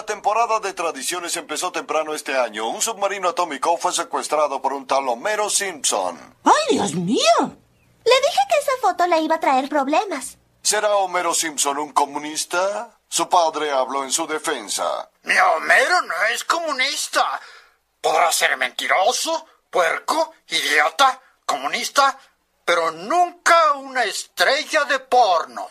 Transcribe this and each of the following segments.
la temporada de tradiciones empezó temprano este año, un submarino atómico fue secuestrado por un tal Homero Simpson. ¡Ay, Dios mío! Le dije que esa foto le iba a traer problemas. ¿Será Homero Simpson un comunista? Su padre habló en su defensa. Mi Homero no es comunista. Podrá ser mentiroso, puerco, idiota, comunista, pero nunca una estrella de porno.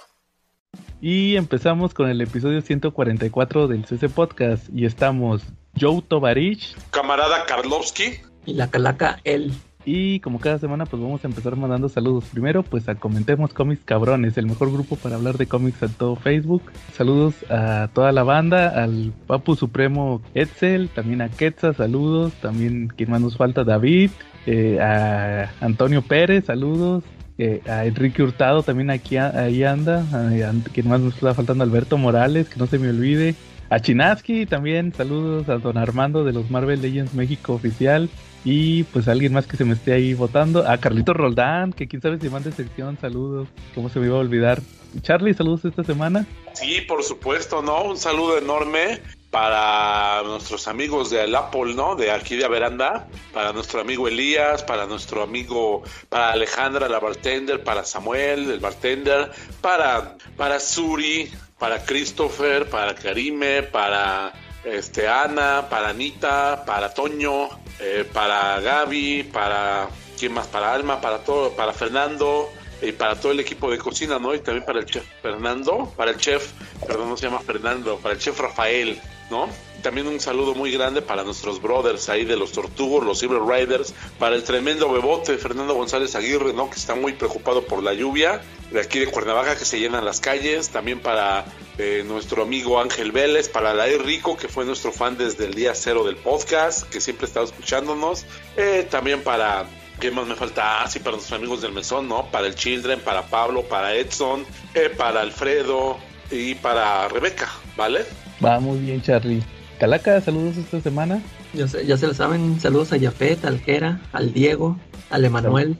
Y empezamos con el episodio 144 del CC Podcast y estamos Joe Tovarich, camarada Karlovsky y la calaca él. Y como cada semana pues vamos a empezar mandando saludos. Primero pues a Comentemos Cómics Cabrones, el mejor grupo para hablar de cómics en todo Facebook. Saludos a toda la banda, al Papu Supremo Etzel, también a Quetza, saludos. También quien más nos falta, David, eh, a Antonio Pérez, saludos. Eh, a Enrique Hurtado también aquí ahí anda, a, quien más nos está faltando Alberto Morales, que no se me olvide, a Chinaski también, saludos a don Armando de los Marvel Legends México oficial y pues a alguien más que se me esté ahí votando, a Carlito Roldán, que quién sabe si manda sección, saludos, cómo se me iba a olvidar. Charlie, saludos esta semana. Sí, por supuesto, ¿no? Un saludo enorme para nuestros amigos de Apple, ¿no? De aquí de Veranda, para nuestro amigo Elías, para nuestro amigo, para Alejandra, la bartender, para Samuel, el bartender, para, para Suri, para Christopher, para Karime, para este Ana, para Anita, para Toño, eh, para Gaby, para quién más, para Alma, para todo, para Fernando, y para todo el equipo de cocina, ¿no? Y también para el chef Fernando, para el chef, perdón, no se llama Fernando, para el chef Rafael, ¿no? También un saludo muy grande para nuestros brothers ahí de los Tortugos, los Silver Riders, para el tremendo bebote Fernando González Aguirre, ¿no? Que está muy preocupado por la lluvia, de aquí de Cuernavaca que se llenan las calles, también para eh, nuestro amigo Ángel Vélez, para la Rico, que fue nuestro fan desde el día cero del podcast, que siempre está escuchándonos, eh, también para ¿Qué más me falta? Ah, para nuestros amigos del mesón, ¿no? Para el Children, para Pablo, para Edson, eh, para Alfredo y para Rebeca, ¿vale? Va muy bien, Charlie. Calaca, saludos esta semana. Ya se, ya se lo saben, saludos a Yafet, al Jera, al Diego, al Emanuel,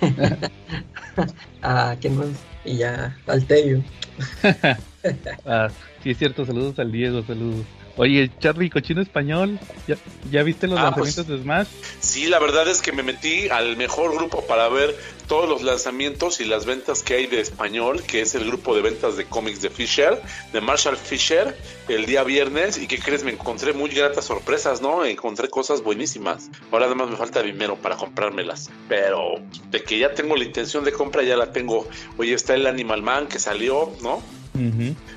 a quién más, y ya, al Tello. ah, sí es cierto, saludos al Diego, saludos. Oye, Charlie, cochino español, ¿ya, ya viste los Ah, pues, lanzamientos de Smash? Sí, la verdad es que me metí al mejor grupo para ver todos los lanzamientos y las ventas que hay de español, que es el grupo de ventas de cómics de Fisher, de Marshall Fisher, el día viernes. ¿Y qué crees? Me encontré muy gratas sorpresas, ¿no? Encontré cosas buenísimas. Ahora nada más me falta dinero para comprármelas. Pero de que ya tengo la intención de compra, ya la tengo. Oye, está el Animal Man que salió, ¿no?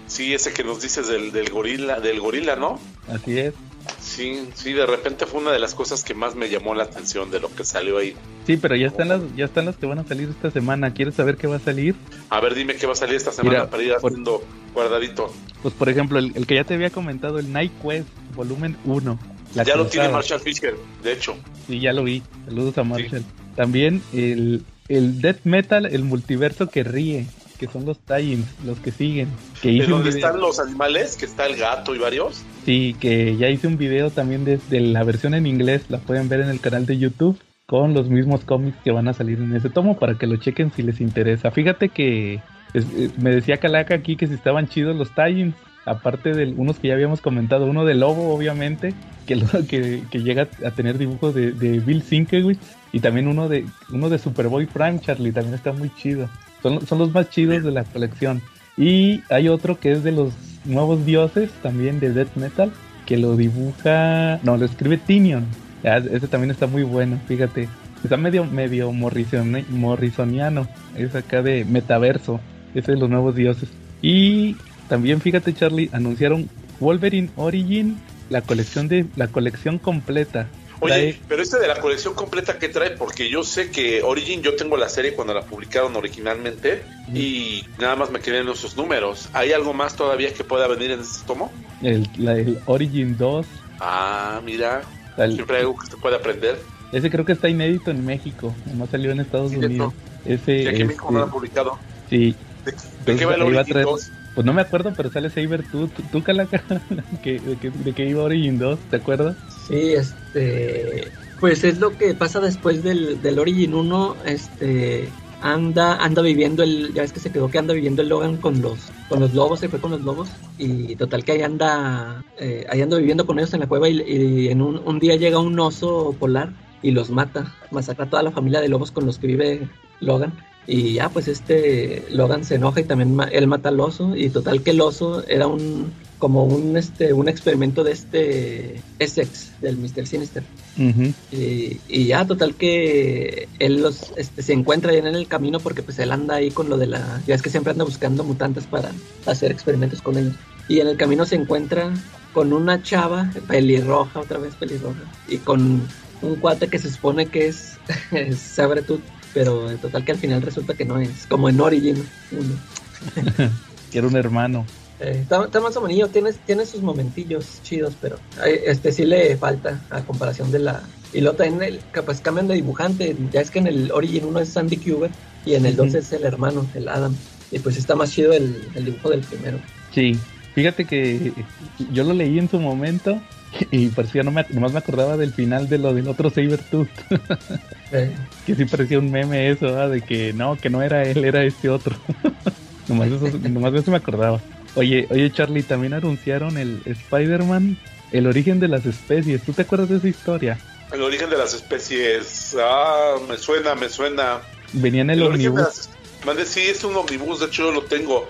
Sí, ese que nos dices del, del gorila, del gorila, ¿no? Así es. Sí, sí, de repente fue una de las cosas que más me llamó la atención de lo que salió ahí. Sí, pero ya están las, ya están las que van a salir esta semana. ¿Quieres saber qué va a salir? A ver, dime qué va a salir esta semana Mira, para ir por- haciendo guardadito. Pues por ejemplo, el, el que ya te había comentado, el Night Quest, volumen 1. La ya lo tiene Marshall Fisher, de hecho. Sí, ya lo vi. Saludos a Marshall. También el, el Death Metal, el multiverso que ríe, que son los tie los que siguen. Que ¿De hice dónde están los animales? Que está el gato y varios. Sí, que ya hice un video también de, de la versión en inglés, la pueden ver en el canal de YouTube con los mismos cómics que van a salir en ese tomo para que lo chequen si les interesa. Fíjate que es- eh, me decía Calaca aquí que si estaban chidos los tie aparte de unos que ya habíamos comentado, uno de Lobo obviamente, que, lo- que, que llega a tener dibujos de, de Bill Sienkiewicz y también uno de uno de Superboy Prime Charlie, también está muy chido. Son, son los más chidos de la colección. Y hay otro que es de los nuevos dioses, también de Death Metal, que lo dibuja, no, lo escribe Tinion. Ah, ese también está muy bueno, fíjate. Está medio, medio morrisoni- morrisoniano. Es acá de metaverso. Ese de los nuevos dioses. Y también, fíjate, Charlie, anunciaron Wolverine Origin, la colección de, la colección completa. Oye, pero este de la colección completa, ¿qué trae? Porque yo sé que Origin, yo tengo la serie cuando la publicaron originalmente y nada más me quedé en esos números. ¿Hay algo más todavía que pueda venir en este tomo? el, la- el Origin 2. Ah, mira, el- siempre hay algo que se puede aprender. ese creo que está inédito en México. No salió en Estados Sí, Unidos. Ese, Y aquí en México no lo este, publicado. sí, ¿De, qué va el Origin traer- 2? Pues no me acuerdo, pero sale Saber tú, tú, tú Calaca, que, de, que, de que iba Origin 2, ¿te acuerdas? Sí, este. Pues es lo que pasa después del, del Origin 1. Este. anda anda viviendo el ya ves que se quedó que anda viviendo el Logan con los con los lobos se fue con los lobos y total que ahí anda eh, ahí anda viviendo con ellos en la cueva y, en un, un, día llega un oso polar y los mata masacra a toda la familia de lobos con los que vive Logan y ya pues este Logan se enoja y también él mata al oso y total que el oso era un como un este un experimento de este Essex del Mr. Sinister uh -huh. y, y, ya total que él los este, se encuentra en el camino porque pues él anda ahí con lo de la ya es que siempre anda buscando mutantes para hacer experimentos con ellos y en el camino se encuentra con una chava pelirroja otra vez pelirroja y con un cuate que se supone que es, es Sabretooth pero en total que al final resulta que no es como en Origin que era un hermano eh, está, está, más o menos, tiene, tiene sus momentillos chidos, pero este sí le falta a comparación de la. Y luego también el, capaz cambian de dibujante. Ya es que en el Origin 1 es Sandy Kuber y en el 2 uh -huh. es el hermano, el Adam. Y pues está más chido el, el, dibujo del primero. Sí, fíjate que yo lo leí en su momento y parecía, no me, nomás me acordaba del final de lo del otro Sabertooth. eh. Que sí parecía un meme eso, de que no, que no era él, era este otro. nomás, eso, nomás eso me acordaba. Oye, oye Charlie, también anunciaron el Spider-Man, el origen de las especies. ¿Tú te acuerdas de esa historia? El origen de las especies. Ah, me suena, me suena. Venía en el, el omnibus. Mande, sí, es un omnibus, de hecho yo lo tengo.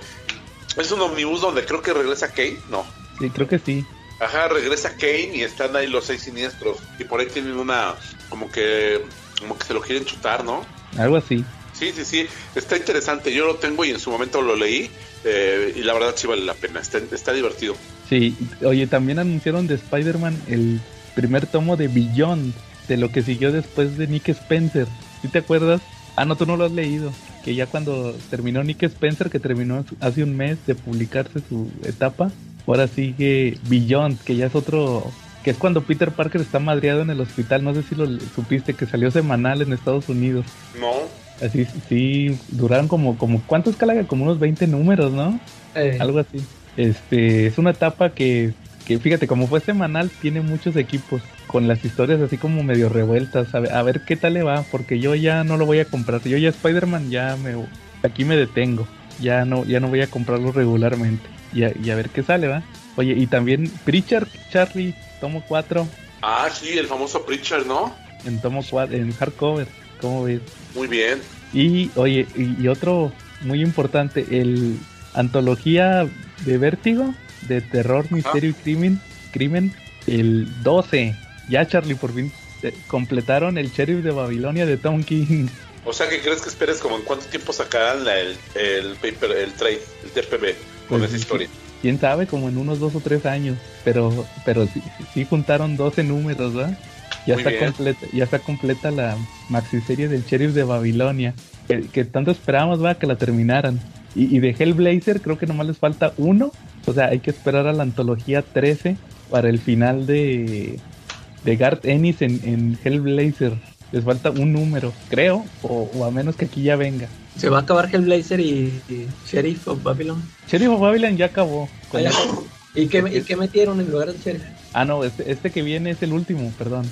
Es un omnibus donde creo que regresa Kane, no. Sí, creo que sí. Ajá, regresa Kane y están ahí los seis siniestros. Y por ahí tienen una, como que, como que se lo quieren chutar, ¿no? Algo así. Sí, sí, sí, está interesante. Yo lo tengo y en su momento lo leí eh, y la verdad sí vale la pena. Está, está divertido. Sí, oye, también anunciaron de Spider-Man el primer tomo de Beyond, de lo que siguió después de Nick Spencer. ¿Sí te acuerdas? Ah, no, tú no lo has leído. Que ya cuando terminó Nick Spencer, que terminó hace un mes de publicarse su etapa, ahora sigue Beyond, que ya es otro que es cuando Peter Parker está madreado en el hospital. No sé si lo supiste, que salió semanal en Estados Unidos. No. Así, sí, duraron como, como ¿cuántos calaga? Como unos 20 números, ¿no? Eh. Algo así. Este, es una etapa que, que, fíjate, como fue semanal, tiene muchos equipos con las historias así como medio revueltas. A ver, a ver qué tal le va, porque yo ya no lo voy a comprar. Yo ya Spider-Man ya me, aquí me detengo. Ya no, ya no voy a comprarlo regularmente. Y a, y a ver qué sale, ¿va? Oye, y también Pritchard, Charlie, tomo 4. Ah, sí, el famoso Pritchard, ¿no? En tomo 4, en hardcover. ¿Cómo ves? Muy bien. Y, oye, y, y, otro muy importante, el antología de Vértigo, de terror, misterio ah. y crimen, crimen, el 12. Ya, Charlie, por fin eh, completaron el Sheriff de Babilonia de Tom King. O sea, ¿qué crees que esperes como en cuánto tiempo sacarán la, el, el paper, el trade, el TPB con pues, esa historia? Quién sabe, como en unos dos o tres años. Pero, pero sí, sí juntaron 12 números, ¿verdad? Ya está, completa, ya está completa la maxiserie del Sheriff de Babilonia. Que, que tanto esperábamos, va, que la terminaran. Y, y, de Hellblazer creo que nomás les falta uno. O sea, hay que esperar a la antología 13 para el final de, de Garth Ennis en, en Hellblazer. Les falta un número, creo, o, o, a menos que aquí ya venga. ¿Se va a acabar Hellblazer y, y Sheriff of Babylon? Sheriff of Babylon ya acabó. Ah. ¿Y, qué, ¿Y qué metieron en lugar de Sheriff? Ah, no, este, este que viene es el último, perdón.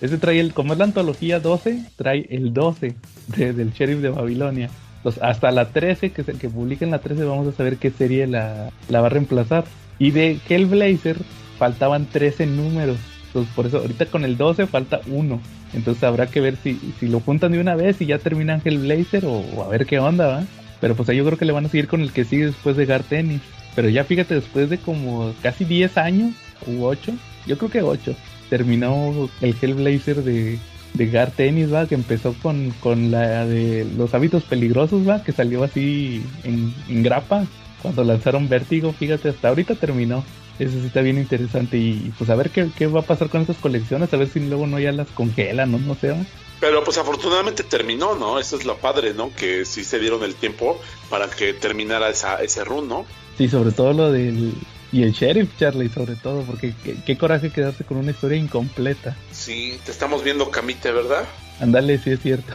Este trae el, como es la antología 12, trae el 12 de, del Sheriff de Babilonia. Los, hasta la 13, que, se, que publiquen la 13, vamos a saber qué serie la, la va a reemplazar. Y de Hellblazer faltaban 13 números. Entonces, por eso, ahorita con el 12 falta uno. Entonces habrá que ver si, si lo juntan de una vez y ya terminan Hellblazer o, o a ver qué onda, ¿va? Pero pues ahí yo creo que le van a seguir con el que sigue después de Gar Tennis. Pero ya fíjate, después de como casi 10 años, u 8, yo creo que 8, terminó el Hellblazer de, de Gar Tennis, ¿va? Que empezó con, con la de los hábitos peligrosos, ¿va? Que salió así en, en grapa cuando lanzaron Vértigo, fíjate, hasta ahorita terminó. Eso sí está bien interesante y pues a ver qué, qué va a pasar con estas colecciones, a ver si luego no ya las congelan, ¿no? No sé. ¿no? Pero pues afortunadamente terminó, ¿no? Eso es lo padre, ¿no? Que sí se dieron el tiempo para que terminara esa, ese run, ¿no? Sí, sobre todo lo del... Y el sheriff, Charlie, sobre todo, porque qué, qué coraje quedarse con una historia incompleta. Sí, te estamos viendo, Camite, ¿verdad? Ándale, sí es cierto.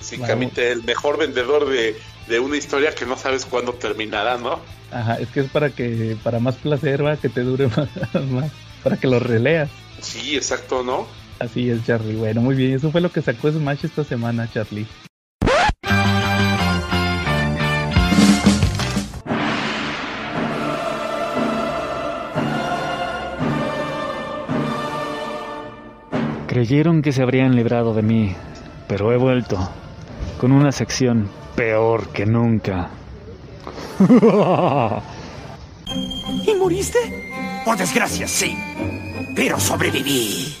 Sí. Camite, el mejor vendedor de, de una historia que no sabes cuándo terminará, ¿no? Ajá, es que es para que, para más placer, va, que te dure más, más, para que lo releas. Sí, exacto, ¿no? Así es, Charlie. Bueno, muy bien, eso fue lo que sacó Smash esta semana, Charlie. Creyeron que se habrían librado de mí, pero he vuelto, con una sección peor que nunca. ¿Y moriste? Por desgracia, sí. Pero sobreviví.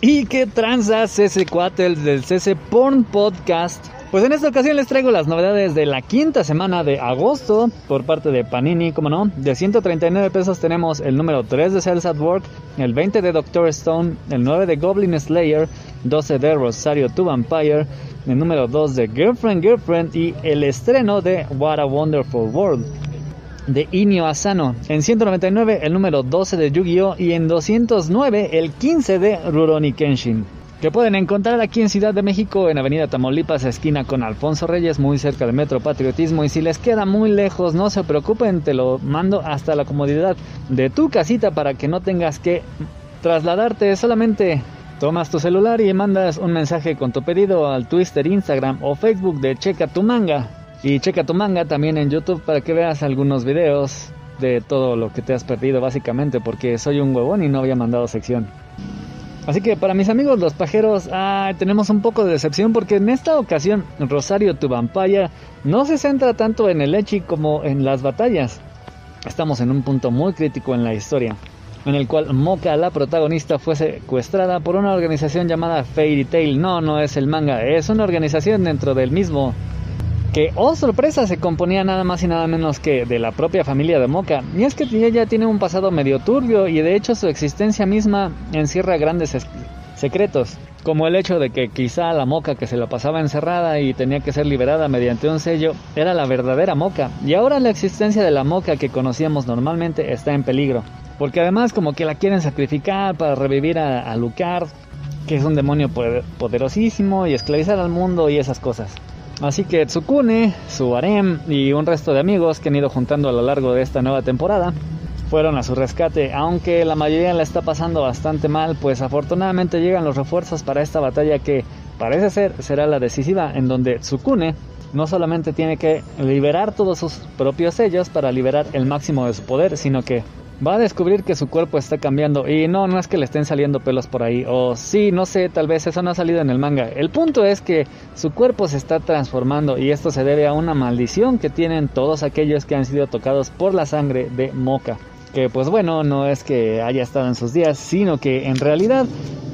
¿Y qué tranzas ese cuatel del CC Porn Podcast? Pues en esta ocasión les traigo las novedades de la quinta semana de agosto por parte de Panini, como no. De 139 pesos tenemos el número 3 de Cells at Work, el 20 de Doctor Stone, el 9 de Goblin Slayer, 12 de Rosario to Vampire, el número 2 de Girlfriend Girlfriend y el estreno de What a Wonderful World de Inio Asano. En 199 el número 12 de Yu-Gi-Oh! y en 209 el 15 de Rurouni Kenshin. Que pueden encontrar aquí en Ciudad de México, en Avenida Tamaulipas, esquina con Alfonso Reyes, muy cerca del Metro Patriotismo. Y si les queda muy lejos, no se preocupen, te lo mando hasta la comodidad de tu casita para que no tengas que trasladarte. Solamente tomas tu celular y mandas un mensaje con tu pedido al Twitter, Instagram o Facebook de Checa tu manga. Y checa tu manga también en YouTube para que veas algunos videos de todo lo que te has perdido básicamente porque soy un huevón y no había mandado sección. Así que para mis amigos los pajeros tenemos un poco de decepción porque en esta ocasión Rosario tu Vampire no se centra tanto en el Echi como en las batallas. Estamos en un punto muy crítico en la historia, en el cual Moka, la protagonista, fue secuestrada por una organización llamada Fairy Tail. No, no es el manga, es una organización dentro del mismo que, oh sorpresa, se componía nada más y nada menos que de la propia familia de Moca. Y es que ella tiene un pasado medio turbio y de hecho su existencia misma encierra grandes secretos, como el hecho de que quizá la Moca que se la pasaba encerrada y tenía que ser liberada mediante un sello era la verdadera Moca. Y ahora la existencia de la Moca que conocíamos normalmente está en peligro. Porque además como que la quieren sacrificar para revivir a, a que es un demonio poderosísimo, y esclavizar al mundo y esas cosas. Así que Tsukune, su harem y un resto de amigos que han ido juntando a lo largo de esta nueva temporada fueron a su rescate, aunque la mayoría la está pasando bastante mal, pues afortunadamente llegan los refuerzos para esta batalla que parece ser será la decisiva, en donde Tsukune no solamente tiene que liberar todos sus propios sellos para liberar el máximo de su poder, sino que va a descubrir que su cuerpo está cambiando y no, no es que le estén saliendo pelos por ahí o sí, no sé, tal vez eso no ha salido en el manga. El punto es que su cuerpo se está transformando y esto se debe a una maldición que tienen todos aquellos que han sido tocados por la sangre de Moka. Que pues bueno, no es que haya estado en sus días, sino que en realidad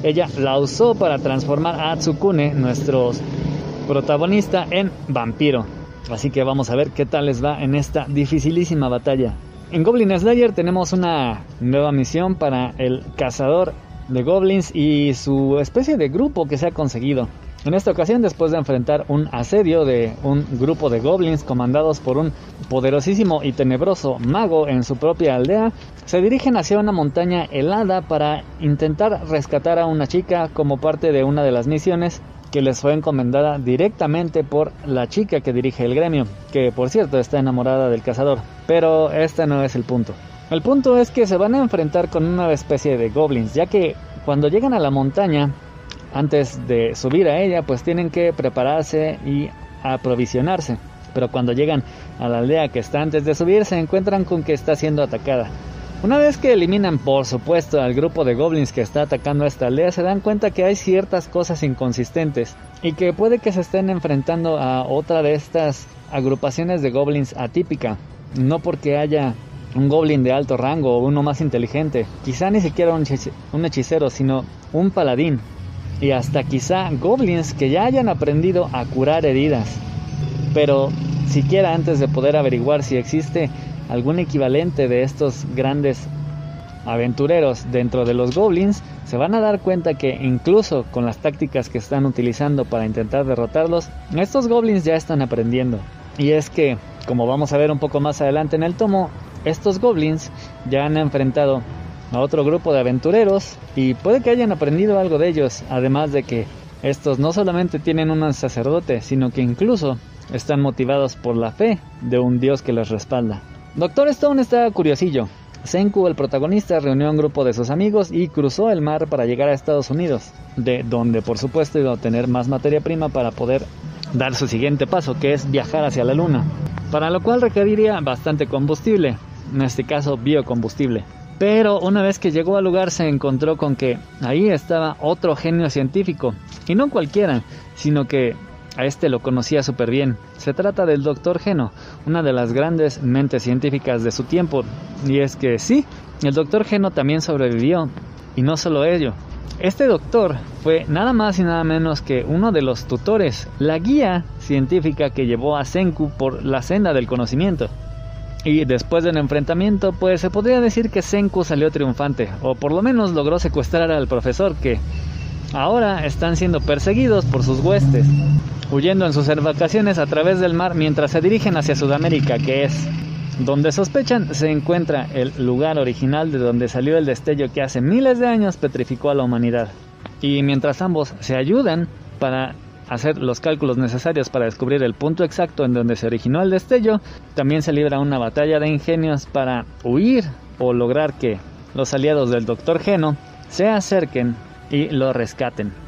ella la usó para transformar a Tsukune, nuestro protagonista, en vampiro. Así que vamos a ver qué tal les va en esta dificilísima batalla. En Goblin Slayer tenemos una nueva misión para el cazador de goblins y su especie de grupo que se ha conseguido. En esta ocasión, después de enfrentar un asedio de un grupo de goblins comandados por un poderosísimo y tenebroso mago en su propia aldea, se dirigen hacia una montaña helada para intentar rescatar a una chica como parte de una de las misiones que les fue encomendada directamente por la chica que dirige el gremio, que por cierto está enamorada del cazador. Pero este no es el punto. El punto es que se van a enfrentar con una especie de goblins, ya que cuando llegan a la montaña, antes de subir a ella, pues tienen que prepararse y aprovisionarse. Pero cuando llegan a la aldea que está antes de subir, se encuentran con que está siendo atacada. Una vez que eliminan por supuesto al grupo de goblins que está atacando a esta aldea, se dan cuenta que hay ciertas cosas inconsistentes y que puede que se estén enfrentando a otra de estas agrupaciones de goblins atípica. No porque haya un goblin de alto rango o uno más inteligente, quizá ni siquiera un, hechicero, sino un paladín. Y hasta quizá goblins que ya hayan aprendido a curar heridas. Pero siquiera antes de poder averiguar si existe algún equivalente de estos grandes aventureros dentro de los goblins, se van a dar cuenta que incluso con las tácticas que están utilizando para intentar derrotarlos, estos goblins ya están aprendiendo. Y es que, como vamos a ver un poco más adelante en el tomo, estos goblins ya han enfrentado a otro grupo de aventureros y puede que hayan aprendido algo de ellos, además de que estos no solamente tienen un sacerdote, sino que incluso están motivados por la fe de un dios que los respalda. Doctor Stone está curiosillo. Senku, el protagonista, reunió a un grupo de sus amigos y cruzó el mar para llegar a Estados Unidos, de donde por supuesto iba a obtener más materia prima para poder dar su siguiente paso, que es viajar hacia la Luna, para lo cual requeriría bastante combustible, en este caso biocombustible. Pero una vez que llegó al lugar se encontró con que ahí estaba otro genio científico, y no cualquiera, sino que a este lo conocía súper bien. Se trata del Dr. Geno, una de las grandes mentes científicas de su tiempo. Y es que sí, el Dr. Geno también sobrevivió. Y no solo ello. Este doctor fue nada más y nada menos que uno de los tutores, la guía científica que llevó a Senku por la senda del conocimiento. Y después del enfrentamiento, pues se podría decir que Senku salió triunfante, o por lo menos logró secuestrar al profesor que ahora están siendo perseguidos por sus huestes huyendo en sus vacaciones a través del mar mientras se dirigen hacia Sudamérica, que es donde sospechan se encuentra el lugar original de donde salió el destello que hace miles de años petrificó a la humanidad. Y mientras ambos se ayudan para hacer los cálculos necesarios para descubrir el punto exacto en donde se originó el destello, también se libra una batalla de ingenios para huir o lograr que los aliados del Dr. Geno se acerquen y lo rescaten.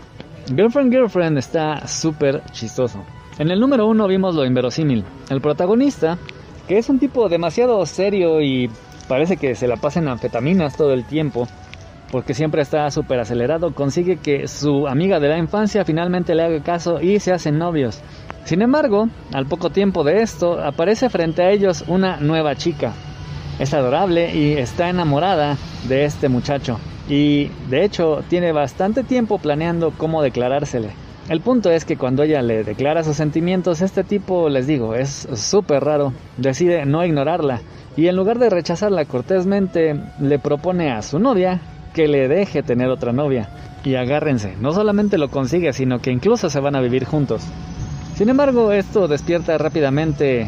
Girlfriend Girlfriend está súper chistoso. En el número uno vimos lo inverosímil. El protagonista, que es un tipo demasiado serio y parece que se la pasa en anfetaminas todo el tiempo, porque siempre está súper acelerado, consigue que su amiga de la infancia finalmente le haga caso y se hacen novios. Sin embargo, al poco tiempo de esto, aparece frente a ellos una nueva chica. Es adorable y está enamorada de este muchacho y de hecho tiene bastante tiempo planeando cómo declarársele. El punto es que cuando ella le declara sus sentimientos, este tipo, les digo, es súper raro, decide no ignorarla y en lugar de rechazarla cortésmente, le propone a su novia que le deje tener otra novia. Y agárrense, no solamente lo consigue, sino que incluso se van a vivir juntos. Sin embargo, esto despierta rápidamente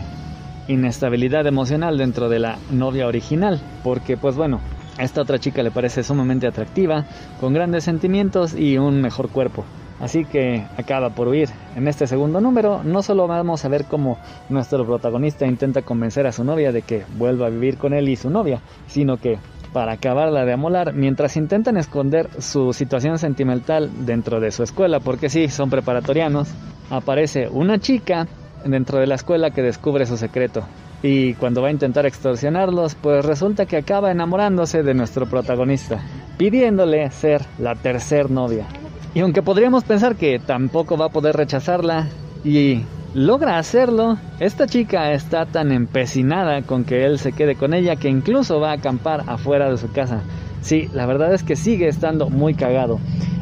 inestabilidad emocional dentro de la novia original, porque pues bueno, a esta otra chica le parece sumamente atractiva, con grandes sentimientos y un mejor cuerpo. Así que acaba por huir. En este segundo número no solo vamos a ver cómo nuestro protagonista intenta convencer a su novia de que vuelva a vivir con él y su novia, sino que para acabarla de amolar, mientras intentan esconder su situación sentimental dentro de su escuela, porque sí, son preparatorianos, aparece una chica dentro de la escuela que descubre su secreto. Y cuando va a intentar extorsionarlos, pues resulta que acaba enamorándose de nuestro protagonista, pidiéndole ser la tercer novia. Y aunque podríamos pensar que tampoco va a poder rechazarla y logra hacerlo, esta chica está tan empecinada con que él se quede con ella que incluso va a acampar afuera de su casa. Sí, la verdad es que sigue estando muy cagado.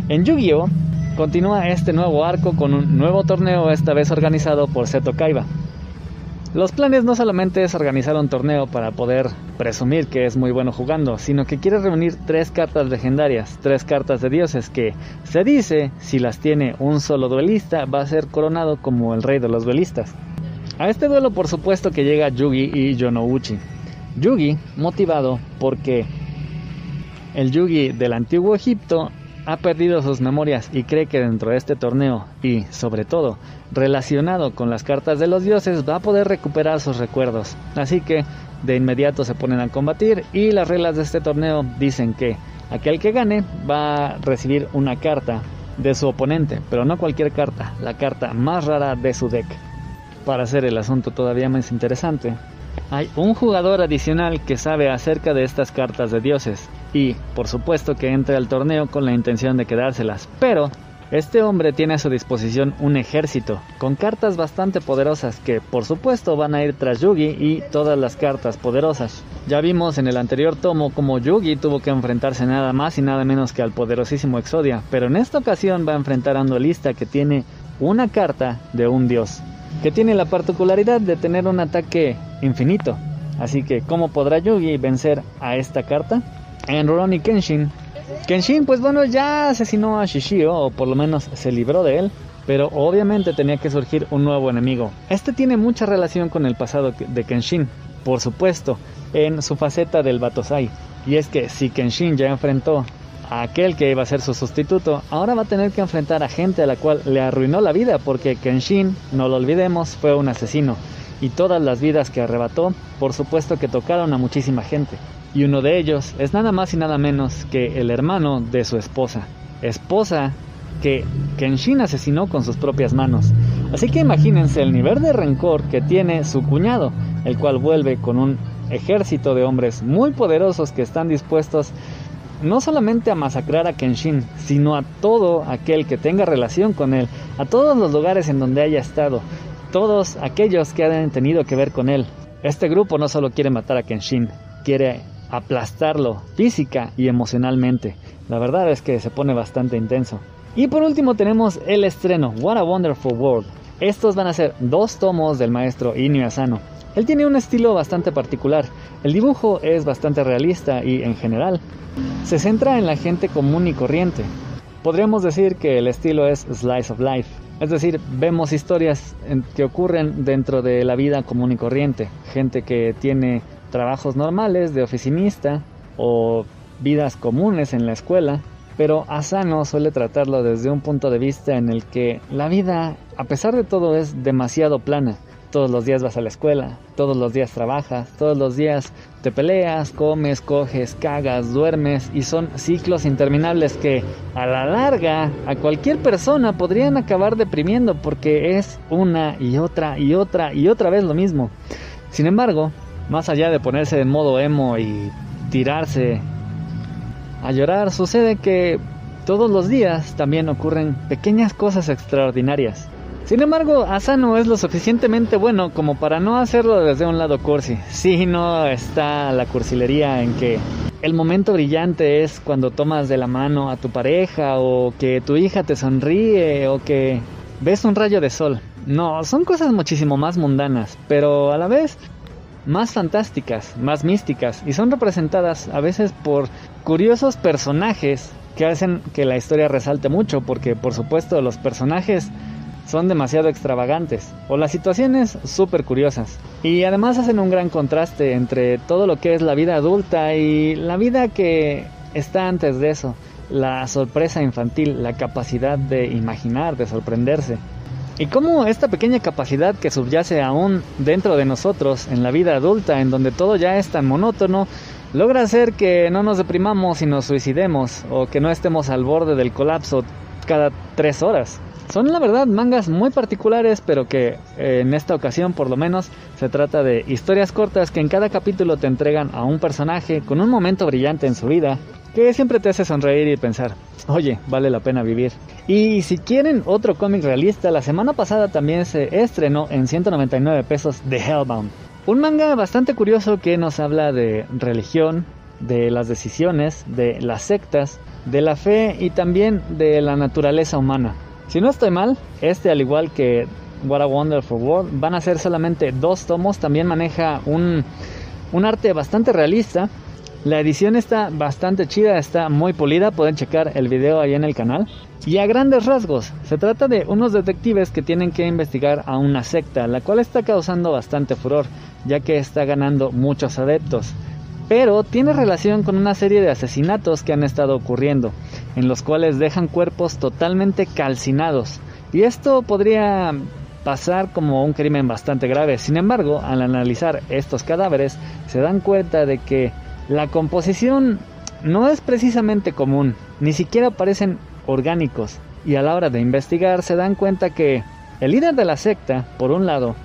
En Yu-Gi-Oh! continúa este nuevo arco con un nuevo torneo, esta vez organizado por Seto Kaiba. Los planes no solamente es organizar un torneo para poder presumir que es muy bueno jugando, sino que quiere reunir tres cartas legendarias, tres cartas de dioses que se dice si las tiene un solo duelista va a ser coronado como el rey de los duelistas. A este duelo por supuesto que llega Yugi y Yonouchi. Yugi motivado porque el Yugi del antiguo Egipto ha perdido sus memorias y cree que dentro de este torneo y, sobre todo, relacionado con las cartas de los dioses, va a poder recuperar sus recuerdos. Así que de inmediato se ponen a combatir y las reglas de este torneo dicen que aquel que gane va a recibir una carta de su oponente, pero no cualquier carta, la carta más rara de su deck. Para hacer el asunto todavía más interesante, hay un jugador adicional que sabe acerca de estas cartas de dioses. Y, por supuesto, que entra al torneo con la intención de quedárselas, pero este hombre tiene a su disposición un ejército con cartas bastante poderosas que por supuesto van a ir tras Yugi y todas las cartas poderosas. Ya vimos en el anterior tomo como Yugi tuvo que enfrentarse nada más y nada menos que al poderosísimo Exodia, pero en esta ocasión va a enfrentar a un que tiene una carta de un dios que tiene la particularidad de tener un ataque infinito. Así que, ¿cómo podrá Yugi vencer a esta carta? En Rurouni Kenshin. Kenshin, pues bueno, ya asesinó a Shishio, o por lo menos se libró de él, pero obviamente tenía que surgir un nuevo enemigo. Este tiene mucha relación con el pasado de Kenshin, por supuesto, en su faceta del Batosai. Y es que si Kenshin ya enfrentó aquel que iba a ser su sustituto, ahora va a tener que enfrentar a gente a la cual le arruinó la vida porque Kenshin, no lo olvidemos, fue un asesino y todas las vidas que arrebató, por supuesto que tocaron a muchísima gente. Y uno de ellos es nada más y nada menos que el hermano de su esposa. Esposa que Kenshin asesinó con sus propias manos. Así que imagínense el nivel de rencor que tiene su cuñado, el cual vuelve con un ejército de hombres muy poderosos que están dispuestos no solamente a masacrar a Kenshin, sino a todo aquel que tenga relación con él, a todos los lugares en donde haya estado, todos aquellos que hayan tenido que ver con él. Este grupo no solo quiere matar a Kenshin, quiere aplastarlo física y emocionalmente. La verdad es que se pone bastante intenso. Y por último tenemos el estreno, What a Wonderful World. Estos van a ser dos tomos del maestro Inui Asano. Él tiene un estilo bastante particular. El dibujo es bastante realista y, en general, se centra en la gente común y corriente. Podríamos decir que el estilo es Slice of Life. Es decir, vemos historias que ocurren dentro de la vida común y corriente. Gente que tiene trabajos normales de oficinista o vidas comunes en la escuela, pero Asano suele tratarlo desde un punto de vista en el que la vida, a pesar de todo, es demasiado plana. Todos los días vas a la escuela, todos los días trabajas, todos los días te peleas, comes, coges, cagas, duermes y son ciclos interminables que a la larga a cualquier persona podrían acabar deprimiendo porque es una y otra y otra y otra vez lo mismo. Sin embargo, más allá de ponerse en modo emo y tirarse a llorar, sucede que todos los días también ocurren pequeñas cosas extraordinarias. Sin embargo, Asano es lo suficientemente bueno como para no hacerlo desde un lado cursi. Si no está la cursilería en que el momento brillante es cuando tomas de la mano a tu pareja o que tu hija te sonríe o que ves un rayo de sol. No, son cosas muchísimo más mundanas, pero a la vez más fantásticas, más místicas y son representadas a veces por curiosos personajes que hacen que la historia resalte mucho porque por supuesto los personajes son demasiado extravagantes o las situaciones súper curiosas. Y además hacen un gran contraste entre todo lo que es la vida adulta y la vida que está antes de eso. La sorpresa infantil, la capacidad de imaginar, de sorprenderse. Y cómo esta pequeña capacidad que subyace aún dentro de nosotros en la vida adulta, en donde todo ya es tan monótono, logra hacer que no nos deprimamos y nos suicidemos, o que no estemos al borde del colapso cada tres horas. Son la verdad mangas muy particulares, pero que eh, en esta ocasión por lo menos se trata de historias cortas que en cada capítulo te entregan a un personaje con un momento brillante en su vida, que siempre te hace sonreír y pensar, oye, vale la pena vivir. Y si quieren otro cómic realista, la semana pasada también se estrenó en 199 pesos The Hellbound. Un manga bastante curioso que nos habla de religión, de las decisiones, de las sectas, de la fe y también de la naturaleza humana. Si no estoy mal, este al igual que What a Wonderful World van a ser solamente dos tomos, también maneja un, un arte bastante realista. La edición está bastante chida, está muy pulida, pueden checar el video ahí en el canal. Y a grandes rasgos, se trata de unos detectives que tienen que investigar a una secta, la cual está causando bastante furor, ya que está ganando muchos adeptos pero tiene relación con una serie de asesinatos que han estado ocurriendo, en los cuales dejan cuerpos totalmente calcinados. Y esto podría pasar como un crimen bastante grave. Sin embargo, al analizar estos cadáveres, se dan cuenta de que la composición no es precisamente común, ni siquiera parecen orgánicos. Y a la hora de investigar se dan cuenta que el líder de la secta, por un lado,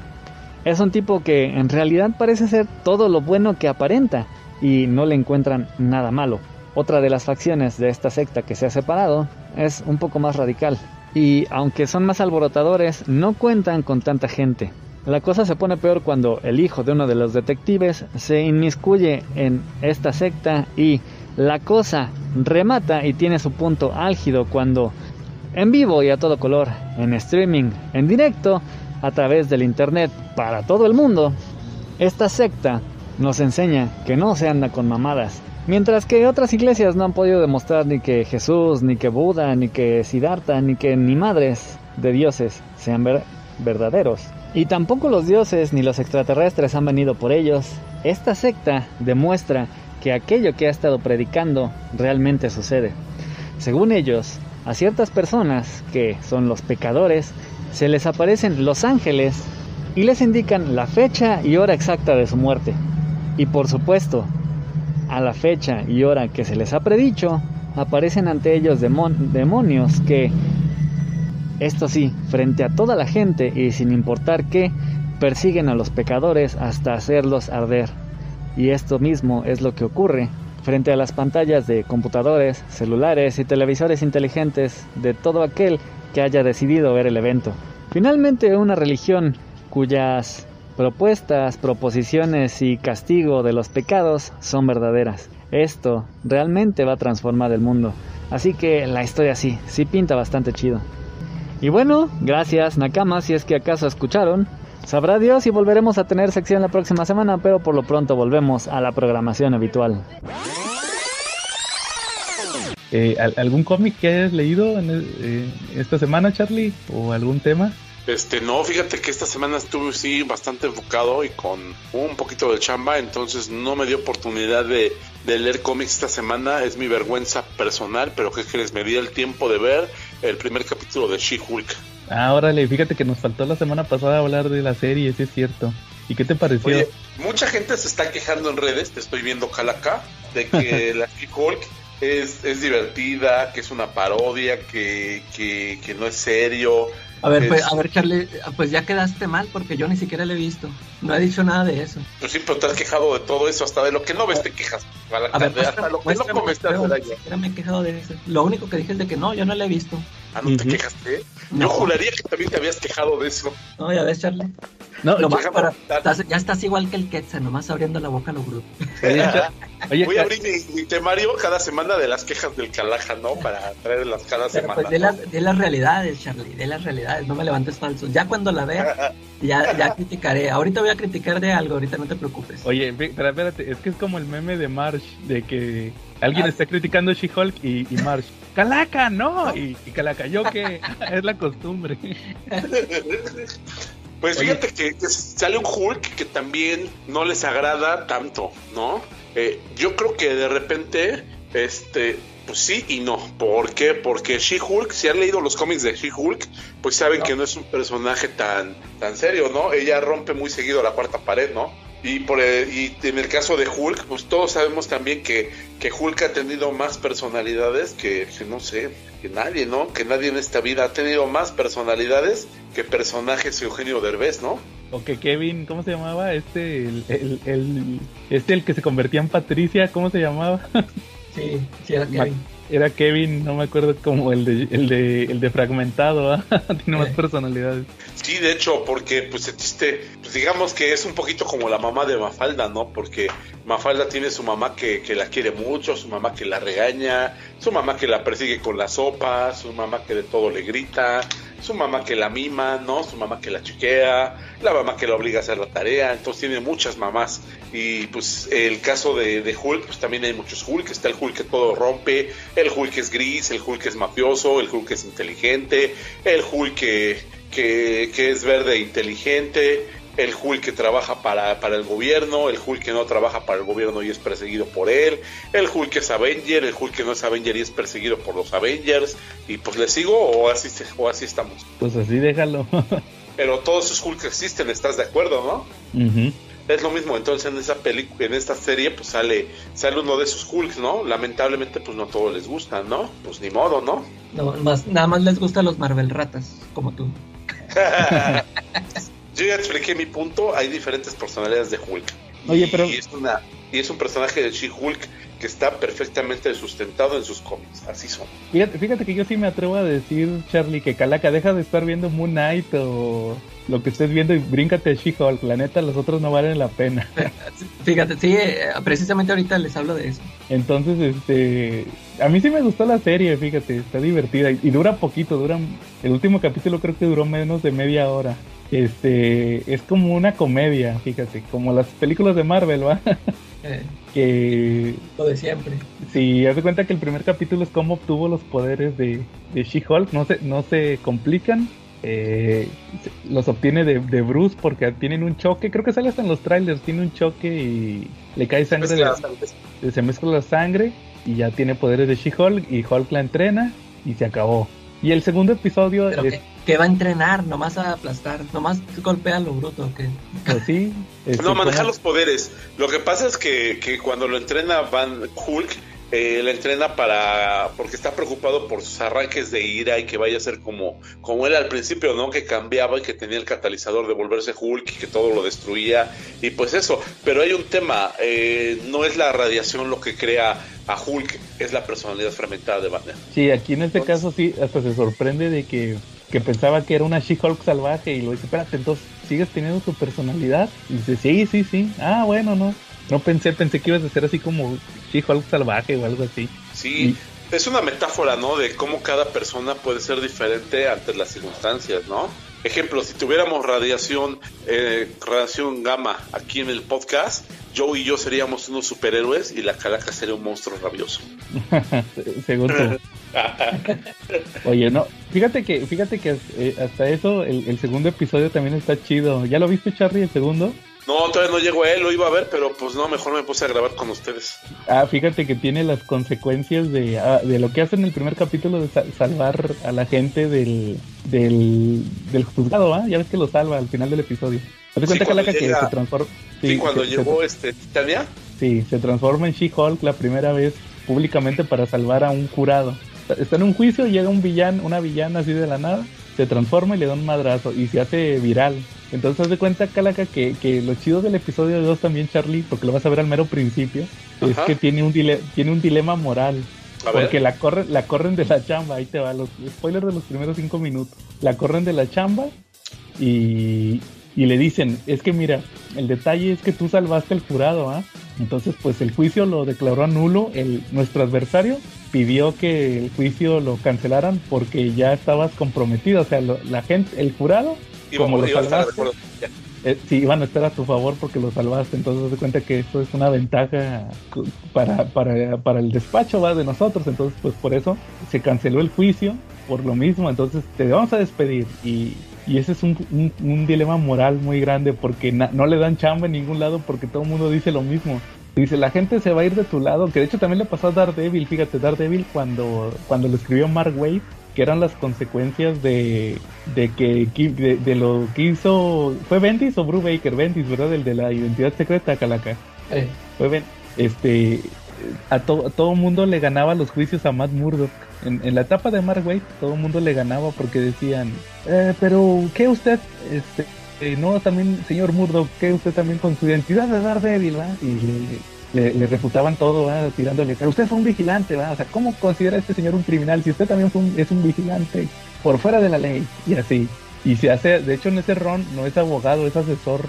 es un tipo que en realidad parece ser todo lo bueno que aparenta, y no le encuentran nada malo. Otra de las facciones de esta secta que se ha separado es un poco más radical y aunque son más alborotadores no cuentan con tanta gente. La cosa se pone peor cuando el hijo de uno de los detectives se inmiscuye en esta secta y la cosa remata y tiene su punto álgido cuando en vivo y a todo color, en streaming, en directo, a través del internet para todo el mundo, esta secta nos enseña que no se anda con mamadas. Mientras que otras iglesias no han podido demostrar ni que Jesús, ni que Buda, ni que Siddhartha, ni que ni madres de dioses sean verdaderos. Y tampoco los dioses ni los extraterrestres han venido por ellos. Esta secta demuestra que aquello que ha estado predicando realmente sucede. Según ellos, a ciertas personas, que son los pecadores, se les aparecen los ángeles y les indican la fecha y hora exacta de su muerte. Y por supuesto, a la fecha y hora que se les ha predicho, aparecen ante ellos demonios que, esto sí, frente a toda la gente y sin importar qué, persiguen a los pecadores hasta hacerlos arder. Y esto mismo es lo que ocurre frente a las pantallas de computadores, celulares y televisores inteligentes de todo aquel que haya decidido ver el evento. Finalmente, una religión cuyas propuestas, proposiciones y castigo de los pecados son verdaderas. Esto realmente va a transformar el mundo. Así que la historia sí, sí pinta bastante chido. Y bueno, gracias Nakama si es que acaso escucharon. Sabrá Dios y volveremos a tener sección la próxima semana, pero por lo pronto volvemos a la programación habitual. Eh, ¿Algún cómic que hayas leído eh, esta semana, Charlie? ¿O algún tema? Este, no, fíjate que esta semana estuve sí bastante enfocado y con un poquito de chamba, entonces no me dio oportunidad de, de leer cómics esta semana, es mi vergüenza personal, pero ¿qué crees? Me di el tiempo de ver el primer capítulo de She-Hulk. Ah, órale, fíjate que nos faltó la semana pasada hablar de la serie, sí es cierto. ¿Y qué te pareció? Oye, mucha gente se está quejando en redes, te estoy viendo Calaca, de que la She-Hulk es, es divertida, que es una parodia, que, que, que no es serio, a ver, pues, a ver, Charlie, pues ya quedaste mal porque yo ni siquiera le he visto. No he dicho nada de eso. Pues sí, pero te has quejado de todo eso, hasta de lo que no ves te quejas. A, ver, hasta lo que no comes te me he quejado de eso. Lo único que dije es de que no, yo no le he visto. Ah, ¿no te quejaste? Yo juraría que también te habías quejado de eso. No, ya ves, Charlie. No, para, ya estás igual que el Quetzal, nomás abriendo la boca a lo bruto. Voy a abrir mi, temario cada semana de las quejas del Calaja, ¿no? Para traerlas cada pues, semana. Pues de, las, de las realidades, Charlie, de las realidades, no me levantes falso. Ya cuando la vea, ya, ya criticaré. Ahorita voy a criticar de algo, ahorita no te preocupes. Oye, pero espérate, es que es como el meme de Marsh, de que alguien ah. está criticando She-Hulk y, y Marsh, Calaca, no, y, y Calaca, yo que es la costumbre. Pues fíjate que, sale un Hulk que también no les agrada tanto, ¿no? Eh, yo creo que de repente, este, pues sí y no. ¿Por qué? Porque She-Hulk, si han leído los cómics de She-Hulk, pues saben que no es un personaje tan, tan serio, ¿no? Ella rompe muy seguido la cuarta pared, ¿no? Y, por y en el caso de Hulk, pues todos sabemos también que, que Hulk ha tenido más personalidades que, que no sé, que nadie, ¿no? Que nadie en esta vida ha tenido más personalidades que personajes Eugenio Derbez, ¿no? O que Kevin, ¿cómo se llamaba? Este, el, el, este, el que se convertía en Patricia, ¿cómo se llamaba? Sí, sí era Kevin. Era Kevin, no me acuerdo como el de, el de, el de fragmentado, ¿ah? tiene más personalidades. Sí, de hecho, porque pues existe, pues digamos que es un poquito como la mamá de Mafalda, ¿no? Porque Mafalda tiene su mamá que, que la quiere mucho, su mamá que la regaña, su mamá que la persigue con la sopa, su mamá que de todo le grita, su mamá que la mima, ¿no? Su mamá que la chiquea, la mamá que la obliga a hacer la tarea, entonces tiene muchas mamás. Y pues el caso de, Hulk, pues también hay muchos Hulk, está el Hulk que todo rompe, el Hulk es gris, el Hulk es mafioso, el Hulk es inteligente, el Hulk que, que, que es verde e inteligente, el Hulk que trabaja para, para, el gobierno, el Hulk que no trabaja para el gobierno y es perseguido por él, el Hulk que es Avenger, el Hulk que no es Avenger y es perseguido por los Avengers, y pues le sigo o así, o así estamos. Pues así déjalo. Pero todos esos Hulk existen, ¿estás de acuerdo, no? Es lo mismo, entonces en esa película, en esta serie, pues sale, sale uno de esos Hulks, ¿no? Lamentablemente, pues no todos les gusta, ¿no? Pues ni modo, ¿no? No, más, nada más les gustan los Marvel ratas, como tú. Yo ya expliqué mi punto, hay diferentes personalidades de Hulk. Oye, pero... Y es, una, y es un personaje de She-Hulk que está perfectamente sustentado en sus cómics, así son. Fíjate, fíjate que yo sí me atrevo a decir, Charlie, que Calaca, deja de estar viendo Moon Knight o lo que estés viendo y bríncate a She-Hulk, la neta, los otros no valen la pena. Fíjate, sí, eh, precisamente ahorita les hablo de eso. Entonces, este, a mí sí me gustó la serie, fíjate, está divertida y, y dura poquito, dura, el último capítulo creo que duró menos de media hora este es como una comedia, fíjate, como las películas de Marvel, ¿va? Eh, que lo de siempre. Sí, haz de cuenta que el primer capítulo es cómo obtuvo los poderes de, de She-Hulk, no se, no se complican, eh, los obtiene de, de, Bruce porque tienen un choque, creo que sale hasta en los trailers, tiene un choque y le cae sangre, se mezcla, la, se mezcla la sangre y ya tiene poderes de She-Hulk y Hulk la entrena y se acabó. Y el segundo episodio es... que, va a entrenar, nomás a aplastar, nomás golpea lo bruto. que pues no, manejar los poderes. Lo que pasa es que, que cuando lo entrena Van Hulk, eh, la entrena para porque está preocupado por sus arranques de ira y que vaya a ser como como él al principio no que cambiaba y que tenía el catalizador de volverse Hulk y que todo lo destruía y pues eso pero hay un tema eh, no es la radiación lo que crea a Hulk es la personalidad fragmentada de Banner Sí, aquí en este caso sí, hasta se sorprende de que, que pensaba que era una She-Hulk salvaje y lo dice, espérate, entonces sigues teniendo tu personalidad. Y dice, sí, sí, sí. Ah, bueno, no. No pensé, pensé que ibas a ser así como She-Hulk salvaje o algo así. Sí, es una metáfora, ¿no? De cómo cada persona puede ser diferente ante las circunstancias, ¿no? Ejemplo, si tuviéramos radiación, eh, radiación gamma aquí en el podcast, Joe y yo seríamos unos superhéroes y la calaca sería un monstruo rabioso. Según tú. Oye, no, fíjate que, fíjate que eh, hasta eso el, el segundo episodio también está chido. ¿Ya lo viste, Charlie, el segundo? No, todavía no llegó a él, lo iba a ver, pero pues no, mejor me puse a grabar con ustedes. Ah, fíjate que tiene las consecuencias de, ah, de lo que hace en el primer capítulo de sa- salvar a la gente del, del, del juzgado, ¿ah? Ya ves que lo salva al final del episodio. ¿Te das Sí, cuenta, cuando Calaca, que se transforma? Sí, cuando se- llegó este Titania, Sí, se transforma en She-Hulk la primera vez públicamente para salvar a un jurado. Está en un juicio, llega un villano, una villana así de la nada, se transforma y le da un madrazo y se hace viral. Entonces haz de cuenta, Calaca, que, que lo chido del episodio 2 también, Charlie, porque lo vas a ver al mero principio, es que tiene un, dile- tiene un dilema moral. A ver. Porque la, corre, la corren de la chamba, ahí te va, los spoilers de los primeros cinco minutos. La corren de la chamba y, y le dicen, es que mira, el detalle es que tú salvaste el jurado, ¿ah? Entonces, pues el juicio lo declaró nulo, el, nuestro adversario pidió que el juicio lo cancelaran porque ya estabas comprometido, o sea, lo- la gente, el jurado, iba, como lo salvaste, eh, sí, iban a estar a tu favor porque lo salvaste, entonces se cuenta que esto es una ventaja para, para, para el despacho va de nosotros, entonces pues por eso se canceló el juicio por lo mismo, entonces te vamos a despedir y, y ese es un, un- un dilema moral muy grande porque no le dan chamba en ningún lado porque todo el mundo dice lo mismo. Dice, la gente se va a ir de tu lado, que de hecho también le pasó a Daredevil, fíjate, Daredevil cuando, cuando lo escribió Mark Wade, que eran las consecuencias de, de que de, de lo que hizo fue Bendis o Brubaker Bendis verdad el de la identidad secreta Calaca. Fue Ben- este a, to- a todo mundo le ganaba los juicios a Matt Murdock en, la etapa de Mark Waid todo mundo le ganaba porque decían "Eh, pero qué usted este eh, no también señor Murdock qué usted también con su identidad de Daredevil va y le, le- refutaban todo, ¿va? tirándole, pero usted fue un vigilante, ¿va? o sea, ¿cómo considera este señor un criminal si usted también fue es un vigilante por fuera de la ley? Y así. Y se hace, de hecho en ese ron no es abogado, es asesor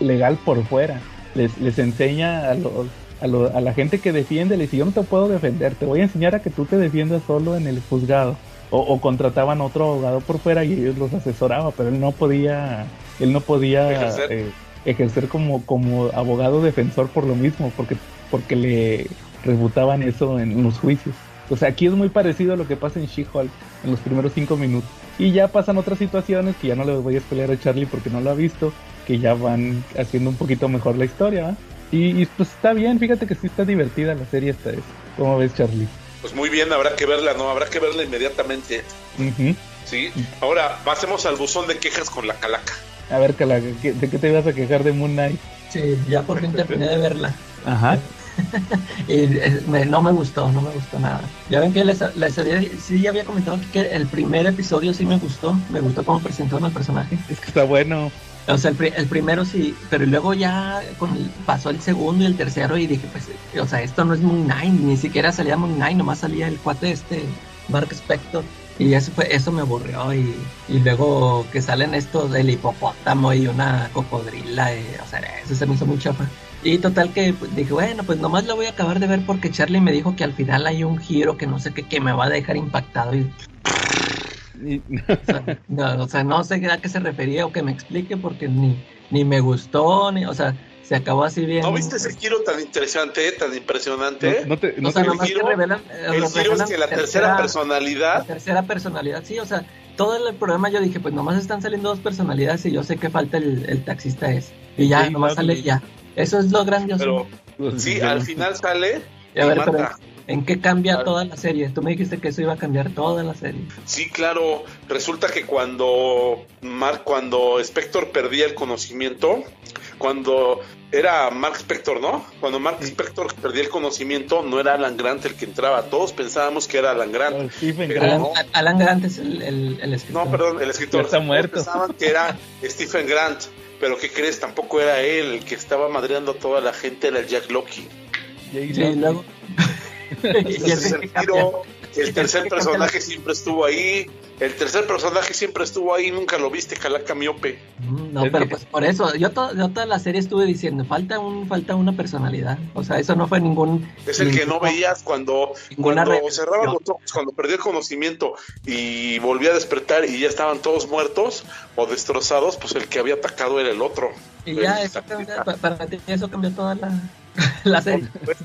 legal por fuera. Les, les enseña a los a, lo- a la gente que defiende, le dice, yo no te puedo defender, te voy a enseñar a que tú te defiendas solo en el juzgado. O, o contrataban otro abogado por fuera y ellos los asesoraban, pero él no podía, él no podía Ejercer. eh, ejercer como, como abogado defensor por lo mismo, porque, porque le rebutaban eso en los juicios. O sea, aquí es muy parecido a lo que pasa en She-Hulk en los primeros cinco minutos. Y ya pasan otras situaciones que ya no le voy a spoiler a Charlie porque no lo ha visto, que ya van haciendo un poquito mejor la historia. ¿va? Y, y, pues está bien, fíjate que sí está divertida la serie esta vez. ¿Cómo ves, Charlie? Pues muy bien, habrá que verla, ¿no? Habrá que verla inmediatamente. Sí. Ahora, pasemos al buzón de quejas con la calaca. A ver, Calaca, ¿qué- ¿de qué te ibas a quejar de Moon Knight? sí, ya por fin terminé de verla. Ajá. Y eh, me- no me gustó, no me gustó nada. Ya ven que les, les había, sí ya había comentado que el primer episodio sí me gustó. Me gustó cómo presentaron al personaje. Es que está bueno. O sea, el, pri- el primero sí, pero luego ya el- pasó el segundo y el tercero y dije, pues, o sea, esto no es Moon Knight, ni siquiera salía Moon Knight, nomás salía el cuate este, Mark Spector. Y eso fue, eso me aburrió y, y luego que salen estos del hipopótamo y una cocodrila, o sea, eso se me hizo muy chafa. Y total que pues, dije, bueno, pues nomás lo voy a acabar de ver porque Charlie me dijo que al final hay un giro que no sé qué, que me va a dejar impactado Y- o sea, no, o sea, no sé a qué se refería o que me explique porque ni, ni me gustó, ni, o sea, se acabó así bien. ¿No viste ese giro tan interesante, tan impresionante? no, no te, no o sea, te- nomás giro- que revelan, eh, el giro es que la tercera la personalidad tercera personalidad, sí, o sea, todo el programa yo dije, pues nomás están saliendo dos personalidades y yo sé que falta el, el taxista es. Y ya, Sí, nomás sale ya. Eso es lo grandioso. Pero sí, al final sale Y a ver, pero, mata. ¿En qué cambia Claro. toda la serie? Tú me dijiste que eso iba a cambiar toda la serie. Sí, claro. Resulta que cuando Mark, cuando Spector perdía el conocimiento, cuando era Mark Spector, ¿no? Cuando Mark Spector perdía el conocimiento, no era Alan Grant el que entraba. Todos pensábamos que era Alan Grant. Stephen Pero Grant. no. Alan, Grant es el, el, el escritor. No, perdón, el escritor. Ya está Todos muerto. Pensaban que era Stephen Grant. Pero ¿qué crees? Tampoco era él. El que estaba madreando a toda la gente era el Jack Loki. Jay Sí, luego. Y el que cambia. tiro, el tercer personaje siempre estuvo ahí. El tercer personaje siempre estuvo ahí. Nunca lo viste, Calaca miope. Mm, No, pero pues por eso, yo, to- yo toda la serie estuve diciendo, falta un falta una personalidad. O sea, eso no fue ningún... Es el que no veías cuando, cuando revelación. cerraba los ojos, cuando perdió el conocimiento y volvía a despertar y ya estaban todos muertos o destrozados, pues el que había atacado era el otro. Y ya, pa- para ti eso cambió toda la, la serie. Por supuesto,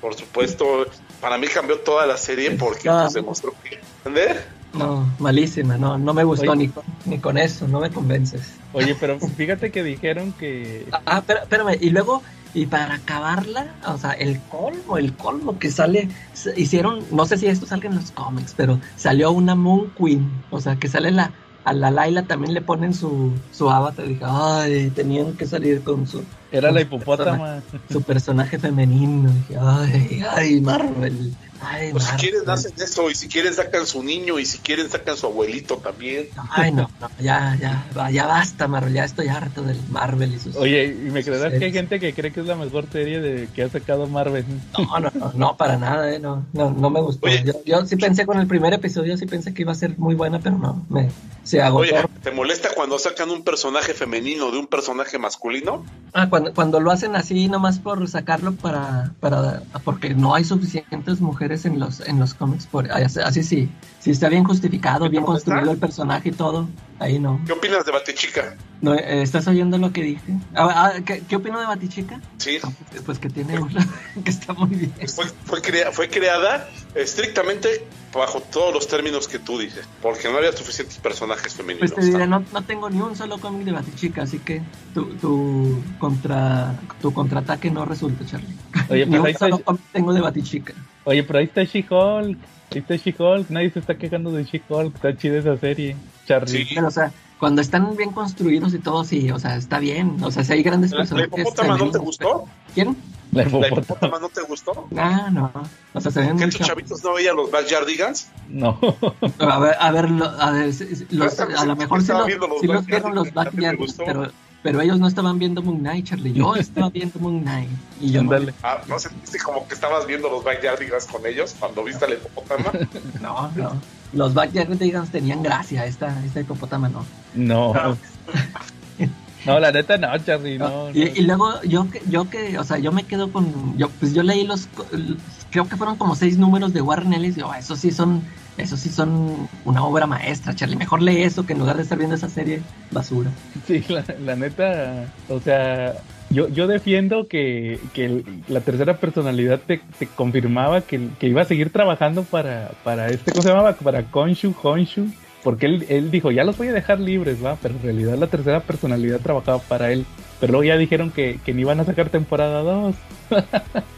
por supuesto, para mí cambió toda la serie porque Ah. pues, demostró que... ¿Entendés? No, malísima, no, no me gustó Oye. ni con, ni con eso, no me convences. Oye, pero fíjate que dijeron que Ah, pero, espérame, y luego, y para acabarla, o sea, el colmo, el colmo que sale, hicieron, no sé si esto salga en los cómics, pero salió una Moon Queen, o sea, que sale la, a la Laila también le ponen su, su avatar, dije, ay, tenían que salir con su, era la con hipopótama. personaje- Su personaje femenino, dije, ay, ay, Marvel, ay, Pues si quieren hacen eso y si quieren sacan su niño y si quieren sacan su abuelito también. Ay, no, no, ya, ya, ya basta, Marvel, ya estoy harto del Marvel y sus... Oye, y me creerás que hay series. gente que cree que es la mejor serie de que ha sacado Marvel. No, no, no, no, para nada, eh, no, no, no me gustó. Oye. Yo, yo sí pensé con el primer episodio, sí pensé que iba a ser muy buena, pero no, me, se agotó. Oye, ¿te molesta cuando sacan un personaje femenino de un personaje masculino? Ah, cuando, cuando lo hacen así, nomás por sacarlo para, para, porque no hay suficientes mujeres en los, en los cómics, por, así, así sí, si está bien justificado, ¿Te bien construido el personaje y todo, ahí no. ¿Qué opinas de Batichica? no eh, ¿Estás oyendo lo que dije? Ah, ah, ¿qué, ¿Qué opino de Batichica? Sí, Pues que tiene una, que está muy bien. fue, fue, crea- fue creada estrictamente bajo todos los términos que tú dices, porque no había suficientes personajes femeninos. Pues te diré, no, no tengo ni un solo cómic de Batichica, así que tu, tu, contra, tu contraataque no resulta, Charlie. Oye, ni pues un solo cómic tengo de Batichica. Oye, pero ahí está She-Hulk. Ahí está She-Hulk. Nadie se está quejando de She-Hulk. Está chida esa serie. Charlie. Sí. Pero, o sea, cuando están bien construidos y todo, sí, o sea, está bien. O sea, si hay grandes ¿La, la personajes. hipopótama no te gustó? ¿Quién? La ¿La hipopótama. no te gustó? Ah, no. O sea, se ven ¿Que muy tus chavitos no veían los Backyardigans? No. A ver, a ver, lo- a, ver, los- a lo mejor sí, los sí los vieron los Yards, a mí me Backyard, gustó. pero, pero ellos no estaban viendo Moon Knight, Charlie. Yo estaba viendo Moon Knight. Y yo no. Ah, ¿No sentiste como que estabas viendo los Backyardigans con ellos cuando viste la hipopótama? no, no. Los Backyardigans tenían gracia, esta, esta hipopótama no. No. Ah. No, la neta no, Charlie. No, y, no. y luego yo que, yo que, o sea, yo me quedo con, yo, pues yo leí los, creo que fueron como seis números de Warren Ellis, y yo, esos sí son, esos sí son una obra maestra, Charlie. Mejor lee eso que en lugar de estar viendo esa serie basura. Sí, la, la neta, o sea, yo, yo defiendo que, que la tercera personalidad te, te confirmaba que, que iba a seguir trabajando para, para este, ¿cómo se llamaba? Para Konshu, Honshu, porque él, él dijo, ya los voy a dejar libres, va, pero en realidad la tercera personalidad trabajaba para él, pero luego ya dijeron que, que ni iban a sacar temporada 2,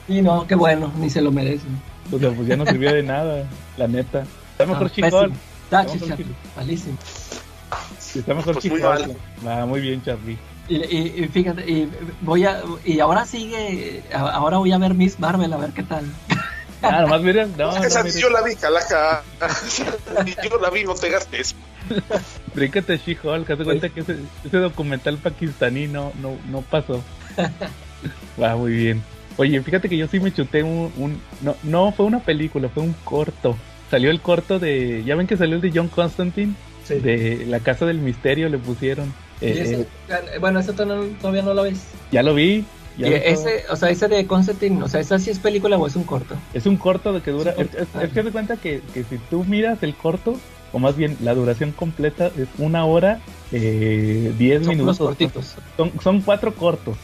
Y no, qué bueno, ni se lo merecen. o sea, pues ya no sirvió de nada, la neta. Está mejor Ah, She-Hulk, pésimo. Está malísimo. está mejor Pues She-Hulk. Va, muy bien, Charlie. Y, y- y fíjate, y voy a, y ahora sigue, ahora voy a ver Miss Marvel, a ver qué tal. Ah, nomás miren, no, no, Esa miren. yo la vi, calaca. yo la vi, no te gastes. Bríncate She-Hulk, haz de cuenta que ese, ese documental pakistaní no, no, no pasó. Va muy bien. Oye, fíjate que yo sí me chuté un, un- no, no fue una película, fue un corto. Salió el corto de, ya ven que salió el de John Constantine, de La Casa del Misterio le pusieron. Y Eh, ese- eh, bueno, ese todavía todavía no lo ves. ya lo vi. Y ese, o sea, ese de Constantine, o sea, ¿esa sí es película o es un corto? Es un corto de que dura. Es Es, es- es que de cuenta que, que si tú miras el corto, o más bien la duración completa, es una hora, eh, diez Son minutos. unos cortitos. Son, son cuatro cortos.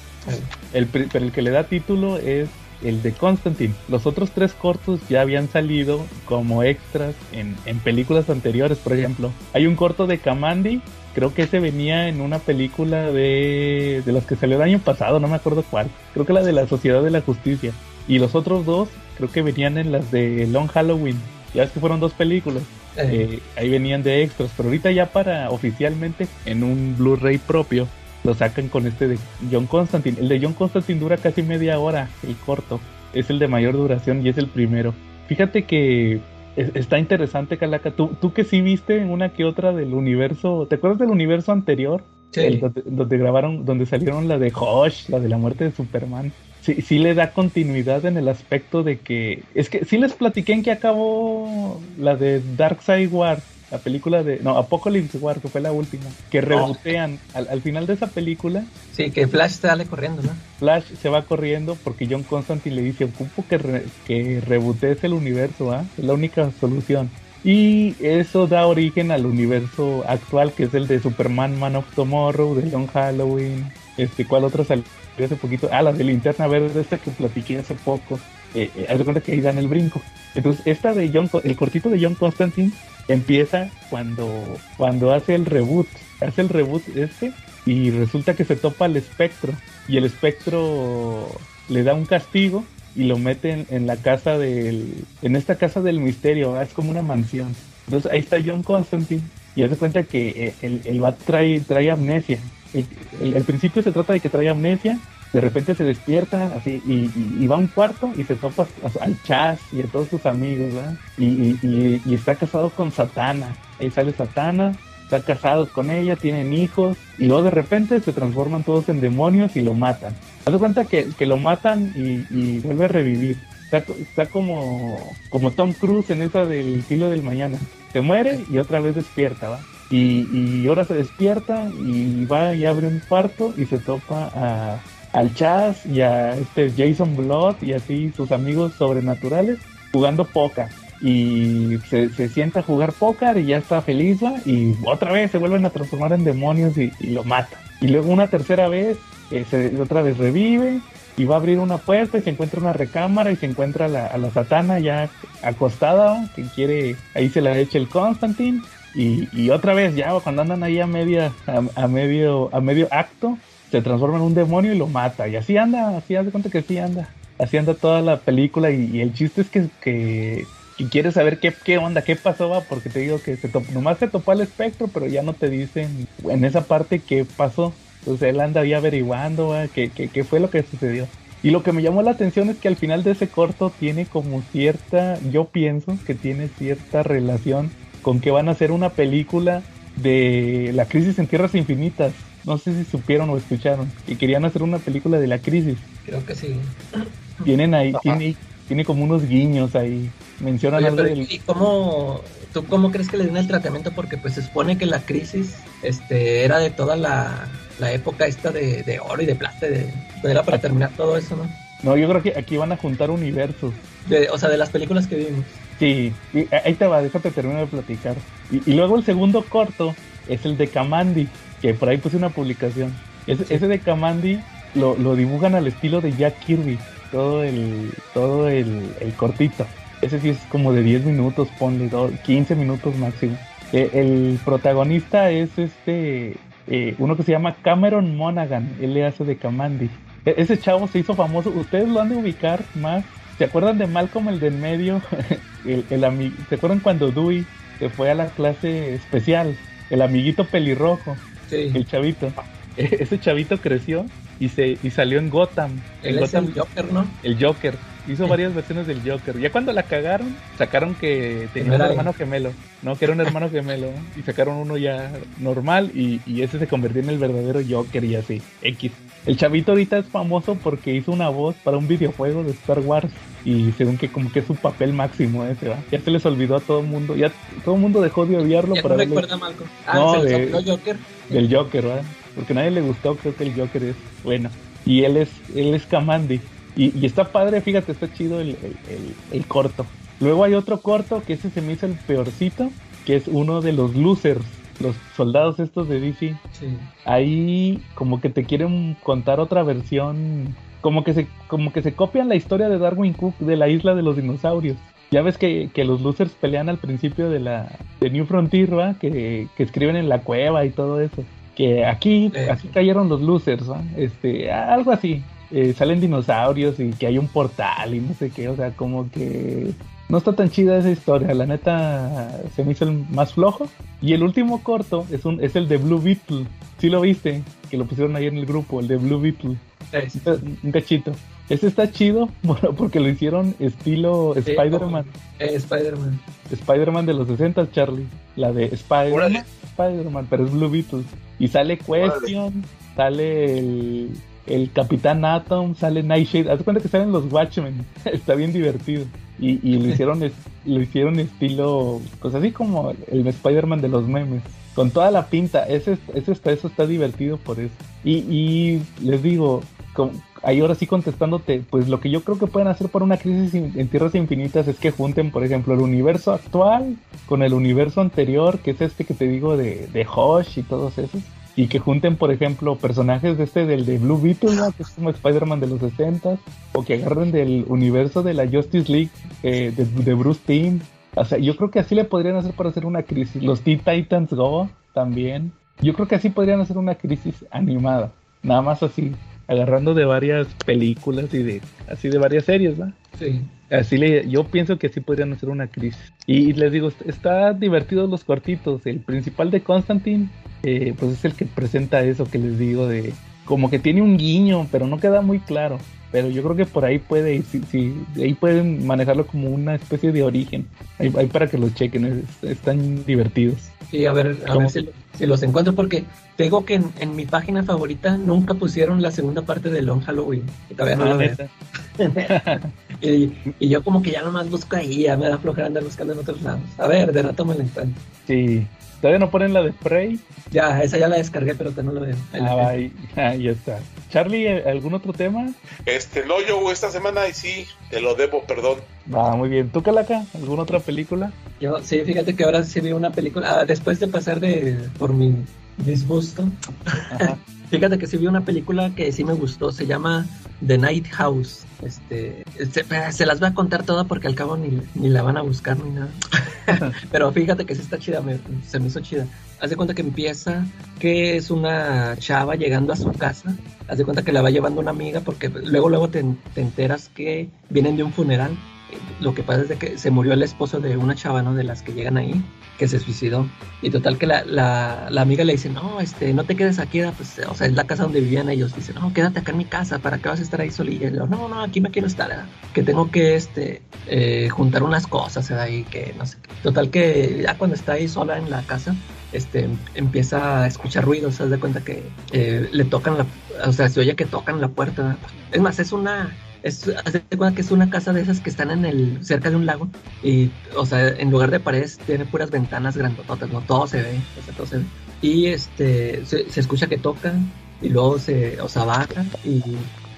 El, pero el que le da título es el de Constantine. Los otros tres cortos ya habían salido como extras en, en películas anteriores, por ejemplo. Hay un corto de Kamandi, creo que ese venía en una película de, de las que salió el año pasado, no me acuerdo cuál. Creo que la de la Sociedad de la Justicia. Y los otros dos creo que venían en las de Long Halloween. Ya ves que fueron dos películas. eh, Eh, ahí venían de extras, pero ahorita ya para oficialmente en un Blu-ray propio lo sacan con este de John Constantine. El de John Constantine dura casi media hora, el corto. Es el de mayor duración y es el primero. Fíjate que está interesante, Calaca. ¿Tú, tú que sí viste una que otra del universo. ¿Te acuerdas del universo anterior? Sí. donde, grabaron, donde salieron la de Hosh, la de la muerte de Superman. Sí, sí le da continuidad en el aspecto de que. Es que sí les platiqué en que acabó la de Dark Side War la película de. No, Apocalypse War, que fue la última. Que rebotean al, final de esa película. Sí, que Flash sale corriendo, ¿no? Flash se va corriendo porque John Constantine le dice: Ocupo que, re, que rebotees el universo, ¿ah? Es la única solución. Y eso da origen al universo actual, que es el de Superman Man of Tomorrow, de Long Halloween. Este, ¿Cuál otra salió hace poquito? Ah, la de Linterna Verde, esta que platiqué hace poco. Eh, eh, haz de cuenta que ahí dan el brinco. Entonces, esta de John, el cortito de John Constantine empieza cuando, cuando hace el reboot, hace el reboot este y resulta que se topa al espectro y el espectro le da un castigo y lo mete en, la casa del, en esta casa del misterio, es como una mansión. Entonces ahí está John Constantine y hace cuenta que el, el, trae, trae amnesia. El, principio se trata de que trae amnesia de repente se despierta así y, va a un cuarto y se topa al Chas y a todos sus amigos, ¿verdad? Y, está casado con Satana. Ahí sale Satana, está casado con ella, tienen hijos y luego de repente se transforman todos en demonios y lo matan. Haz cuenta que, lo matan y, vuelve a revivir. Está, como, como Tom Cruise en esa del filo del mañana. Se muere y otra vez despierta, ¿va? Y, y ahora se despierta y va y abre un cuarto y se topa a, al Chaz y a este Jason Blood y así sus amigos sobrenaturales jugando póker. Y se, sienta a jugar póker y ya está feliz, y otra vez se vuelven a transformar en demonios y, lo mata. Y luego una tercera vez, eh, se, otra vez revive y va a abrir una puerta y se encuentra una recámara y se encuentra a la, satana ya acostada, que quiere, ahí se la echa el Constantine. Y, otra vez ya cuando andan ahí a media a medio a medio acto se transforma en un demonio y lo mata. Y así anda, así hace cuenta que así anda. Así anda toda la película y, el chiste es que, que, quieres saber qué, qué onda, qué pasó, va, porque te digo que se nomás se topó al espectro, pero ya no te dicen en esa parte qué pasó. Entonces él anda ahí averiguando qué, qué, qué fue lo que sucedió. Y lo que me llamó la atención es que al final de ese corto tiene como cierta, yo pienso que tiene cierta relación con que van a hacer una película de la crisis en tierras infinitas. No sé si supieron o escucharon que querían hacer una película de la crisis. Creo que sí. Tienen ahí, tiene, tiene como unos guiños ahí. Mencionan algo ¿Y cómo, tú cómo crees que le den el tratamiento? Porque pues se supone que la crisis este, era de toda la, época esta de, oro y de plata, de, era para terminar todo eso, ¿no? No, yo creo que aquí van a juntar universos. o sea, de las películas que vimos. Sí, ahí te va, déjate terminar de platicar. Y, y, luego el segundo corto es el de Kamandi, que por ahí puse una publicación. Ese, de Kamandi lo, dibujan al estilo de Jack Kirby, todo el, todo el, cortito. Ese sí es como de 10 minutos, ponle 15 minutos máximo. E, el protagonista es este, eh, uno que se llama Cameron Monaghan, él le hace de Kamandi. E, ese chavo se hizo famoso, ustedes lo han de ubicar más. ¿Se acuerdan de Malcolm el de en medio? el, el ¿Se acuerdan cuando Dewey se fue a la clase especial? El amiguito pelirrojo. El chavito. Ese chavito creció y se y salió en Gotham. el Joker, ¿no? El Joker. Hizo varias versiones del Joker. Ya cuando la cagaron, sacaron que tenía un hermano gemelo. No, que era un hermano gemelo. Y sacaron uno ya normal y, y ese se convirtió en el verdadero Joker y así. X. El chavito ahorita es famoso porque hizo una voz para un videojuego de Star Wars y según que como que es su papel máximo ese, ¿va? Ya se les olvidó a todo el mundo, ya todo el mundo dejó de odiarlo. ¿Ya no recuerda Malcolm? Ah, no, de, Joker. Del Joker, ¿verdad? Porque a nadie le gustó, creo que el Joker es bueno. Y él es, él es Kamandi. Y, está padre, fíjate, está chido el, el, corto. Luego hay otro corto que ese se me hizo el peorcito, que es uno de los losers los soldados estos de DC, ahí como que te quieren contar otra versión, como que se como que se copian la historia de Darwin Cook de la isla de los dinosaurios. Ya ves que, los losers pelean al principio de la de New Frontier, ¿va? Que, que escriben en la cueva y todo eso. Que aquí así cayeron los losers, este, algo así. Eh, salen dinosaurios y que hay un portal y no sé qué, o sea, como que no está tan chida esa historia, la neta se me hizo el más flojo. Y el último corto es un es el de Blue Beetle. ¿Sí lo viste? Que lo pusieron ahí en el grupo, el de Blue Beetle. Un cachito. Este está chido bueno, porque lo hicieron estilo Spider-Man. Eh, Spider-Man. Spider-Man de los 60, Charlie. La de Spider-Man, Spider-Man, pero es Blue Beetle. Y sale Question, sale el, el Capitán Atom, sale Nightshade. Haz cuenta que salen los Watchmen. está bien divertido. Y, y lo hicieron lo hicieron estilo, pues así como el Spider-Man de los memes con toda la pinta. Ese, ese está, eso está divertido por eso. Y, y les digo, ahí ahora sí contestándote, pues lo que yo creo que pueden hacer para una crisis en tierras infinitas es que junten, por ejemplo, el universo actual con el universo anterior, que es este que te digo de, de Hosh y todos esos. Y que junten, por ejemplo, personajes de este del de Blue Beetle, que es como Spider-Man de los 60 o que agarren del universo de la Justice League eh, de, de Bruce Team o sea, yo creo que así le podrían hacer para hacer una crisis. Los Teen Titans Go también. Yo creo que así podrían hacer una crisis animada. Nada más así, agarrando de varias películas y de así de varias series, ¿va? Sí. Así le, yo pienso que así podrían hacer una crisis. Y, les digo, está divertido los cortitos. El principal de Constantine, eh, pues es el que presenta eso que les digo de como que tiene un guiño, pero no queda muy claro pero yo creo que por ahí puede, si, si, ahí pueden manejarlo como una especie de origen, ahí, para que lo chequen, están divertidos. Sí, a ver, a ver si, los encuentro, porque tengo que en, mi página favorita nunca pusieron la segunda parte de Long Halloween, y todavía no lo ah, y, y, yo como que ya nomás busco ahí, ya me da flojera andar buscando en otros lados. A ver, de rato me la encuentro. Sí, ¿Todavía no ponen la de Spray? Ya, esa ya la descargué, pero te no la veo. Ah, ahí, ya está. Charlie, ¿algún otro tema? Este, no, yo esta semana y sí, te lo debo, perdón. Ah, muy bien. ¿Tú, Calaca? ¿Alguna otra película? Yo, sí, fíjate que ahora sí vi una película. Ah, después de pasar de por mi disgusto. fíjate que sí vi una película que sí me gustó. Se llama The Night House. Este, se, las voy a contar toda porque al cabo ni, ni la van a buscar ni nada. Pero fíjate que sí está chida, se me hizo chida. Haz de cuenta que empieza que es una chava llegando a su casa. Haz de cuenta que la va llevando una amiga porque luego luego te, te enteras que vienen de un funeral. Lo que pasa es de que se murió el esposo de una chava, ¿no? De las que llegan ahí que se suicidó. Y total que la, la, amiga le dice, no, este, no te quedes aquí, pues, o sea, es la casa donde vivían ellos. Dice, no, quédate acá en mi casa, ¿para qué vas a estar ahí solilla? Y yo, no, no, aquí me quiero estar, ¿eh? que tengo que, este, eh, juntar unas cosas ahí, que no sé qué. Total que ya cuando está ahí sola en la casa, este, empieza a escuchar ruidos, se da cuenta que eh, le tocan la, o sea, se oye que tocan la puerta. Es más, es una es, cuenta que es una casa de esas que están en el cerca de un lago y, o sea, en lugar de paredes tiene puras ventanas grandototas, ¿no? Todo se ve, o sea, todo se ve. Y este, se, escucha que tocan y luego se, o sea, baja y,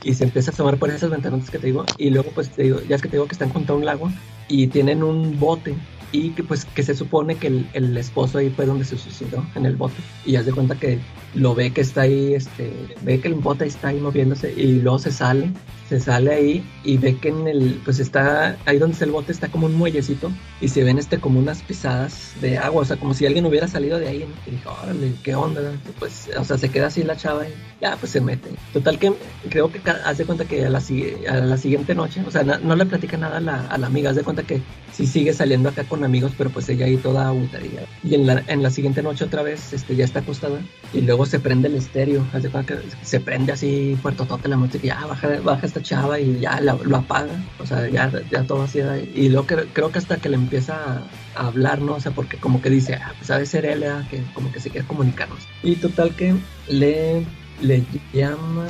y se empieza a asomar por esas ventanas que te digo y luego pues te digo, ya es que te digo que están contra un lago y tienen un bote y que pues que se supone que el, el, esposo ahí fue donde se suicidó en el bote y ya se cuenta que lo ve que está ahí este ve que el bote está ahí moviéndose y luego se sale se sale ahí y ve que en el, pues está, ahí donde está el bote está como un muellecito y se ven este como unas pisadas de agua, o sea, como si alguien hubiera salido de ahí, y dijo, órale, qué onda, pues, o sea, se queda así la chava y ya, pues se mete. Total que creo que hace cuenta que a la, a la siguiente noche, o sea, no, le platica nada a la, a la amiga, hace cuenta que sí sigue saliendo acá con amigos, pero pues ella ahí toda agüitadilla. Y en la, en la siguiente noche otra vez, este, ya está acostada y luego se prende el estéreo, hace cuenta que se prende así tote la música ya baja, baja esta y ya lo apaga, o sea, ya, ya todo así. Y luego que, creo que hasta que le empieza a, hablar, ¿no? O sea, porque como que dice, ah, pues de ser él, que como que se quiere comunicarnos. Y total que le, le llaman,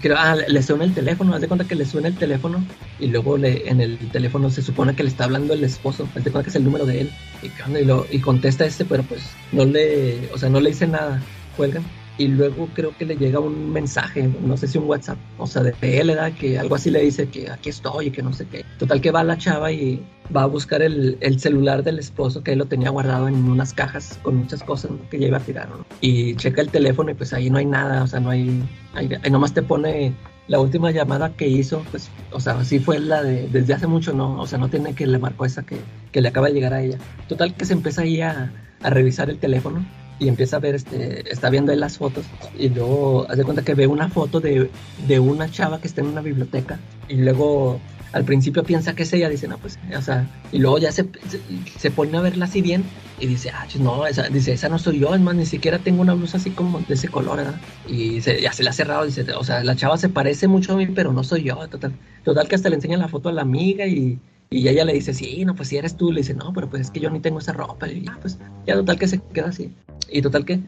creo, ah, le suena el teléfono, haz de cuenta que le suena el teléfono y luego le, en el teléfono se supone que le está hablando el esposo, haz de cuenta que es el número de él y, y, lo, y contesta este, pero pues no le, o sea, no le dice nada, cuelgan y luego creo que le llega un mensaje, no sé si un WhatsApp, o sea, de él, ¿verdad? Que algo así le dice que aquí estoy y que no sé qué. Total que va la chava y va a buscar el, el celular del esposo que él lo tenía guardado en unas cajas con muchas cosas que ya iba a tirar, ¿no? Y checa el teléfono y pues ahí no hay nada, o sea, no hay, ahí nomás te pone la última llamada que hizo, pues, o sea, sí fue la de desde hace mucho, no, o sea, no tiene que le marcó esa que, que le acaba de llegar a ella. Total que se empieza ahí a, a revisar el teléfono y empieza a ver, este, está viendo él las fotos y luego hace cuenta que ve una foto de, de una chava que está en una biblioteca y luego al principio piensa que es ella, dice, no, pues, o sea, y luego ya se, se, pone a verla así bien y dice, ah, no, esa, dice, esa no soy yo, es más, ni siquiera tengo una blusa así como de ese color, ¿verdad? Y ya se le ha cerrado, dice, o sea, la chava se parece mucho a mí, pero no soy yo, total. Total que hasta le enseña la foto a la amiga y, y ella le dice, sí, no, pues si eres tú, le dice, no, pero pues es que yo ni tengo esa ropa. Y ya, pues, ya total que se queda así. Y total que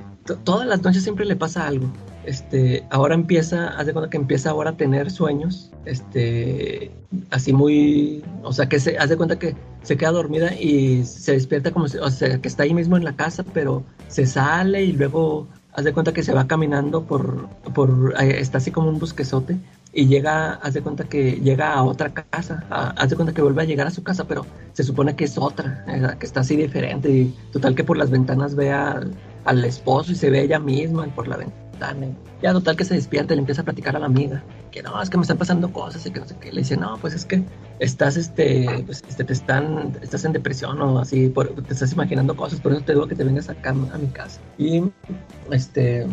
todas las noches siempre le pasa algo. Este, ahora empieza, haz de cuenta que empieza ahora a tener sueños, este, así muy, o sea, que se, haz de cuenta que se queda dormida y se despierta como, o sea, que está ahí mismo en la casa, pero se sale y luego, haz de cuenta que se va caminando por, por, eh, está así como un bosquezote y llega, haz de cuenta que llega a otra casa, haz de cuenta que vuelve a llegar a su casa, pero se supone que es otra, eh, que está así diferente y total que por las ventanas ve al esposo y se ve ella misma por la ventana ya total que se despierta y le empieza a platicar a la amiga que no, es que me están pasando cosas y que no sé qué. Le dice, no, pues es que estás, este, pues, este, te están, estás en depresión o así, te estás imaginando cosas, por eso te digo que te vengas acá a mi casa. Y, este,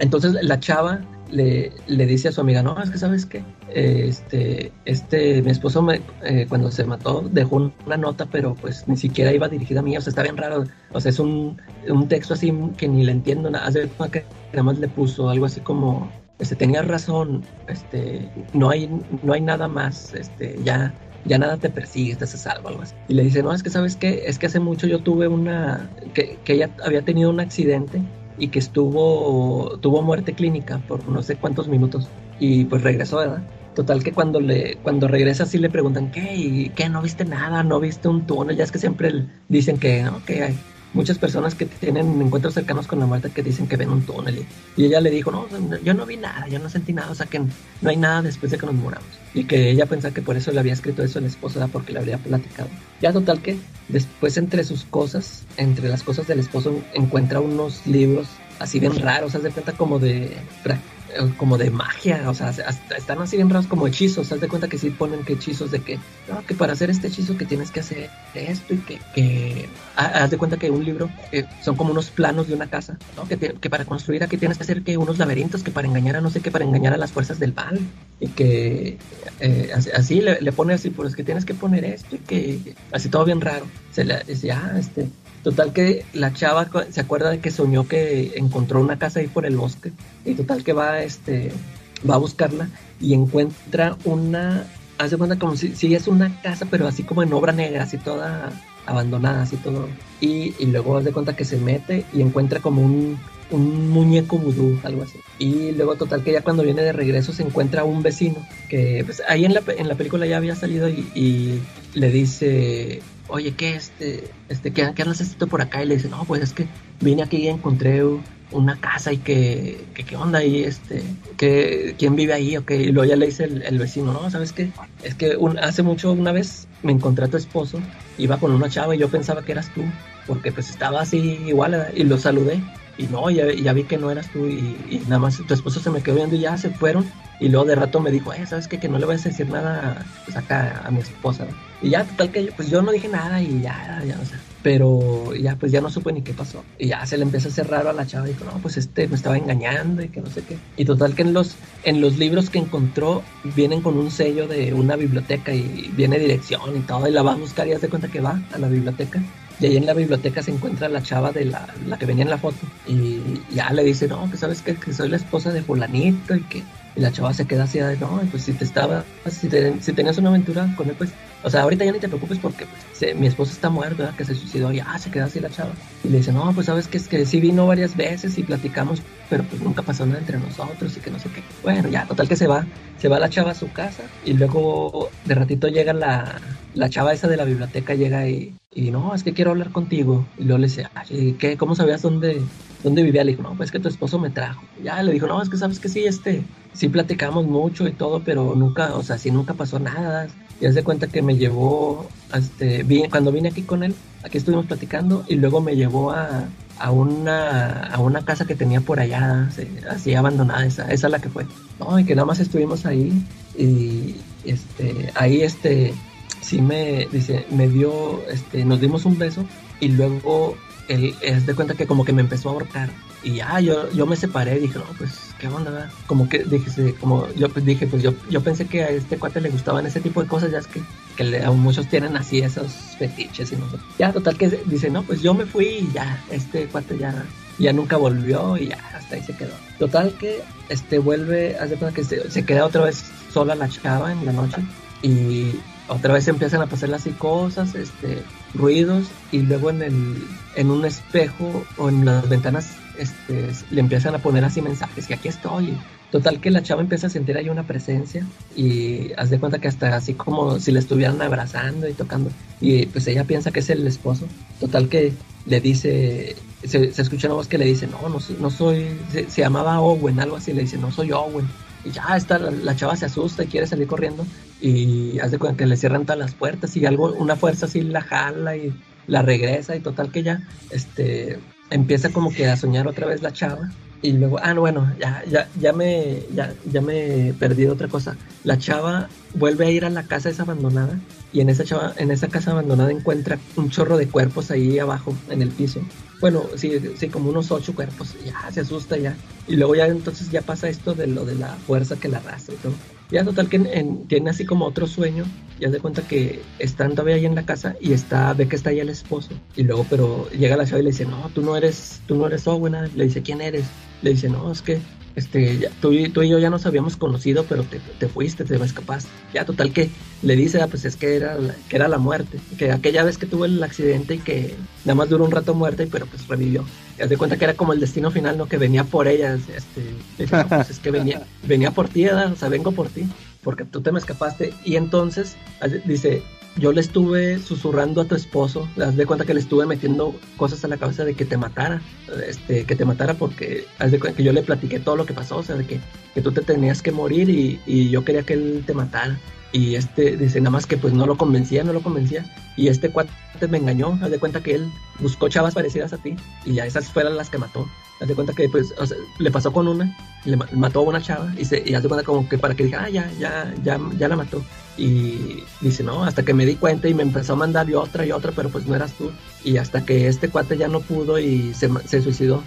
entonces la chava le, le, dice a su amiga, no, es que sabes que este, este, mi esposo me, eh, cuando se mató dejó una nota, pero pues ni siquiera iba dirigida a mí, o sea, está bien raro, o sea, es un, un texto así que ni le entiendo, nada, hace que nada más le puso algo así como, este, tenía razón, este, no hay, no hay nada más, este, ya, ya nada te persigue, estás a salvo, algo así. Y le dice, no, es que sabes que, es que hace mucho yo tuve una, que, que ella había tenido un accidente y que estuvo, tuvo muerte clínica por no sé cuántos minutos y pues regresó, ¿verdad? Total que cuando le cuando regresa sí le preguntan, ¿qué? ¿Y qué? ¿No viste nada? ¿No viste un túnel? Ya es que siempre dicen que, ¿no? hay, muchas personas que tienen encuentros cercanos con la muerte que dicen que ven un túnel. Y, ella le dijo, no, yo no vi nada, yo no sentí nada, o sea que no hay nada después de que nos muramos. Y que ella pensaba que por eso le había escrito eso a la esposa, porque le habría platicado. Ya total que después entre sus cosas, entre las cosas del esposo, encuentra unos libros así bien raros, haz de cuenta como de como de magia, o sea, están así bien raros como hechizos, haz de cuenta que sí ponen que hechizos de que, no, que para hacer este hechizo que tienes que hacer esto y que, que haz de cuenta que un libro eh, son como unos planos de una casa, ¿no? que, que, para construir aquí tienes que hacer que unos laberintos, que para engañar a no sé qué, para engañar a las fuerzas del mal, y que eh, así, le, pone así, pues que tienes que poner esto y que así todo bien raro, se le decía, ah, este, Total que la chava se acuerda de que soñó que encontró una casa ahí por el bosque y total que va este va a buscarla y encuentra una hace cuenta como si, es una casa pero así como en obra negra así toda abandonada así todo. Y, luego hace cuenta que se mete y encuentra como un, un muñeco vudú algo así. Y luego total que ya cuando viene de regreso se encuentra un vecino que pues, ahí en la, en la película ya había salido y le dice oye, ¿qué, este, este, ¿qué, qué andas haciendo por acá? Y le dice, no, pues es que vine aquí y encontré una casa y que, ¿qué onda ahí? Este, que, ¿Quién vive ahí? Y luego ya le dice el, vecino, no, ¿sabes qué? Es que hace mucho, una vez me encontré a tu esposo, iba con una chava y yo pensaba que eras tú, porque pues estaba así igual y lo saludé. Y no, ya, ya vi que no eras tú y, nada más tu esposo se me quedó viendo y ya se fueron. Y luego de rato me dijo, eh, ¿sabes qué? Que no le vas a decir nada pues acá a mi esposa. Y ya, total que yo, pues yo no dije nada y ya, ya, o sea, pero ya, pues ya no supe ni qué pasó. Y ya se le empieza a hacer raro a la chava y dijo, no, pues este me estaba engañando y que no sé qué. Y total que en los, en los libros que encontró vienen con un sello de una biblioteca y viene dirección y todo, y la va a buscar y hace cuenta que va a la biblioteca. Y ahí en la biblioteca se encuentra la chava de la, la que venía en la foto. Y ya le dice, no, que sabes que, que soy la esposa de fulanito y que y la chava se queda así de, no, pues si te estaba, si, si tenías una aventura con él, pues o sea, ahorita ya ni te preocupes porque pues, mi esposo está muerto, que se suicidó y ah, se queda así la chava. Y le dice, no, pues sabes que es que sí vino varias veces y platicamos, pero pues nunca pasó nada entre nosotros y que no sé qué. Bueno, ya, total que se va, se va la chava a su casa y luego de ratito llega la, la chava esa de la biblioteca, llega y, y no, es que quiero hablar contigo. Y luego le dice, ¿qué? ¿Cómo sabías dónde, dónde vivía? Le dijo, no, pues que tu esposo me trajo. Ya le dijo, no, es que sabes que sí, este, sí platicamos mucho y todo, pero nunca, o sea, sí nunca pasó nada y se cuenta que me llevó, este, cuando vine aquí con él, aquí estuvimos platicando y luego me llevó a, a una, a una casa que tenía por allá, así abandonada, esa, esa es la que fue. No, y que nada más estuvimos ahí y este, ahí este, sí me, dice, me dio, este, nos dimos un beso y luego él, es de cuenta que como que me empezó a ahorcar y ya, yo, yo me separé dije, no, pues ¿qué onda, verdad? Como que dije, como yo pues, dije, pues yo, yo pensé que a este cuate le gustaban ese tipo de cosas, ya es que, que le- a muchos tienen así esos fetiches y no sé. Ya, total que dice, no, pues yo me fui y ya, este cuate ya, ya nunca volvió y ya, hasta ahí se quedó. Total que este vuelve, hace cuenta que se, se queda otra vez sola la chava en la noche y otra vez empiezan a pasarle así cosas, este, ruidos y luego en el, en un espejo o en las ventanas, este, le empiezan a poner así mensajes que aquí estoy. Total que la chava empieza a sentir ahí una presencia y haz de cuenta que hasta así como si le estuvieran abrazando y tocando y pues ella piensa que es el esposo. Total que le dice, se, se escucha una voz que le dice, no, no, no soy, se, se llamaba Owen, algo así, le dice, no soy Owen. Y ya está, la, la chava se asusta y quiere salir corriendo y haz de cuenta que le cierran todas las puertas y algo, una fuerza así la jala y la regresa y total que ya, este, empieza como que a soñar otra vez la chava y luego, ah, no, bueno, ya, ya, ya me, ya, ya me perdí otra cosa. La chava vuelve a ir a la casa esa abandonada y en esa chava, en esa casa abandonada encuentra un chorro de cuerpos ahí abajo en el piso. Bueno, sí, sí, como unos ocho cuerpos. Ya se asusta ya. Y luego ya entonces ya pasa esto de lo de la fuerza que la arrastra y todo. Ya total que en- en- tiene así como otro sueño. Ya se cuenta que están todavía ahí en la casa y está, ve que está ahí el esposo. Y luego, pero llega la chava y le dice, no, tú no eres, tú no eres Owen. ah". Le dice, ¿quién eres? Le dice, no, es que este, ya- tú, tú y yo ya nos habíamos conocido, pero te, te fuiste, te me escapaste. Ya total que le dice, ah, pues es que era, la, que era la muerte. Que aquella vez que tuvo el accidente y que nada más duró un rato muerta, y pero pues revivió. Haz de cuenta que era como el destino final, ¿no? Que venía por ella. Este, no, pues es que venía, venía por ti, ¿verdad? o sea, vengo por ti, porque tú te me escapaste. Y entonces, dice, yo le estuve susurrando a tu esposo, haz de cuenta que le estuve metiendo cosas a la cabeza de que te matara, este, que te matara porque haz de cuenta que yo le platiqué todo lo que pasó, o sea, de que, que tú te tenías que morir y, y yo quería que él te matara. Y este dice nada más que pues no lo convencía, no lo convencía. Y este cuate me engañó, haz de cuenta que él buscó chavas parecidas a ti y ya esas fueron las que mató. Haz de cuenta que pues le pasó con una, le ma- mató a una chava y, se, y haz de cuenta como que para que diga, ah, ya, ya, ya, ya la mató. Y dice, no, hasta que me di cuenta y me empezó a mandar y otra y otra, pero pues no eras tú. Y hasta que este cuate ya no pudo y se, se suicidó.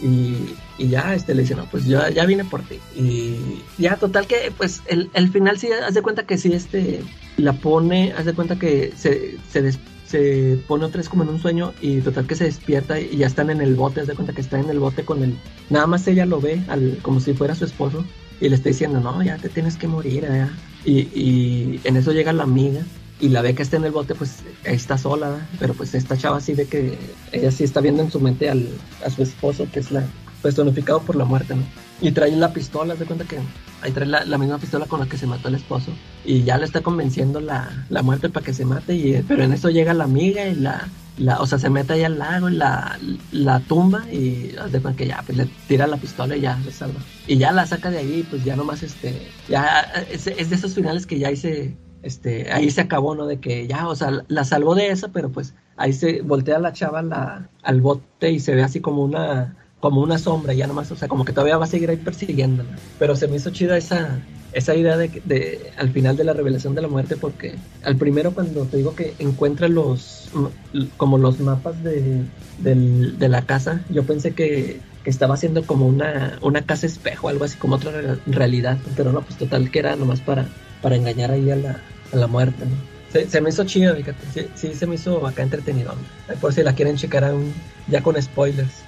Y, y ya este le dice, no, pues yo ya vine por ti. Y ya, total que, pues, el, el final sí, haz de cuenta que sí, este, la pone, haz de cuenta que se, se, se pone otra vez como en un sueño y total que se despierta y ya están en el bote, haz de cuenta que está en el bote con el, nada más ella lo ve al, como si fuera su esposo y le está diciendo, no, ya te tienes que morir, ya. Y, y en eso llega la amiga y la ve que está en el bote, pues ahí está sola, ¿verdad? pero pues esta chava sí ve que ella sí está viendo en su mente al, a su esposo, que es la personificado por la muerte, ¿no? Y trae la pistola, de cuenta que ahí trae la, la misma pistola con la que se mató el esposo y ya le está convenciendo la, la muerte para que se mate, y, pero en eso llega la amiga y la, la o sea, se mete ahí al lago la, la tumba y haz de cuenta que ya, pues le tira la pistola y ya se salva. Y ya la saca de ahí, pues ya nomás este, ya es, es de esos finales que ya hice este, ahí se acabó, ¿no? De que ya, o sea, la salvó de esa, pero pues ahí se voltea la chava la, al bote y se ve así como una, como una sombra, ya nomás, o sea, como que todavía va a seguir ahí persiguiéndola. Pero se me hizo chida esa, esa idea de, de al final de la revelación de la muerte, porque al primero cuando te digo que encuentra los, como los mapas de, del- de la casa, yo pensé que, estaba haciendo como una, una casa espejo, algo así como otra re- realidad, pero no, pues total que era nomás para, para engañar ahí a la, a la muerte, ¿no? Se, se me hizo chido, fíjate, sí, sí se me hizo acá entretenido. Por si la quieren checar aún, ya con spoilers.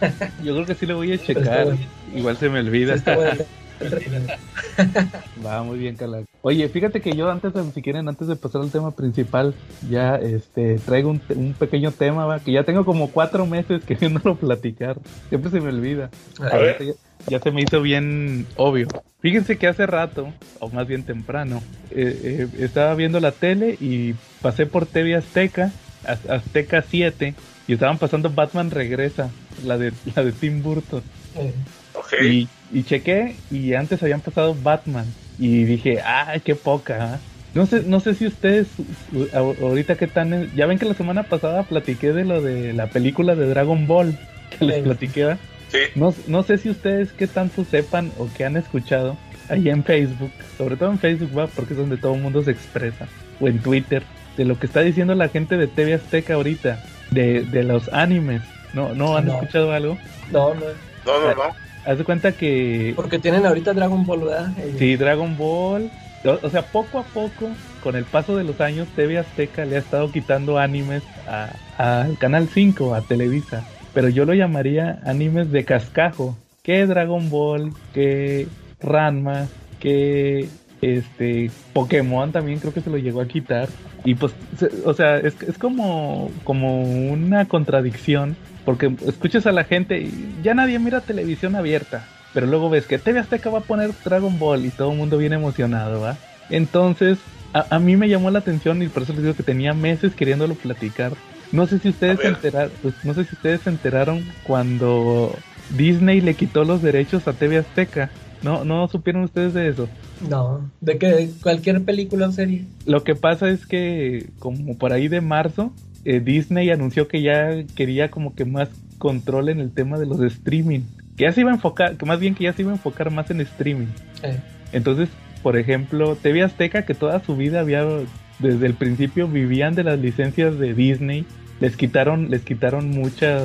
Yo creo que sí lo voy a está checar. bueno. Igual se me olvida. Está bueno, entretenido. Va muy bien, Calac. Oye, fíjate que yo antes de, si quieren, antes de pasar al tema principal, ya este traigo un, pequeño tema, va, que ya tengo como cuatro meses queriéndolo platicar. Siempre se me olvida. A ver. Ahorita ya, ya se me hizo bien obvio. Fíjense que hace rato, o más bien temprano, eh, eh, estaba viendo la tele y pasé por TV Azteca, Az- Azteca 7, y estaban pasando Batman Regresa, la de, la de Tim Burton. Eh, Ok. Y, y chequé y antes habían pasado Batman y dije, ay, qué poca. ¿ah?". No sé, no sé si ustedes ahorita que están, en- ya ven que la semana pasada platiqué de lo de la película de Dragon Ball que les platiqué. Sí. No, no sé si ustedes qué tanto sepan o qué han escuchado ahí en Facebook, sobre todo en Facebook, va, porque es donde todo el mundo se expresa, o en Twitter, de lo que está diciendo la gente de TV Azteca ahorita, de, de los animes. ¿No, no han No. escuchado algo? no, no. No, no, no. Haz de cuenta que... Porque tienen ahorita Dragon Ball, ¿verdad? Ellos. Sí, Dragon Ball. O, o sea, poco a poco, con el paso de los años, TV Azteca le ha estado quitando animes a- al Canal 5, a Televisa. Pero yo lo llamaría animes de cascajo. Que Dragon Ball, que Ranma, que este Pokémon también creo que se lo llegó a quitar. Y pues, se- o sea, es, es como, como una contradicción. Porque escuchas a la gente y ya nadie mira televisión abierta. Pero luego ves que TV Azteca va a poner Dragon Ball y todo el mundo viene emocionado, ¿va? Entonces, a, a mí me llamó la atención y por eso les digo que tenía meses queriéndolo platicar. No sé si ustedes se enteraron, no sé si ustedes se enteraron cuando Disney le quitó los derechos a TV Azteca. No, no supieron ustedes de eso. No, de que cualquier película o serie. Lo que pasa es que como por ahí de marzo, eh, Disney anunció que ya quería como que más control en el tema de los streaming. Que ya se iba a enfocar, que más bien que ya se iba a enfocar más en streaming. Eh, Entonces, por ejemplo, TV Azteca, que toda su vida había, desde el principio vivían de las licencias de Disney, les quitaron, les quitaron mucha,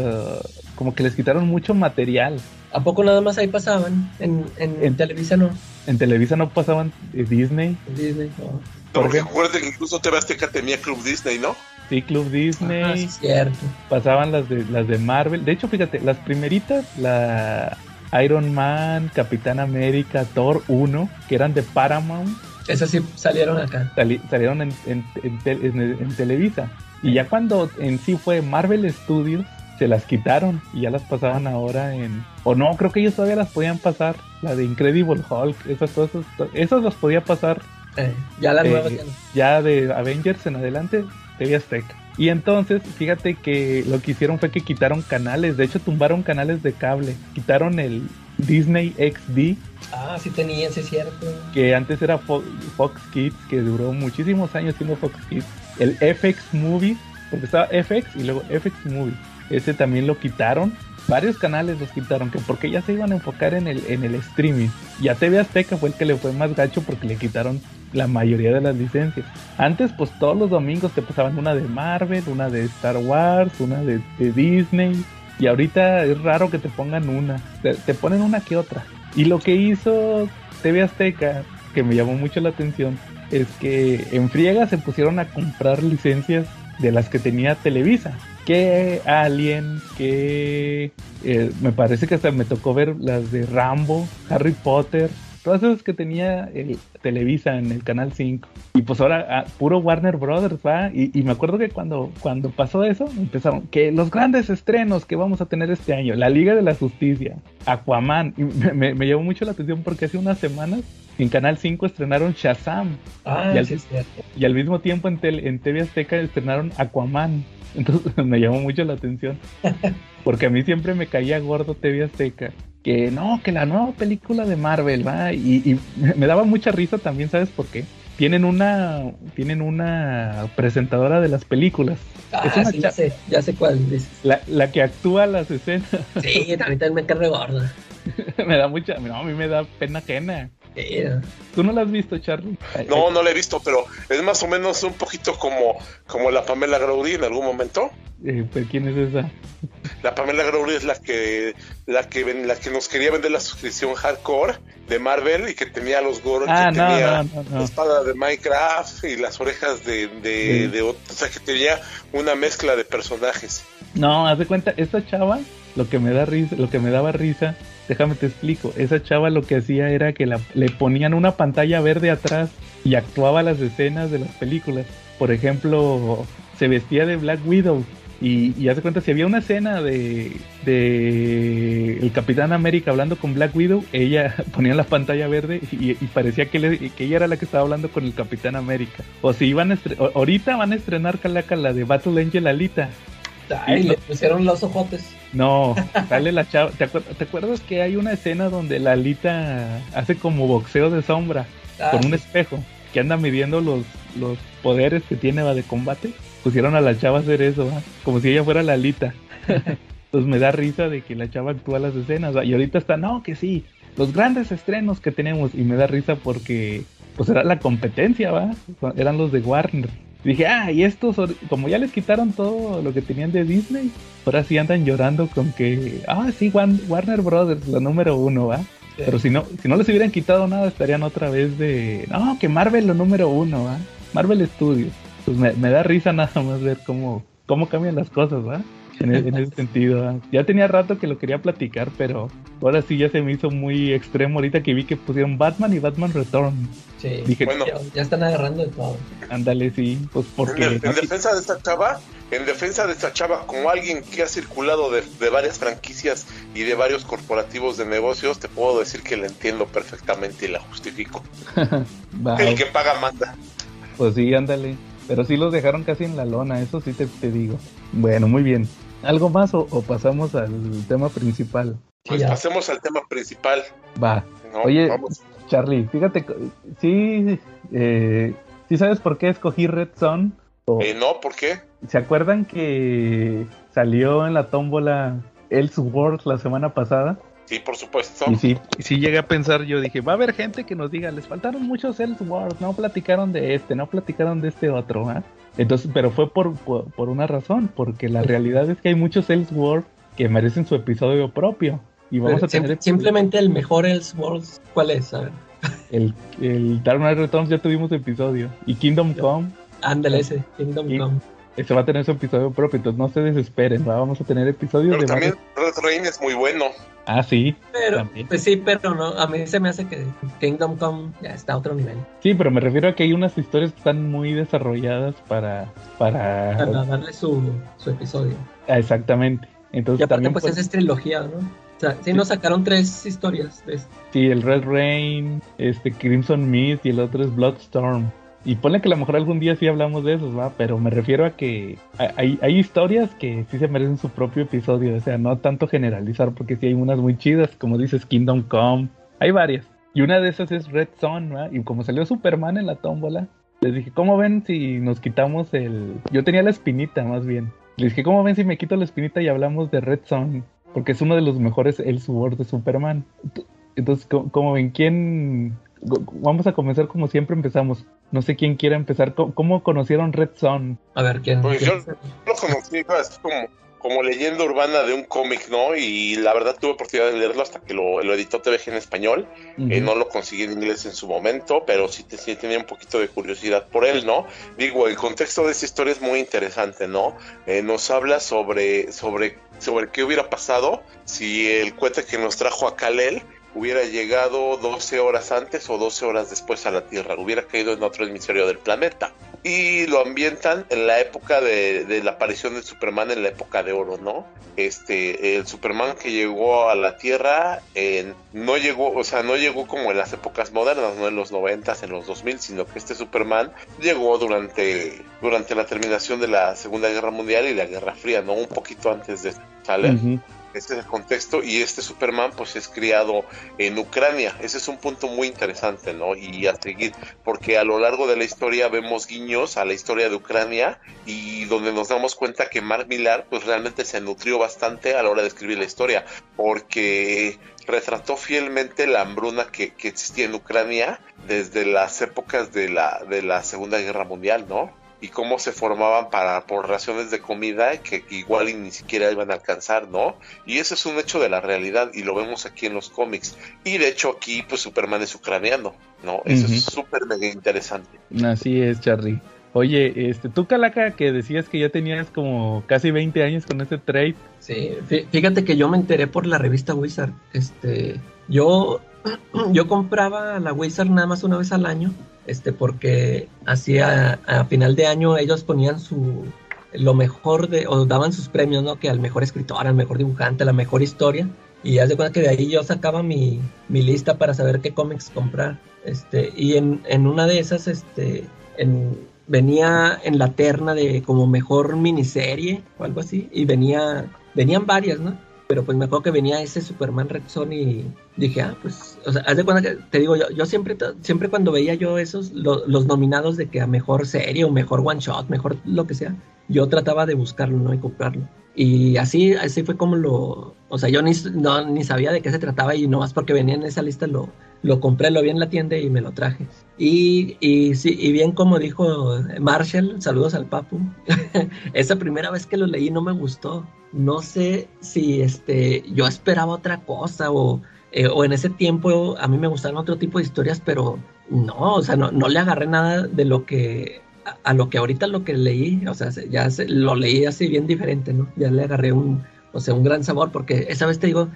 como que les quitaron mucho material. ¿A poco nada más ahí pasaban? En, en, En- Televisa no. En Televisa no pasaban eh, Disney, En Disney no. No, Por porque acuérdate que incluso TV Azteca tenía Club Disney, ¿no? Sí, Club Disney, Ah, es cierto. pasaban las de las de Marvel. De hecho, fíjate, las primeritas, la Iron Man, Capitán América, Thor 1, que eran de Paramount, Esas sí salieron acá. sali- salieron en, en- en te- en- en Televisa. Y ya cuando en sí fue Marvel Studios, se las quitaron y ya las pasaban ahora en... O no, creo que ellos todavía las podían pasar. La de Incredible Hulk, esas cosas, esas las podía pasar Eh, ya la Eh, nueva ya no. ya de Avengers en adelante, TV Azteca. Y entonces, fíjate que lo que hicieron fue que quitaron canales, de hecho tumbaron canales de cable, quitaron el Disney XD, Ah, sí tenía, sí es cierto. que antes era Fo- Fox Kids, que duró muchísimos años siendo Fox Kids, el FX Movie, porque estaba FX y luego FX Movie, ese también lo quitaron. Varios canales los quitaron, que porque ya se iban a enfocar en el, en el streaming. Y a TV Azteca fue el que le fue más gacho porque le quitaron la mayoría de las licencias. Antes, pues todos los domingos te pasaban una de Marvel, una de Star Wars, una de, Disney. Y ahorita es raro que te pongan una. Te, te ponen una que otra. Y lo que hizo TV Azteca, que me llamó mucho la atención, es que en friega se pusieron a comprar licencias de las que tenía Televisa. Que Alien, que eh, me parece que hasta me tocó ver las de Rambo, Harry Potter, todas esas que tenía el Televisa en el canal 5. Y pues ahora ah, puro Warner Brothers, ¿va? Y, y me acuerdo que cuando, cuando pasó eso, empezaron que los grandes estrenos que vamos a tener este año, La Liga de la Justicia, Aquaman, y me, me- me llamó mucho la atención porque hace unas semanas en Canal 5 estrenaron Shazam. Ah, Y al- sí. Y al mismo tiempo en, en TV Azteca estrenaron Aquaman. Entonces me llamó mucho la atención. Porque a mí siempre me caía gordo TV Azteca. Que no, que la nueva película de Marvel, va. Y, y me daba mucha risa también, ¿sabes por qué? Tienen una, tienen una presentadora de las películas. Ah, Es una sí, ya sé, ya sé cuál dices. La, la que actúa las escenas. Sí, ahorita me cae re gorda. me da mucha, no, a mí me da pena ajena. ¿Tú no la has visto, Charlie? No, no la he visto, pero es más o menos un poquito como, como la Pamela Growdy en algún momento. Eh, pues, ¿Quién es esa? La Pamela Growdy es la que la que la que nos quería vender la suscripción hardcore de Marvel y que tenía los gorros, Ah, que no, tenía no, no, no. la espada de Minecraft y las orejas de, de, Sí. de o sea que tenía una mezcla de personajes. No, haz de cuenta, esta chava, lo que me da risa, lo que me daba risa, déjame te explico, esa chava lo que hacía era que la- le ponían una pantalla verde atrás y actuaba las escenas de las películas. Por ejemplo, se vestía de Black Widow y, y haz de cuenta, si había una escena de, de el Capitán América hablando con Black Widow, ella ponía la pantalla verde y, parecía que, le- que ella era la que estaba hablando con el Capitán América. O si iban a ahorita van a estrenar Calaca la de Battle Angel Alita. Ay, Y- le pusieron los ojotes. No, sale la chava. ¿Te, acuer- te acuerdas que hay una escena donde la Alita hace como boxeo de sombra Ah, con un sí. espejo que anda midiendo los, los poderes que tiene va de combate? Pusieron a la chava a hacer eso, ¿va? como si ella fuera la Alita. Entonces me da risa de que la chava actúa las escenas. ¿va? Y ahorita está, no, que sí, los grandes estrenos que tenemos. Y me da risa porque pues era la competencia, ¿va? Eran los de Warner. Dije, ah, y estos, como ya les quitaron todo lo que tenían de Disney, ahora sí andan llorando con que, ah, sí, Warner Brothers, la número uno, ¿va? Pero si no, si no les hubieran quitado nada, estarían otra vez de, no, que Marvel lo número uno, ¿va? Marvel Studios. Pues me, me da risa nada más ver cómo, cómo cambian las cosas, ¿va? En, e, ese sentido. Ya tenía rato que lo quería platicar, pero ahora sí ya se me hizo muy extremo ahorita que vi que pusieron Batman y Batman Return. Sí, bueno, ya, están agarrando de todo. Ándale, sí, pues porque... En, defensa de esta chava, en defensa de esta chava, como alguien que ha circulado de, varias franquicias y de varios corporativos de negocios, te puedo decir que la entiendo perfectamente y la justifico. El que paga manda. Pues sí, ándale. Pero sí los dejaron casi en la lona, eso sí te, te digo. Bueno, muy bien. ¿Algo más o, pasamos al tema principal? Pues pasemos al tema principal. Va. Oye, Charlie, fíjate, sí, eh, ¿sí sabes por qué escogí Red Zone? Eh, no, ¿por qué? ¿Se acuerdan que salió en la tómbola Elseworlds la semana pasada? Sí, por supuesto. Y sí, sí llegué a pensar, yo dije, va a haber gente que nos diga, les faltaron muchos Elseworlds, no platicaron de este, no platicaron de este otro, ¿ah? Entonces, pero fue por, por, una razón, porque la realidad es que hay muchos Elseworlds que merecen su episodio propio. Y vamos a tener simplemente el mejor Elseworlds, ¿cuál es? El, el Dark Knight Returns ya tuvimos episodio. Y Kingdom Come. Ándale ese, Kingdom Come. Ese va a tener su episodio propio, entonces no se desesperen, vamos a tener episodios pero también Red Rain es muy bueno. Ah, sí. Pero, pues sí, pero no, a mí se me hace que Kingdom Come ya está a otro nivel. Sí, pero me refiero a que hay unas historias que están muy desarrolladas para... Para, para darle su, su episodio. Ah, exactamente. Entonces, y aparte, pues, es trilogía, ¿no? O sea, sí, nos sacaron tres historias. De Sí, el Red Rain, este Crimson Mist y el otro es Bloodstorm. Y ponle que a lo mejor algún día sí hablamos de esos, ¿va? Pero me refiero a que hay, hay historias que sí se merecen su propio episodio. O sea, no tanto generalizar, porque sí hay unas muy chidas, como dices Kingdom Come. Hay varias. Y una de esas es Red Son, ¿va? Y como salió Superman en la tómbola, les dije, ¿cómo ven si nos quitamos el... Yo tenía la espinita, más bien. Les dije, ¿cómo ven si me quito la espinita y hablamos de Red Son? Porque es uno de los mejores el Sword de Superman. Entonces, ¿cómo ven? ¿Quién vamos a comenzar como siempre empezamos. No sé quién quiera empezar. ¿Cómo, conocieron Red Son? A ver, ¿quién? Pues yo lo conocí como, como leyenda urbana de un cómic, ¿no? Y la verdad tuve oportunidad de leerlo hasta que lo, editó TVG en español. Eh, no lo conseguí en inglés en su momento, pero sí, tenía un poquito de curiosidad por él, ¿no? Digo, el contexto de esta historia es muy interesante, ¿no? Eh, nos habla sobre, sobre, sobre qué hubiera pasado si el cuento que nos trajo a Kalel hubiera llegado 12 horas antes o 12 horas después a la Tierra, hubiera caído en otro hemisferio del planeta. Y lo ambientan en la época de, la aparición de Superman, en la época de oro, ¿no? Este, el Superman que llegó a la Tierra no llegó, o sea, no llegó como en las épocas modernas, no en los 90, en los 2000, sino que este Superman llegó durante, durante la terminación de la Segunda Guerra Mundial y la Guerra Fría, ¿no? Un poquito antes de, ¿sale? Este es el contexto y este Superman pues es criado en Ucrania. Ese es un punto muy interesante, ¿no? Y a seguir, porque a lo largo de la historia vemos guiños a la historia de Ucrania y donde nos damos cuenta que Mark Millar pues realmente se nutrió bastante a la hora de escribir la historia, porque retrató fielmente la hambruna que, que existía en Ucrania desde las épocas de la, de la Segunda Guerra Mundial, ¿no? Y cómo se formaban para por raciones de comida que igual ni siquiera iban a alcanzar, ¿no? Y eso es un hecho de la realidad y lo vemos aquí en los cómics. Y de hecho aquí pues Superman es ucraniano, ¿no? Eso es súper mega interesante. Así es, Charlie. Oye, este, tú Calaca, que decías que ya tenías como casi 20 años con ese trade. Sí, fíjate que yo me enteré por la revista Wizard. Este, yo, yo compraba la Wizard nada más una vez al año este, porque hacía a final de año ellos ponían su lo mejor de, o daban sus premios, ¿no? Que al mejor escritor, al mejor dibujante, la mejor historia. Y haz de cuenta que de ahí yo sacaba mi, mi lista para saber qué cómics comprar. Este, y en, en una de esas, este, en, venía en la terna de como mejor miniserie o algo así. Y venía, venían varias, ¿no? Pero pues me acuerdo que venía ese Superman Red Son y dije, ah, pues, o sea, haz de cuenta que te digo, yo, yo siempre, siempre cuando veía yo esos, los nominados de que a mejor serie o mejor one shot, mejor lo que sea, yo trataba de buscarlo, ¿no? Y comprarlo. Y así, así fue como lo, o sea, yo ni, no, ni sabía de qué se trataba y nomás porque venía en esa lista lo, lo compré, lo vi en la tienda y me lo traje. Y, y, sí, y bien como dijo Marshall, saludos al Papu, esa primera vez que lo leí no me gustó. No sé si este, yo esperaba otra cosa o, eh, o en ese tiempo a mí me gustaban otro tipo de historias, pero no, o sea, no, no le agarré nada de lo que a, lo que ahorita lo que leí, o sea, ya se, lo leí así bien diferente, ¿no? Ya le agarré un, o sea, un gran sabor, porque esa vez te digo,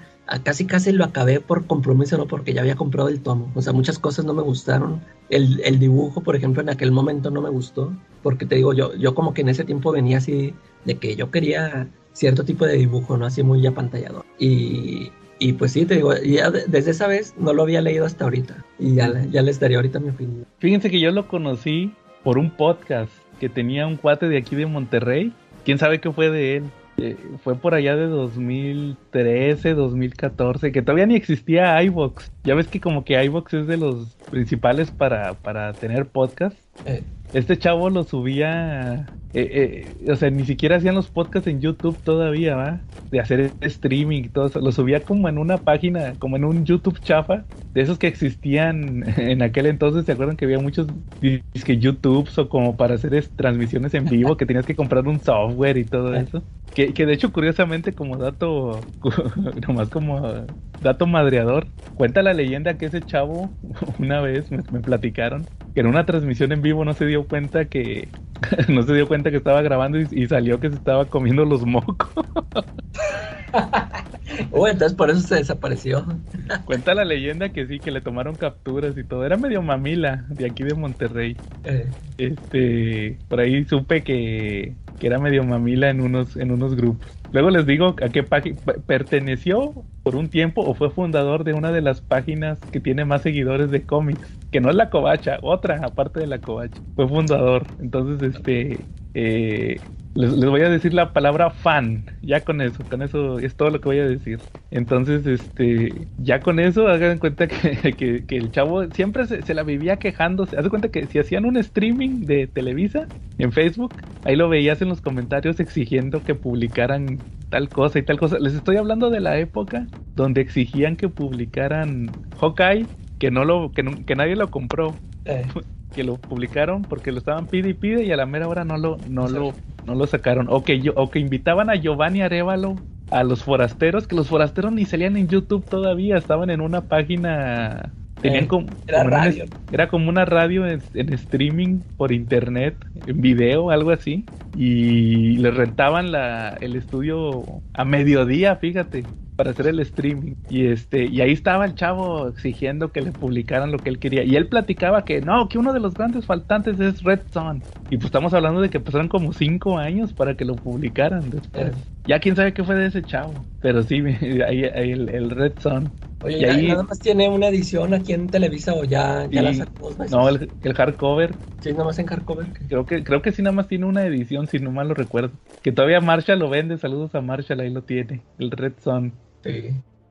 casi casi lo acabé por compromiso, ¿no? Porque ya había comprado el tomo. O sea, muchas cosas no me gustaron. El, el, dibujo, por ejemplo, en aquel momento no me gustó. Porque te digo, yo, yo como que en ese tiempo venía así de que yo quería cierto tipo de dibujo, ¿no? Así muy apantallador. Y, y pues sí, te digo, ya desde esa vez no lo había leído hasta ahorita. Y ya, ya les daré ahorita mi opinión. Fíjense que yo lo conocí por un podcast que tenía un cuate de aquí de Monterrey. ¿Quién sabe qué fue de él? Eh, fue por allá de 2013, 2014, que todavía ni existía iVox. Ya ves que como que iVox es de los principales para, para tener podcast. Eh. Este chavo lo subía, eh, o sea, ni siquiera hacían los podcasts en YouTube todavía, ¿va? De hacer streaming y todo eso. Lo subía como en una página, como en un YouTube chafa, de esos que existían en aquel entonces. ¿Se acuerdan que había muchos que YouTube o como para hacer transmisiones en vivo que tenías que comprar un software y todo eso? Que, que, de hecho, curiosamente, como dato, nomás como dato madreador, cuenta la leyenda que ese chavo, una vez me, platicaron, que en una transmisión en vivo no se dio cuenta que, no se dio cuenta que estaba grabando y, salió que se estaba comiendo los mocos. oh, entonces por eso se desapareció. Cuenta la leyenda que sí, que le tomaron capturas y todo. Era medio mamila de aquí de Monterrey. Eh. Este, por ahí supe que que era medio mamila en unos, en unos grupos. Luego les digo a qué página perteneció por un tiempo o fue fundador de una de las páginas que tiene más seguidores de cómics, que no es la Covacha, otra aparte de la Covacha. Fue fundador. Entonces, este, eh, les, voy a decir la palabra fan, ya con eso, con eso es todo lo que voy a decir. Entonces, este, ya con eso, hagan cuenta que, que, el chavo siempre se, la vivía quejándose. Haz cuenta que si hacían un streaming de Televisa en Facebook, ahí lo veías en los comentarios exigiendo que publicaran tal cosa y tal cosa. Les estoy hablando de la época donde exigían que publicaran Hawkeye, que no lo, que, que nadie lo compró. Eh. que lo publicaron porque lo estaban pide y pide y a la mera hora no lo, no lo, no lo sacaron. O que, yo, o que invitaban a Giovanni Arevalo a los forasteros, que los forasteros ni salían en YouTube todavía, estaban en una página Tenían eh, como, era, radio. era como una radio en, streaming por internet, en video, algo así. Y le rentaban la, el estudio a mediodía, fíjate para hacer el streaming. Y este, y ahí estaba el chavo exigiendo que le publicaran lo que él quería. Y él platicaba que no, que uno de los grandes faltantes es Red Son. Y pues estamos hablando de que pasaron como cinco años para que lo publicaran después. Ya quién sabe qué fue de ese chavo. Pero sí, ahí, el, el, Red Son. Oye, y ahí... nada más tiene una edición aquí en Televisa o ya, ya la sacó No, el, el, hardcover. Sí, nada más en hardcover. Creo que, creo que sí, nada más tiene una edición, si no mal lo recuerdo. Que todavía Marshall lo vende. Saludos a Marshall, ahí lo tiene. El Red Son.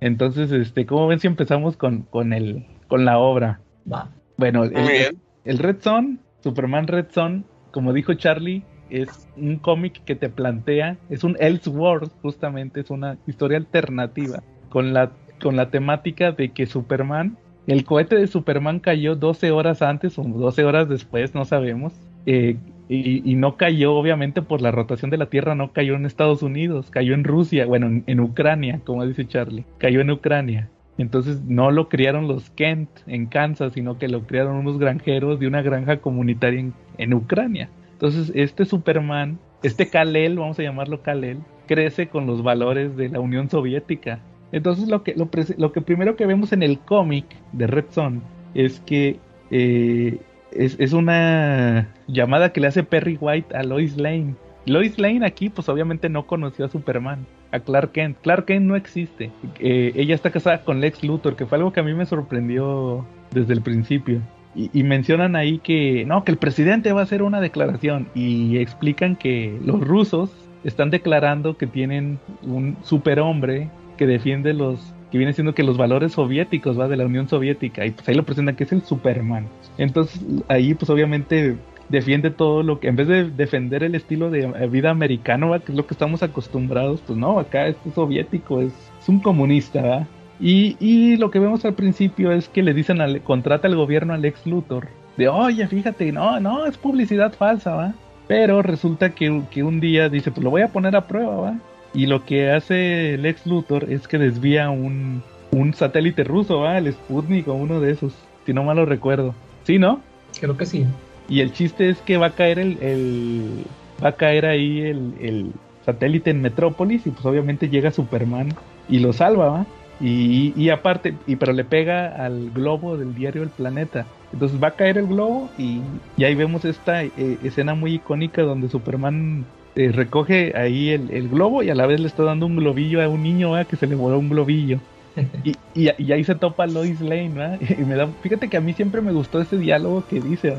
Entonces, este, ¿cómo ven si empezamos con, con el, con la obra? Va. Bueno, el, el, Red Son, Superman Red Son, como dijo Charlie, es un cómic que te plantea, es un Elseworld, justamente, es una historia alternativa, con la, con la temática de que Superman, el cohete de Superman cayó 12 horas antes o 12 horas después, no sabemos, eh, y, no cayó, obviamente, por la rotación de la Tierra, no cayó en Estados Unidos, cayó en Rusia, bueno, en, Ucrania, como dice Charlie, cayó en Ucrania. Entonces no lo criaron los Kent en Kansas, sino que lo criaron unos granjeros de una granja comunitaria en, Ucrania. Entonces este Superman, este Kalel, vamos a llamarlo Kalel, crece con los valores de la Unión Soviética. Entonces lo que, lo, lo que primero que vemos en el cómic de Red Son es que eh, es, una llamada que le hace Perry White a Lois Lane. Lois Lane aquí, pues obviamente no conoció a Superman, a Clark Kent. Clark Kent no existe. Eh, ella está casada con Lex Luthor, que fue algo que a mí me sorprendió desde el principio. Y, mencionan ahí que no, que el presidente va a hacer una declaración y explican que los rusos están declarando que tienen un superhombre que defiende los que viene siendo que los valores soviéticos va de la Unión Soviética y pues ahí lo presentan que es el Superman. Entonces ahí pues obviamente defiende todo lo que en vez de defender el estilo de vida americano, que es lo que estamos acostumbrados, pues no, acá es soviético, es, un comunista, Y, y lo que vemos al principio es que le dicen, al, contrata el gobierno al ex Luthor. De, oye, fíjate, no, no, es publicidad falsa, ¿va? Pero resulta que, que un día dice, pues lo voy a poner a prueba, ¿va? Y lo que hace el ex Luthor es que desvía un, un satélite ruso, ¿va? El Sputnik o uno de esos, si no mal lo recuerdo. ¿Sí, no? Creo que sí. Y el chiste es que va a caer el, el va a caer ahí el, el, satélite en Metrópolis y pues obviamente llega Superman y lo salva, ¿va? Y, y, aparte, y pero le pega al globo del diario El Planeta. Entonces va a caer el globo y, y ahí vemos esta eh, escena muy icónica donde Superman eh, recoge ahí el, el, globo y a la vez le está dando un globillo a un niño que se le voló un globillo. y, y, y, ahí se topa Lois Lane. Y me da, fíjate que a mí siempre me gustó ese diálogo que dice.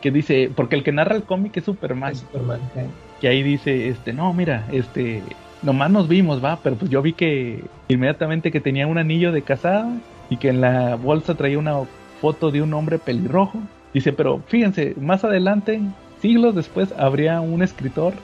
Que dice, porque el que narra el cómic es Superman. Es Superman ¿eh? Que ahí dice, este, no, mira, este, nomás nos vimos, va, pero pues yo vi que inmediatamente que tenía un anillo de casada y que en la bolsa traía una foto de un hombre pelirrojo. Dice, pero fíjense, más adelante, siglos después, habría un escritor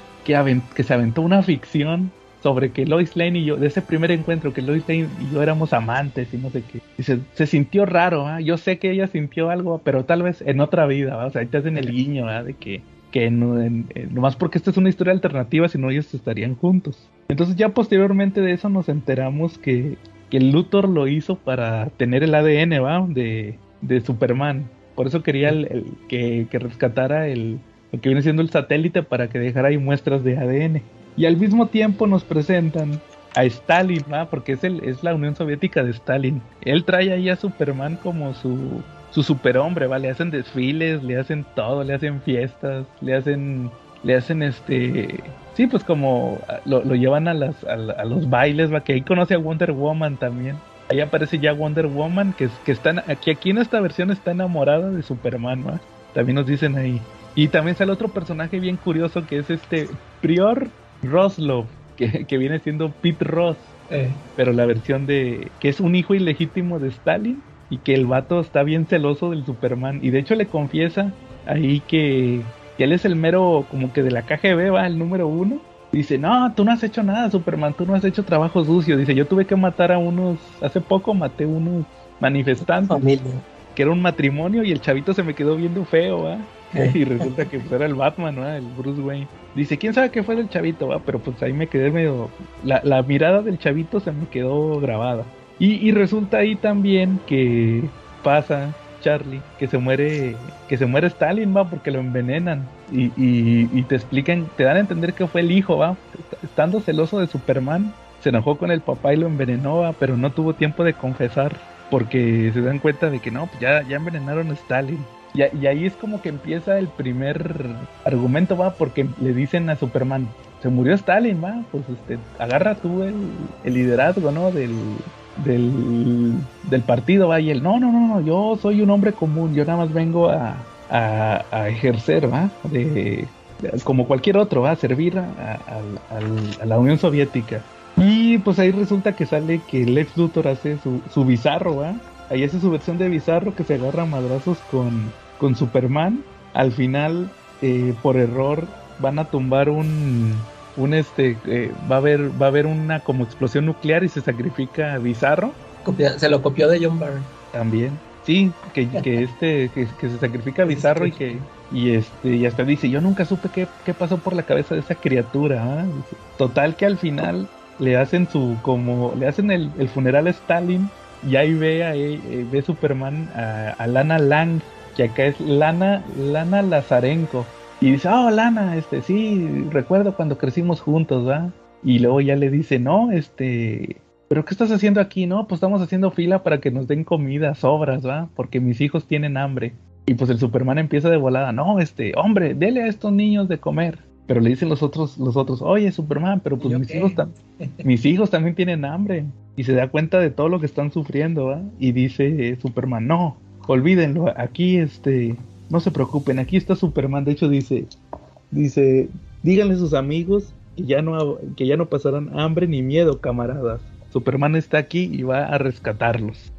que, se aventó una ficción sobre que Lois Lane y yo, de ese primer encuentro, que Lois Lane y yo éramos amantes y no sé qué. Dice, se sintió raro, ¿eh? yo sé que ella sintió algo, pero tal vez en otra vida, o sea, ahí te hacen el guiño, ¿eh? de que, que no, en, en, nomás porque esta es una historia alternativa, si no ellos estarían juntos. Entonces ya posteriormente de eso nos enteramos que, que Luthor lo hizo para tener el ADN. De, de Superman. Por eso quería el, que, que rescatara el, lo que viene siendo el satélite para que dejara ahí muestras de ADN. Y al mismo tiempo nos presentan a Stalin, ¿va? porque es, el, es la Unión Soviética de Stalin. Él trae ahí a Superman como su, su superhombre, ¿va? Le hacen desfiles, le hacen todo, le hacen fiestas, le hacen, le hacen este... Sí, pues como lo, lo llevan a, las, a, a, los bailes, ¿va? Que ahí conoce a Wonder Woman también. Ahí aparece ya Wonder Woman, que, que está, aquí, aquí en esta versión está enamorada de Superman, ¿va? También nos dicen ahí. Y también sale otro personaje bien curioso que es este Prior Roslow, que, que, viene siendo Pete Ross, eh. pero la versión de que es un hijo ilegítimo de Stalin y que el vato está bien celoso del Superman y de hecho le confiesa ahí que, que él es el mero como que de la KGB va el número uno. Dice, no, tú no has hecho nada, Superman, tú no has hecho trabajo sucio. Dice, yo tuve que matar a unos, hace poco maté unos manifestantes. Familia. Que era un matrimonio y el chavito se me quedó viendo feo, ¿va? Y resulta que pues, el Batman, ¿no? El Bruce Wayne. Dice, quién sabe qué fue del chavito, va, pero pues ahí me quedé medio. La, la mirada del chavito se me quedó grabada. Y, y, resulta ahí también que pasa Charlie, que se muere, que se muere Stalin, va, porque lo envenenan. Y, y, y te explican, te dan a entender que fue el hijo, va. Estando celoso de Superman, se enojó con el papá y lo envenenó, va, pero no tuvo tiempo de confesar. Porque se dan cuenta de que no, pues ya, ya envenenaron a Stalin. Y, y, ahí es como que empieza el primer argumento, va, porque le dicen a Superman, se murió Stalin, va, pues este, agarra tú el, liderazgo, ¿no? Del, del, partido, va, y él, no, no, no, no, yo soy un hombre común, yo nada más vengo a, a, ejercer, va, de, como cualquier otro, va, a servir a, la Unión Soviética. Y pues ahí resulta que sale que Lex Luthor hace su, su bizarro, va, ahí hace su versión de Bizarro que se agarra a madrazos con, con Superman. Al final, eh, por error, van a tumbar un, un este, eh, va a haber, va a haber una como explosión nuclear y se sacrifica a Bizarro. Copia, se lo copió de John Byrne. También, sí, que, que este, que, que, se sacrifica a Bizarro y que, y este, y hasta dice, yo nunca supe qué, qué pasó por la cabeza de esa criatura. ¿eh? Total que al final le hacen su, como, le hacen el, el funeral a Stalin y ahí ve, ahí, eh, ve Superman a, a, Lana Lang, que acá es Lana, Lana Lazarenko. Y dice, oh, Lana, este, sí, recuerdo cuando crecimos juntos, ¿va? Y luego ya le dice, no, este, ¿pero qué estás haciendo aquí? No, pues estamos haciendo fila para que nos den comida, sobras, ¿va? Porque mis hijos tienen hambre. Y pues el Superman empieza de volada, no, este, hombre, dele a estos niños de comer. Pero le dicen los otros, los otros, oye Superman, pero pues mis hijos, mis hijos también tienen hambre. Y se da cuenta de todo lo que están sufriendo, ¿va? Y dice eh, Superman, no, olvídenlo, aquí este, no se preocupen, aquí está Superman. De hecho dice, dice, díganle a sus amigos que ya no, que ya no pasarán hambre ni miedo, camaradas. Superman está aquí y va a rescatarlos.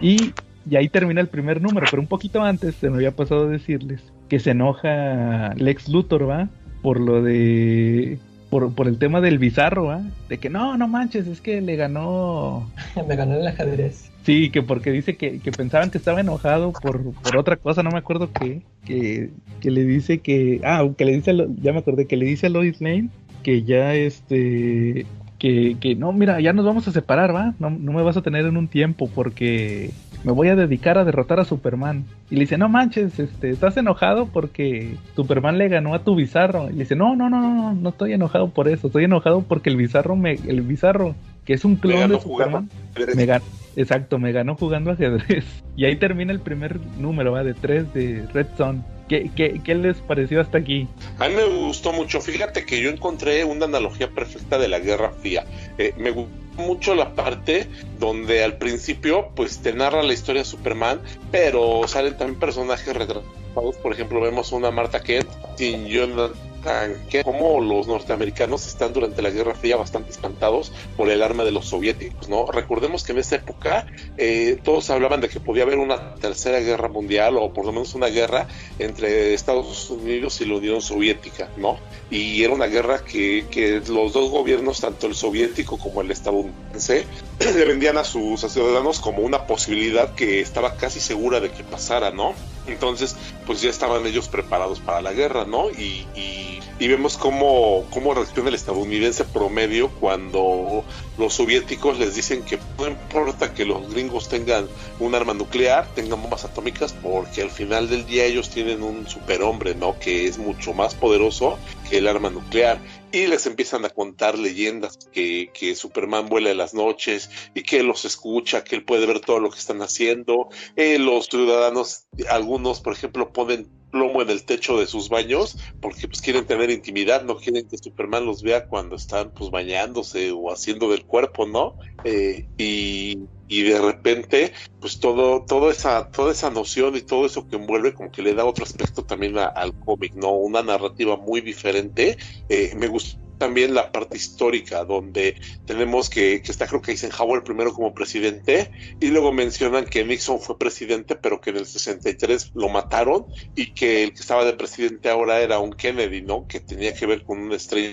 Y, y ahí termina el primer número, pero un poquito antes se me había pasado a decirles que se enoja Lex Luthor, ¿va? por lo de por, por el tema del bizarro, ¿ah? De que no, no manches, es que le ganó. Me ganó el ajedrez. Sí, que porque dice que, que pensaban que estaba enojado por, por otra cosa, no me acuerdo qué. Que, que le dice que. Ah, que le dice. a Lo- Ya me acordé, que le dice a Lois Lane que ya este. Que, que no, mira, ya nos vamos a separar, ¿va? No, no me vas a tener en un tiempo porque me voy a dedicar a derrotar a Superman. Y le dice, no manches, este, estás enojado porque Superman le ganó a tu bizarro. Y le dice, no, no, no, no, no, no estoy enojado por eso, estoy enojado porque el bizarro me, el bizarro, que es un Me clon ganó de Superman, me ganó, exacto, me ganó jugando ajedrez. Y ahí termina el primer número, ¿va? De tres de Red Son. ¿Qué, qué, qué les pareció hasta aquí? A mí me gustó mucho. Fíjate que yo encontré una analogía perfecta de la Guerra Fría. Eh, me gustó mucho la parte donde al principio pues te narra la historia de Superman, pero salen también personajes retratados. Por ejemplo, vemos una Marta Kent sin Jonathan Kent, como los norteamericanos están durante la Guerra Fría bastante espantados por el arma de los soviéticos, ¿no? Recordemos que en esa época eh, todos hablaban de que podía haber una tercera guerra mundial o por lo menos una guerra entre Estados Unidos y la Unión Soviética, ¿no? Y era una guerra que, que los dos gobiernos, tanto el soviético como el estadounidense, le vendían a sus ciudadanos como una posibilidad que estaba casi segura de que pasara, ¿no? Entonces, pues ya estaban ellos preparados para la guerra, ¿no? Y, y, y vemos cómo, cómo reacciona el estadounidense promedio cuando los soviéticos les dicen que no importa que los gringos tengan un arma nuclear, tengan bombas atómicas, porque al final del día ellos tienen un superhombre, ¿no? Que es mucho más poderoso que el arma nuclear. Y les empiezan a contar leyendas que, que Superman vuela en las noches y que los escucha, que él puede ver todo lo que están haciendo. Eh, los ciudadanos, algunos, por ejemplo, ponen plomo en el techo de sus baños porque pues quieren tener intimidad, no quieren que Superman los vea cuando están pues bañándose o haciendo del cuerpo, ¿no? Eh, y, y de repente pues todo, toda esa, toda esa noción y todo eso que envuelve como que le da otro aspecto también al cómic, ¿no? Una narrativa muy diferente. Eh, me gustó también la parte histórica donde tenemos que, que está creo que Eisenhower primero como presidente y luego mencionan que Nixon fue presidente pero que en el 63 lo mataron y que el que estaba de presidente ahora era un Kennedy, ¿no? Que tenía que ver con una estrella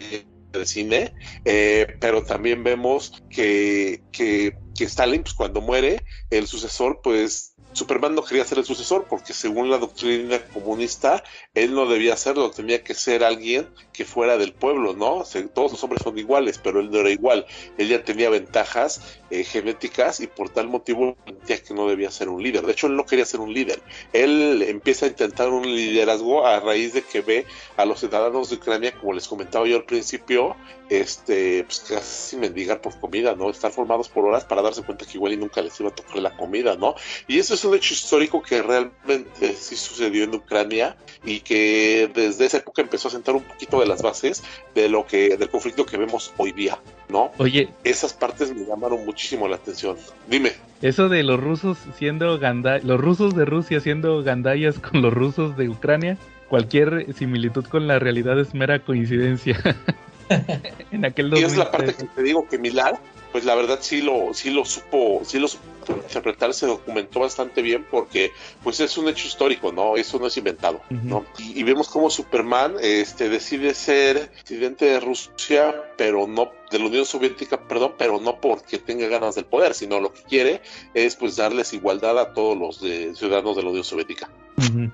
de cine, eh, pero también vemos que, que, que Stalin, pues cuando muere, el sucesor, pues Superman no quería ser el sucesor porque según la doctrina comunista, él no debía serlo, tenía que ser alguien que fuera del pueblo, ¿no? Todos los hombres son iguales, pero él no era igual. Él ya tenía ventajas eh, genéticas y por tal motivo sentía que no debía ser un líder. De hecho, él no quería ser un líder. Él empieza a intentar un liderazgo a raíz de que ve a los ciudadanos de Ucrania, como les comentaba yo al principio, este, pues casi mendigar por comida, ¿no? Estar formados por horas para darse cuenta que igual y nunca les iba a tocar la comida, ¿no? Y eso es un hecho histórico que realmente sí sucedió en Ucrania y que desde esa época empezó a sentar un poquito de las bases de lo que, del conflicto que vemos hoy día, ¿no? Oye, Esas partes me llamaron muchísimo la atención. Dime. eso de los rusos siendo ganda los rusos de Rusia siendo gandayas con los rusos de Ucrania, cualquier similitud con la realidad es mera coincidencia. en aquel Y es la 2003. parte que te digo que Millar, pues la verdad sí lo, sí lo supo, sí lo supo interpretar, se documentó bastante bien porque pues es un hecho histórico, ¿no? Eso no es inventado, ¿no? Y, y vemos cómo Superman este, decide ser presidente de Rusia, pero no de la Unión Soviética, perdón, pero no porque tenga ganas del poder, sino lo que quiere es pues darles igualdad a todos los de- ciudadanos de la Unión Soviética. Ujú.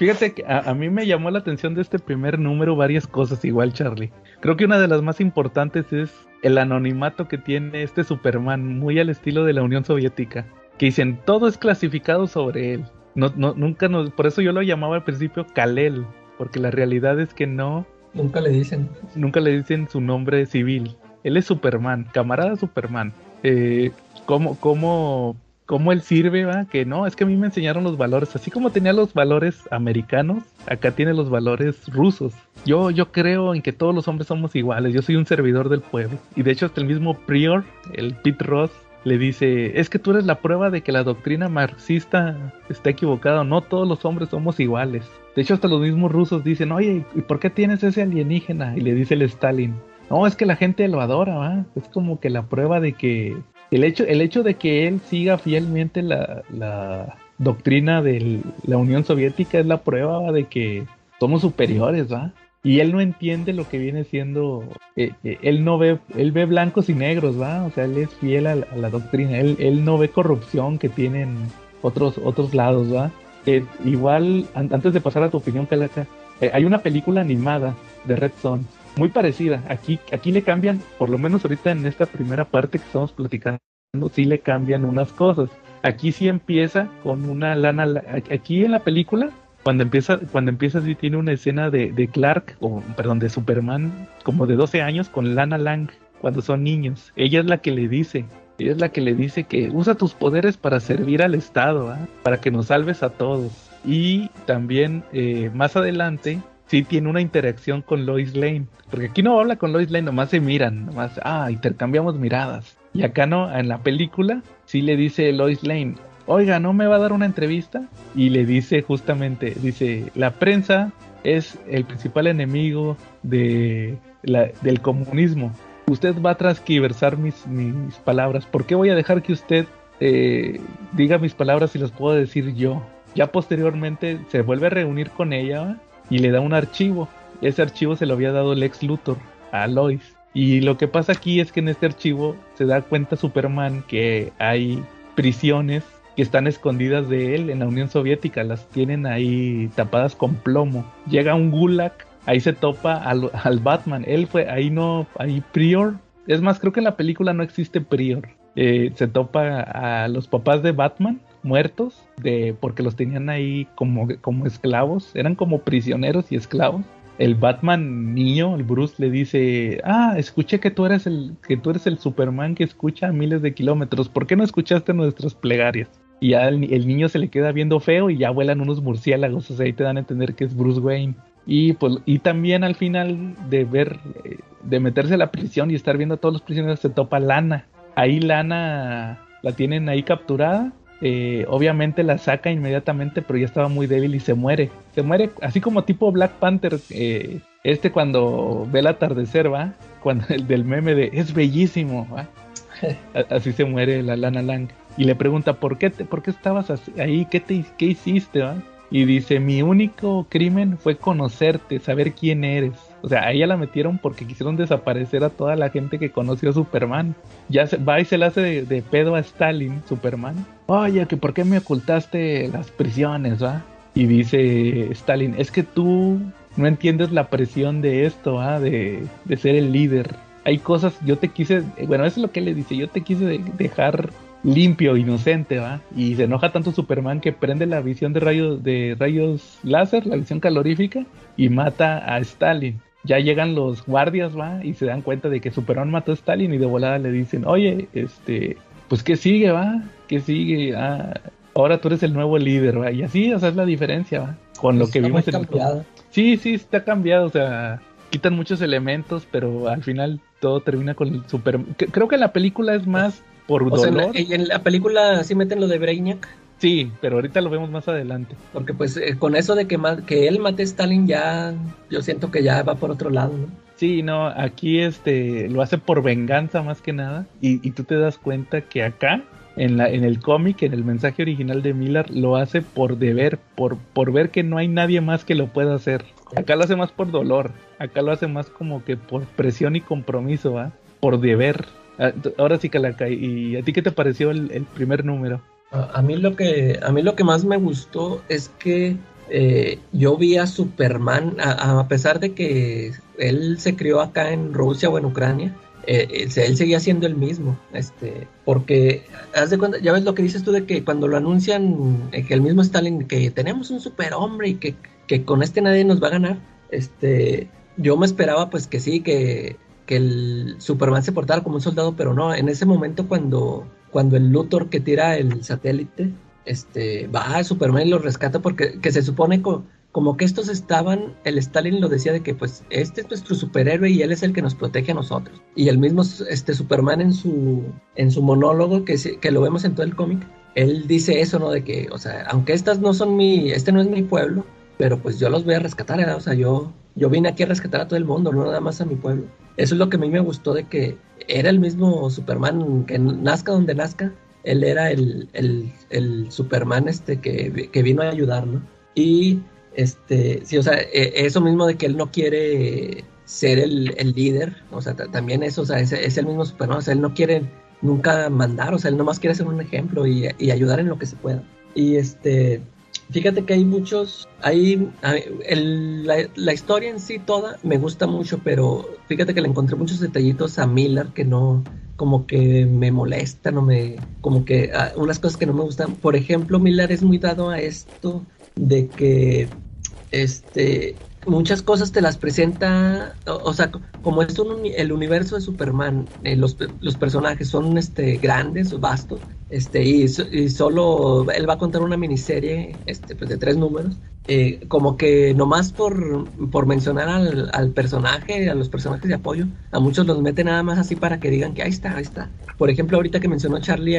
Fíjate que a, a mí me llamó la atención de este primer número varias cosas, igual Charlie. Creo que una de las más importantes es el anonimato que tiene este Superman, muy al estilo de la Unión Soviética. Que dicen, todo es clasificado sobre él. No, no, nunca nos, por eso yo lo llamaba al principio Kalel, porque la realidad es que no, Nunca le dicen. nunca le dicen su nombre civil. Él es Superman, camarada Superman. Eh, ¿cómo, cómo, cómo él sirve? Va? Que no, es que a mí me enseñaron los valores. Así como tenía los valores americanos, acá tiene los valores rusos. Yo, yo creo en que todos los hombres somos iguales. Yo soy un servidor del pueblo. Y de hecho, hasta el mismo Prior, el Pete Ross, le dice, es que tú eres la prueba de que la doctrina marxista está equivocada, no todos los hombres somos iguales. De hecho, hasta los mismos rusos dicen, oye, ¿y por qué tienes ese alienígena? Y le dice el Stalin, no, es que la gente lo adora, ¿va? Es como que la prueba de que el hecho, el hecho de que él siga fielmente la, la doctrina de la Unión Soviética es la prueba de que somos superiores, ¿va? y él no entiende lo que viene siendo, eh, eh, él no ve, él ve blancos y negros, ¿va? O sea, él es fiel a, la doctrina, él, él, no ve corrupción que tienen otros, otros lados, ¿va? igual, antes de pasar a tu opinión, Calaca, eh, hay una película animada de Red Son, muy parecida, aquí, aquí le cambian, por lo menos ahorita en esta primera parte que estamos platicando, sí le cambian unas cosas. Aquí sí empieza con una lana, aquí en la película cuando empieza, cuando empieza sí tiene una escena de, Clark, o perdón, de Superman, como de 12 años con Lana Lang, cuando son niños. Ella es la que le dice, ella es la que le dice que usa tus poderes para servir al Estado, ¿ah? para que nos salves a todos. Y también eh, más adelante sí tiene una interacción con Lois Lane, porque aquí no habla con Lois Lane, nomás se miran, nomás, ah, intercambiamos miradas. Y acá no, en la película sí le dice Lois Lane, oiga, ¿no me va a dar una entrevista? Y le dice justamente, dice, la prensa es el principal enemigo de del comunismo. Usted va a transquiversar mis, mis palabras. ¿Por qué voy a dejar que usted eh, diga mis palabras si las puedo decir yo? Ya posteriormente se vuelve a reunir con ella y le da un archivo. Ese archivo se lo había dado el ex Luthor a Lois. Y lo que pasa aquí es que en este archivo se da cuenta Superman que hay prisiones que están escondidas de él en la Unión Soviética, las tienen ahí tapadas con plomo. Llega un gulag, ahí se topa al, Batman, él fue, ahí no, ahí Prior, es más, creo que en la película no existe Prior. Eh, se topa a los papás de Batman muertos de porque los tenían ahí como, como esclavos, eran como prisioneros y esclavos. El Batman niño, el Bruce le dice, "Ah, escuché que tú eres el que tú eres el Superman que escucha a miles de kilómetros. ¿Por qué no escuchaste nuestras plegarias?" Y ya el, niño se le queda viendo feo y ya vuelan unos murciélagos. O sea, ahí te dan a entender que es Bruce Wayne. Y, pues, y también al final de ver, eh, de meterse a la prisión y estar viendo a todos los prisioneros, se topa Lana. Ahí Lana la tienen ahí capturada. Eh, obviamente la saca inmediatamente, pero ya estaba muy débil y se muere. Se muere así como tipo Black Panther. Eh, este cuando ve el atardecer, ¿va? Cuando el del meme de es bellísimo, ¿va? Así se muere la Lana Lang y le pregunta, ¿por qué, te, por qué estabas ahí? ¿Qué, te, qué hiciste? Y dice, mi único crimen fue conocerte, saber quién eres. O sea, a ella la metieron porque quisieron desaparecer a toda la gente que conoció a Superman. Ya se, va y se le hace de, pedo a Stalin, Superman. Oye, que por qué me ocultaste las prisiones, va? Y dice Stalin, es que tú no entiendes la presión de esto, ¿ah? de, de ser el líder. Hay cosas, yo te quise, bueno, eso es lo que le dice, yo te quise dejar limpio, inocente, ¿va? Y se enoja tanto Superman que prende la visión de rayos, de rayos láser, la visión calorífica, y mata a Stalin. Ya llegan los guardias, ¿va? Y se dan cuenta de que Superman mató a Stalin y de volada le dicen, oye, este, pues ¿qué sigue, va? ¿Qué sigue? Ah, ahora tú eres el nuevo líder, ¿va? Y así, o sea, es la diferencia, ¿va? Con lo que vimos en el... Sí, sí, está cambiado, o sea, quitan muchos elementos, pero al final todo termina con el Superman. Creo que la película es más por dolor. y en la película sí meten lo de Brainiac. Sí, pero ahorita lo vemos más adelante. Porque pues eh, con eso de que, que él mate a Stalin ya, yo siento que ya va por otro lado, ¿no? Sí, no, aquí este lo hace por venganza más que nada y, y tú te das cuenta que acá en, la, en el cómic, en el mensaje original de Miller, lo hace por deber, por, por ver que no hay nadie más que lo pueda hacer. Acá lo hace más por dolor, acá lo hace más como que por presión y compromiso, ¿va? Por deber. Ah, ahora sí, Calaca, ¿y a ti qué te pareció el, primer número? A, mí lo que, a mí lo que más me gustó es que eh, yo vi a Superman, a, pesar de que él se crió acá en Rusia o en Ucrania, eh, él, seguía siendo el mismo, este, porque haz de cuenta, ya ves lo que dices tú de que cuando lo anuncian, eh, que el mismo Stalin, que tenemos un superhombre y que, que con este nadie nos va a ganar, este, yo me esperaba pues que sí, que que el Superman se portara como un soldado, pero no, en ese momento cuando, cuando el Luthor que tira el satélite, este, va a Superman y lo rescata porque que se supone como que estos estaban, el Stalin lo decía de que pues este es nuestro superhéroe y él es el que nos protege a nosotros. Y el mismo este Superman en su, en su monólogo, que, que lo vemos en todo el cómic, él dice eso, ¿no? De que, o sea, aunque estas no son mi, este no es mi pueblo, pero pues yo los voy a rescatar, ¿eh? o sea, yo, yo vine aquí a rescatar a todo el mundo, no nada más a mi pueblo. Eso es lo que a mí me gustó de que era el mismo Superman, que nazca donde nazca, él era el, el, Superman este que, que, vino a ayudar, ¿no? Y Este, sí, o sea, e- eso mismo de que él no quiere ser el, el líder, o sea, ta- también eso, o sea, es, es el mismo Superman, o sea, él no quiere nunca mandar, o sea, él nomás quiere ser un ejemplo y, y ayudar en lo que se pueda. Y este, fíjate que hay muchos, hay, la, la historia en sí toda me gusta mucho, pero fíjate que le encontré muchos detallitos a Miller que no, como que me molestan o me, como que ah, unas cosas que no me gustan. Por ejemplo, Miller es muy dado a esto de que este muchas cosas te las presenta o, sea co- como es un el universo de Superman eh, los, los personajes son este grandes vastos este y, so- y solo él va a contar una miniserie este pues de tres números eh, como que nomás por, por mencionar al, personaje a los personajes de apoyo a muchos los mete nada más así para que digan que ahí está ahí está por ejemplo ahorita que mencionó Charlie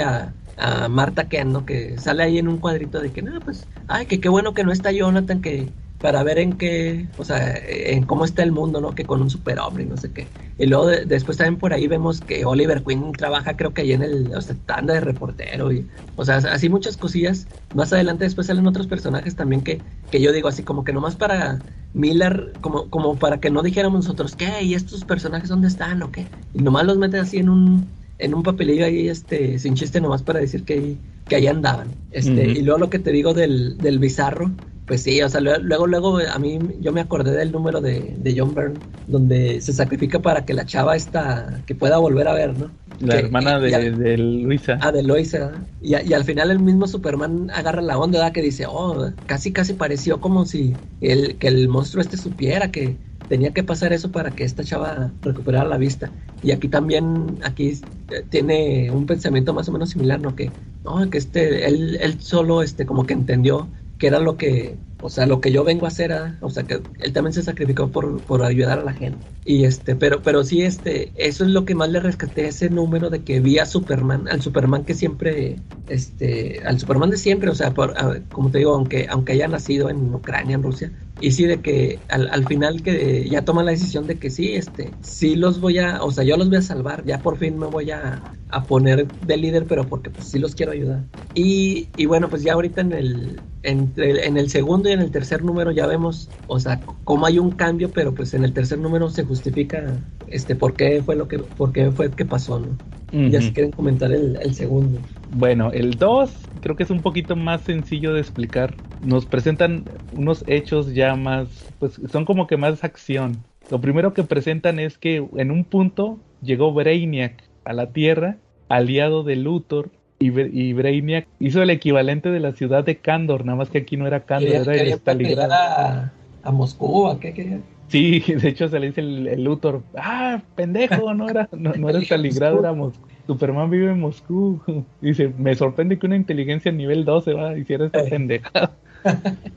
a Marta Ken, ¿no? Que sale ahí en un cuadrito de que, no, pues, ay, que qué bueno que no está Jonathan, que para ver en qué, o sea, en cómo está el mundo, ¿no? Que con un superhombre y no sé qué. Y luego de- después también por ahí vemos que Oliver Queen trabaja, creo que ahí en el, o sea, anda de reportero y, o sea, así muchas cosillas. Más adelante después salen otros personajes también que, que yo digo así como que nomás para Miller, como, como para que no dijéramos nosotros, ¿qué? ¿Y estos personajes dónde están o qué? Y nomás los mete así en un, en un papelillo ahí, este, sin chiste nomás para decir que, que ahí andaban. Este, y luego lo que te digo del, del bizarro, pues sí, o sea, lue- luego, luego a mí yo me acordé del número de, de John Byrne, donde se sacrifica para que la chava esta, que pueda volver a ver, ¿no? La Que- hermana de, al- de Luisa. Ah, de ¿verdad? y, y al final el mismo Superman agarra la onda, ¿verdad? Que dice, oh, casi casi pareció como si el, que el monstruo este supiera que tenía que pasar eso para que esta chava recuperara la vista. Y aquí también, aquí eh, tiene un pensamiento más o menos similar, ¿no? Que, no, que este, él, él solo, este, como que entendió que era lo que, o sea, lo que yo vengo a hacer, ¿ah? o sea, que él también se sacrificó por, por ayudar a la gente. Y este, pero, pero sí, este, eso es lo que más le rescaté ese número de que vi a Superman, al Superman que siempre, este, al Superman de siempre, o sea, por, como te digo, aunque, aunque haya nacido en Ucrania, en Rusia, y sí de que al, al final que ya toma la decisión de que sí, este, sí los voy a, o sea, yo los voy a salvar, ya por fin me voy a, a poner de líder, pero porque pues sí los quiero ayudar. Y, y bueno, pues ya ahorita en el, entre en el segundo y en el tercer número ya vemos, o sea, cómo hay un cambio, pero pues en el tercer número se justifica este por qué fue lo que, por qué fue que pasó, ¿no? Ya Ujú. si quieren comentar el, el segundo. Bueno, el 2 creo que es un poquito más sencillo de explicar. Nos presentan unos hechos ya más, pues son como que más acción. Lo primero que presentan es que en un punto llegó Brainiac a la Tierra, aliado de Luthor, y, y Brainiac hizo el equivalente de la ciudad de Kandor, nada más que aquí no era Quería, era el Stalingrado. a, a Moscú, ¿a qué quería? Sí, de hecho se le dice el, el Luthor, ah, pendejo, no era, no, no era Stalingrado, era Moscú. Superman vive en Moscú. Dice, me sorprende que una inteligencia nivel 12 va hiciera esta Eh. pendejada.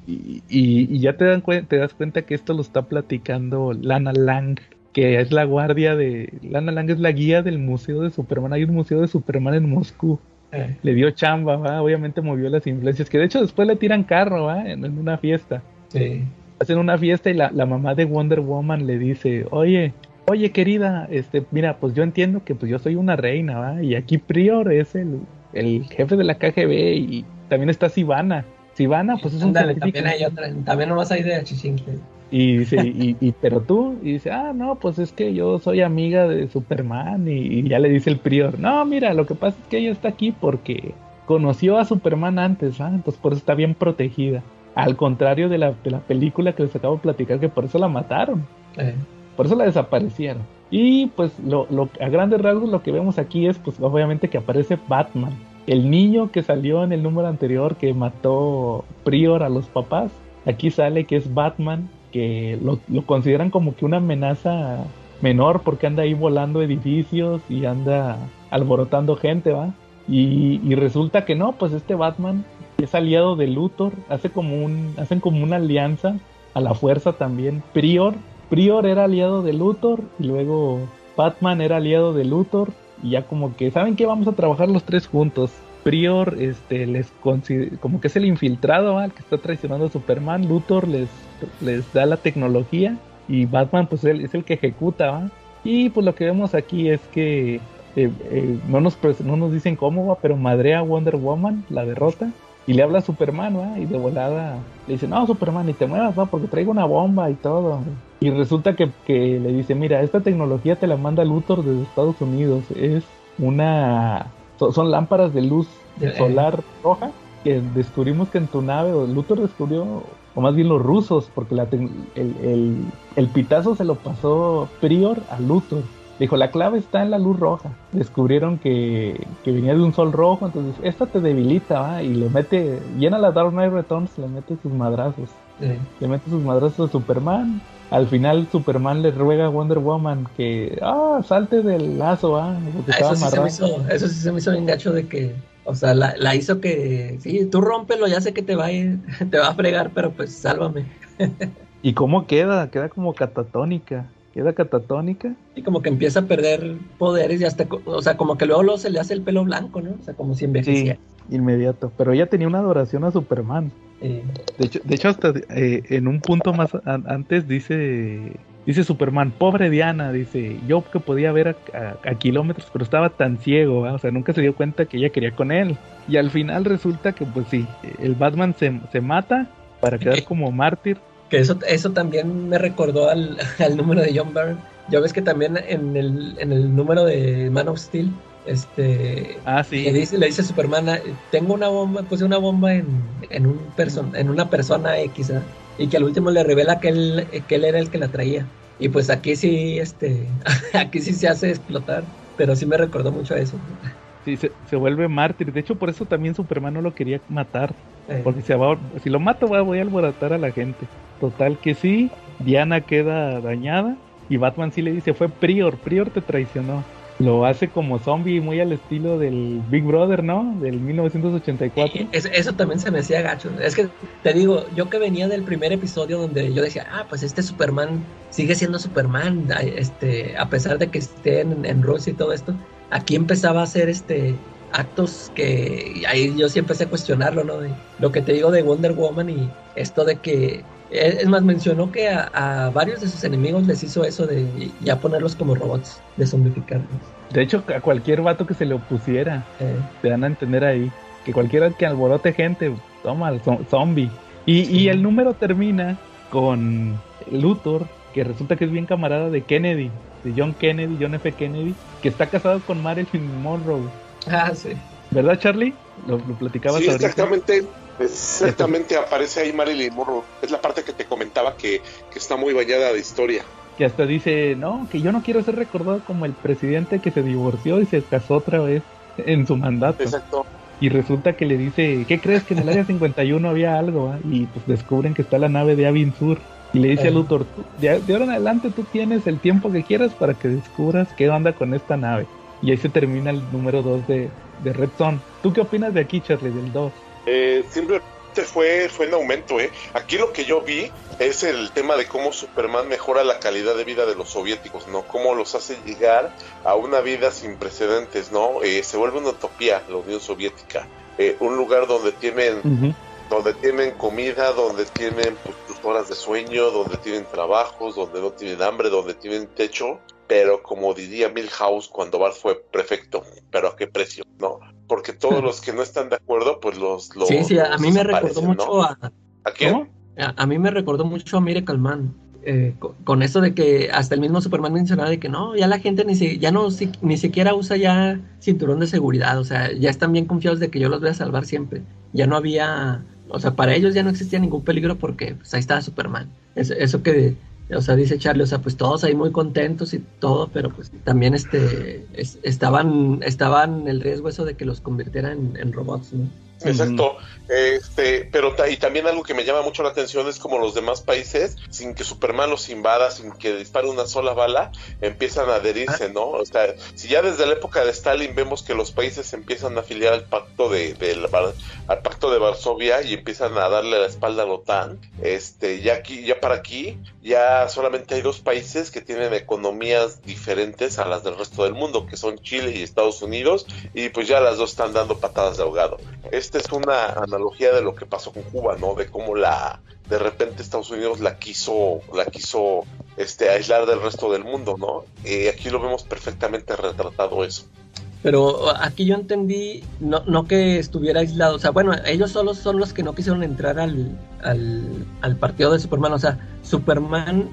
y, y- y ya te, dan te das cuenta que esto lo está platicando Lana Lang, que es la guardia de... Lana Lang es la guía del museo de Superman. Hay un museo de Superman en Moscú. Eh, Le dio chamba, ¿va? obviamente movió las influencias, que de hecho después le tiran carro ¿va? en, en una fiesta. sí. Hacen una fiesta y la, la mamá de Wonder Woman le dice, oye, oye querida, este, mira, pues yo entiendo que pues yo soy una reina, ¿va? Y aquí Prior es el, el jefe de la KGB y también está Sivana. Sivana, pues es un Ándale, científico. también hay otra, también nomás hay de achichincle. Y dice, y, y- pero tú, y dice, ah, no, pues es que yo soy amiga de Superman, y, y ya le dice el prior, no, mira, lo que pasa es que ella está aquí porque conoció a Superman antes, ¿ah? entonces por eso está bien protegida. Al contrario de la, de la película que les acabo de platicar, que por eso la mataron, Eh, por eso la desaparecieron. Y pues lo, lo- a grandes rasgos lo que vemos aquí es, pues obviamente que aparece Batman. El niño que salió en el número anterior que mató Prior a los papás, aquí sale que es Batman, que lo, lo consideran como que una amenaza menor porque anda ahí volando edificios y anda alborotando gente, ¿va? Y, y resulta que no, pues este Batman es aliado de Luthor, hace como un, hacen como una alianza a la fuerza también. Prior, Prior era aliado de Luthor y luego Batman era aliado de Luthor y ya como que saben que vamos a trabajar los tres juntos. Prior este les como que es el infiltrado, ¿va? el que está traicionando a Superman, Luthor les les da la tecnología y Batman pues es el que ejecuta, ¿va? Y pues lo que vemos aquí es que eh, eh, no, nos, no nos dicen cómo va, pero madrea a Wonder Woman, la derrota. y le habla a Superman, ¿va? Y de volada le dice, no, Superman, ni te muevas, va, porque traigo una bomba y todo. Y resulta que, que le dice, mira, esta tecnología te la manda Luthor desde Estados Unidos. Es una... so- son lámparas de luz solar roja que descubrimos que en tu nave, o Luthor descubrió, o más bien los rusos, porque la el, el, el pitazo se lo pasó Prior a Luthor. Dijo, la clave está en la luz roja. Descubrieron que, que venía de un sol rojo, entonces esta te debilita, ¿va? Y le mete, llena la Dark Knight Returns, le mete sus madrazos. Le mete sus madrazos a Superman. Al final Superman le ruega a Wonder Woman que, ah, salte del lazo, ¿ah? Porque ah, estaba eso, sí se me amarrado. hizo, eso sí se me hizo bien gacho de que, o sea, la, la hizo que, sí, tú rómpelo, ya sé que te va, a ir- te va a fregar, pero pues sálvame. ¿Y cómo queda? Queda como catatónica. Queda catatónica. Y como que empieza a perder poderes y hasta, o sea, como que luego, luego se le hace el pelo blanco, ¿no? O sea, como si envejeciera. Inmediato. Pero ella tenía una adoración a Superman. Eh, De hecho, de hecho hasta eh, en un punto más an- antes dice dice Superman, pobre Diana, dice, yo que podía ver a, a- a kilómetros, pero estaba tan ciego, o sea, nunca se dio cuenta que ella quería con él. Y al final resulta que, pues sí, el Batman se, se mata para quedar como mártir. que eso, eso también me recordó al, al número de John Byrne. Ya ves que también en el, en el número de Man of Steel, este, Ah, le, sí. dice, le dice a Superman, "Ah, tengo una bomba, puse una bomba en, en, un en una persona X, ¿ah?". y que al último le revela que él, que él era el que la traía. Y pues aquí sí, este, aquí sí se hace explotar, pero sí me recordó mucho a eso. Sí, se, se vuelve mártir. De hecho, por eso también Superman no lo quería matar. Eh, Porque se va, si lo mato, va- voy a alborotar a la gente. Total que sí, Diana queda dañada. Y Batman sí le dice, fue Prior, Prior te traicionó. Lo hace como zombie, muy al estilo del Big Brother, ¿no? Del 1984. Eso, eso también se me hacía gacho. Es que te digo, yo que venía del primer episodio donde yo decía, ah, pues este Superman sigue siendo Superman, este, a pesar de que esté en, en Rusia y todo esto, aquí empezaba a hacer este actos que ahí yo sí empecé a cuestionarlo, ¿no? De lo que te digo de Wonder Woman y esto de que es es más, mencionó que a, a varios de sus enemigos les hizo eso de ya ponerlos como robots, de zombificarlos. De hecho, a cualquier vato que se le opusiera, Eh, te dan a entender ahí. Que cualquiera que alborote gente, toma, zo- zombie. Y, y el número termina con Luthor, que resulta que es bien camarada de Kennedy, de John Kennedy, John F. Kennedy, que está casado con Marilyn Monroe. ah, sí. ¿Verdad, Charlie? Lo, lo platicabas Sí, ahorita. exactamente. Exactamente aparece ahí Marilyn Monroe. Es la parte que te comentaba que, que está muy bañada de historia. Que hasta dice, no, que yo no quiero ser recordado como el presidente que se divorció y se casó otra vez en su mandato. Exacto. Y resulta que le dice, ¿qué crees que en el área 51 había algo? ah?" Y pues descubren que está la nave de Avin Sur. Y le dice a Ajá. Luthor, "Tú- de, de ahora en adelante tú tienes el tiempo que quieras para que descubras qué onda con esta nave. Y ahí se termina el número 2 de, de Red Son. ¿Tú qué opinas de aquí, Charlie, del 2? Eh, simplemente fue, fue en aumento, ¿eh? Aquí lo que yo vi es el tema de cómo Superman mejora la calidad de vida de los soviéticos, ¿no? Cómo los hace llegar a una vida sin precedentes, ¿no? Eh, se vuelve una utopía la Unión Soviética. Eh, un lugar donde tienen donde tienen comida, donde tienen pues, sus horas de sueño, donde tienen trabajos, donde no tienen hambre, donde tienen techo, pero como diría Milhouse cuando Bart fue prefecto, pero a qué precio, ¿no? Porque todos los que no están de acuerdo, pues los, los Sí, sí, a mí me recordó mucho ¿no? a, ¿A quién? A, a mí me recordó mucho a Miracle Man. eh, con, con eso de que hasta el mismo Superman mencionaba de que no, ya la gente ni, si- ya no si- ni siquiera usa ya cinturón de seguridad, o sea, ya están bien confiados de que yo los voy a salvar siempre. Ya no había, o sea, para ellos ya no existía ningún peligro porque pues, ahí estaba Superman. Es- eso que, o sea, dice Charlie, o sea, pues todos ahí muy contentos y todo, pero pues también este, es- estaban, estaban el riesgo eso de que los convirtieran en, en robots, ¿no? Exacto, este, pero y también algo que me llama mucho la atención es como los demás países, sin que Superman los invada, sin que dispare una sola bala, empiezan a adherirse, ¿no? O sea, si ya desde la época de Stalin vemos que los países empiezan a afiliar al pacto de, de la al pacto de Varsovia y empiezan a darle la espalda a la OTAN, este, ya aquí, ya para aquí, ya solamente hay dos países que tienen economías diferentes a las del resto del mundo, que son Chile y Estados Unidos, y pues ya las dos están dando patadas de ahogado. Esta es una analogía de lo que pasó con Cuba, ¿no? De cómo la de repente Estados Unidos la quiso la quiso este aislar del resto del mundo, ¿no? Eh, aquí lo vemos perfectamente retratado eso. Pero aquí yo entendí, no, no que estuviera aislado, o sea, bueno, ellos solos son los que no quisieron entrar al, al, partido de Superman, o sea, Superman,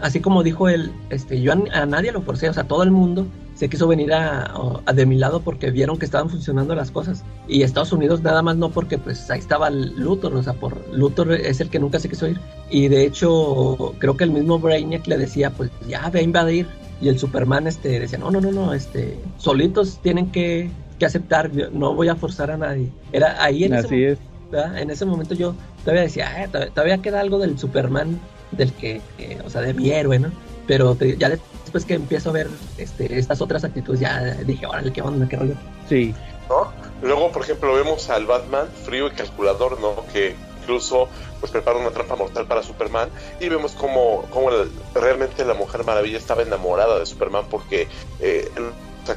así como dijo él, este, yo a, a nadie lo forcé, o sea, todo el mundo se quiso venir a, a, de mi lado porque vieron que estaban funcionando las cosas. Y Estados Unidos nada más no porque pues ahí estaba Luthor, o sea, por Luthor es el que nunca se quiso ir. Y de hecho, creo que el mismo Brainiac le decía, pues ya ve a invadir. Y el Superman este decía, no, no, no, no, este, solitos tienen que, que aceptar, no voy a forzar a nadie. Era ahí en Así ese es. momento, en ese momento yo todavía decía, "Ah, todavía, todavía queda algo del Superman, del que, que, o sea, de mi héroe, ¿no? Pero te- ya después que empiezo a ver este, estas otras actitudes, ya dije, órale, qué onda, qué rollo. Sí. ¿no? Luego, por ejemplo, vemos al Batman frío y calculador, ¿no? Que incluso pues prepara una trampa mortal para Superman y vemos como, como el- realmente la Mujer Maravilla estaba enamorada de Superman porque eh,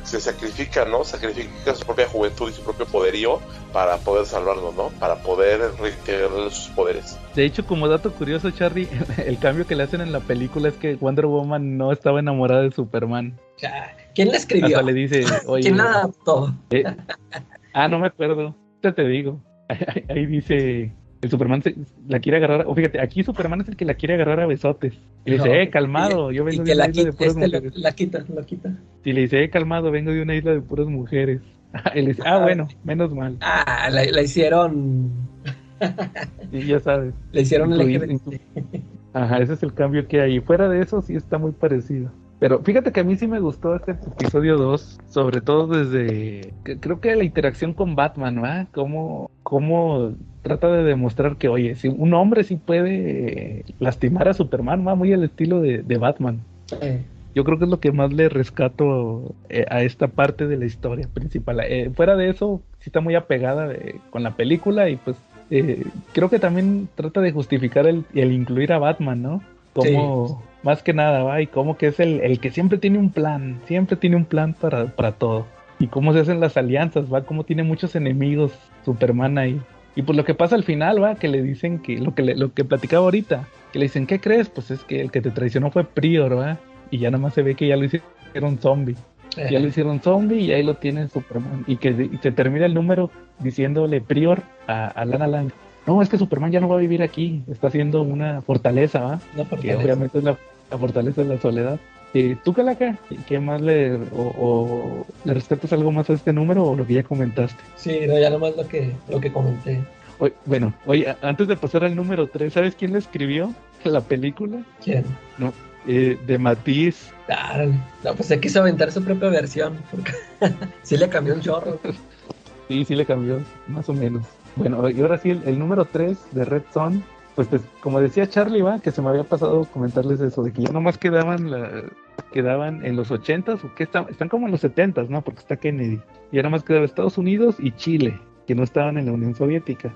se sacrifica, ¿no? Sacrifica su propia juventud y su propio poderío para poder salvarlo, ¿no? Para poder reintegrarle sus poderes. De hecho, como dato curioso, Charlie, el cambio que le hacen en la película es que Wonder Woman no estaba enamorada de Superman. ¿quién la escribió? Hasta le dice, oye, ¿Quién la adaptó? eh, ah, no me acuerdo, ya te digo. Ahí dice, el Superman se- la quiere agarrar, o fíjate, aquí Superman es el que la quiere agarrar a besotes. Y le dice, No, eh, calmado, y- yo vengo de una la isla de puras este mujeres. la quita, lo quita. Y le dice, eh, calmado, vengo de una isla de puras mujeres. Y le dice, ah, bueno, menos mal. Ah, la, la hicieron, Y ya sabes. le hicieron el Ajá, ese es el cambio que hay. Fuera de eso, sí está muy parecido. Pero fíjate que a mí sí me gustó este episodio 2, sobre todo desde, que- creo que la interacción con Batman, ¿va? Cómo, cómo trata de demostrar que, oye, si un hombre sí puede lastimar a Superman, va muy al estilo de, de Batman. Eh, Yo creo que es lo que más le rescato eh, a esta parte de la historia principal. Eh, fuera de eso, sí está muy apegada con la película y pues eh, creo que también trata de justificar el, el incluir a Batman, ¿no? Como, más que nada, ¿va? Y como que es el, el que siempre tiene un plan, siempre tiene un plan para, para todo. Y cómo se hacen las alianzas, ¿va? Cómo tiene muchos enemigos Superman ahí. Y pues lo que pasa al final, ¿va? Que le dicen que, lo que, le- lo que platicaba ahorita, que le dicen, ¿qué crees? Pues es que el que te traicionó fue Prior, ¿va? Y ya nada más se ve que ya lo hicieron zombie. Ya lo hicieron zombie y ahí lo tiene Superman. Y que y se termina el número diciéndole Prior a, a Lana Lang. No, es que Superman ya no va a vivir aquí. Está haciendo una fortaleza, ¿va? no, Que porque obviamente es la, la fortaleza de la soledad. Eh, ¿Tú, Calaca? ¿Qué más le, o, o le respetas algo más a este número o lo que ya comentaste? Sí, no, ya nomás lo que, lo que comenté. Oye, bueno, oye, antes de pasar al número 3, ¿sabes quién le escribió la película? ¿Quién? Eh, de Matiz. Ah, no, pues se quiso aventar su propia versión. Porque sí le cambió un chorro. Sí, sí le cambió, más o menos. Bueno, y ahora sí, el, número 3 de Red Son, pues te- como decía Charlie, va, que se me había pasado comentarles eso, de que ya nomás quedaban la, quedaban en los 80s, o que están, están como en los 70s, ¿no? Porque está Kennedy. Y ahora más quedaba Estados Unidos y Chile, que no estaban en la Unión Soviética.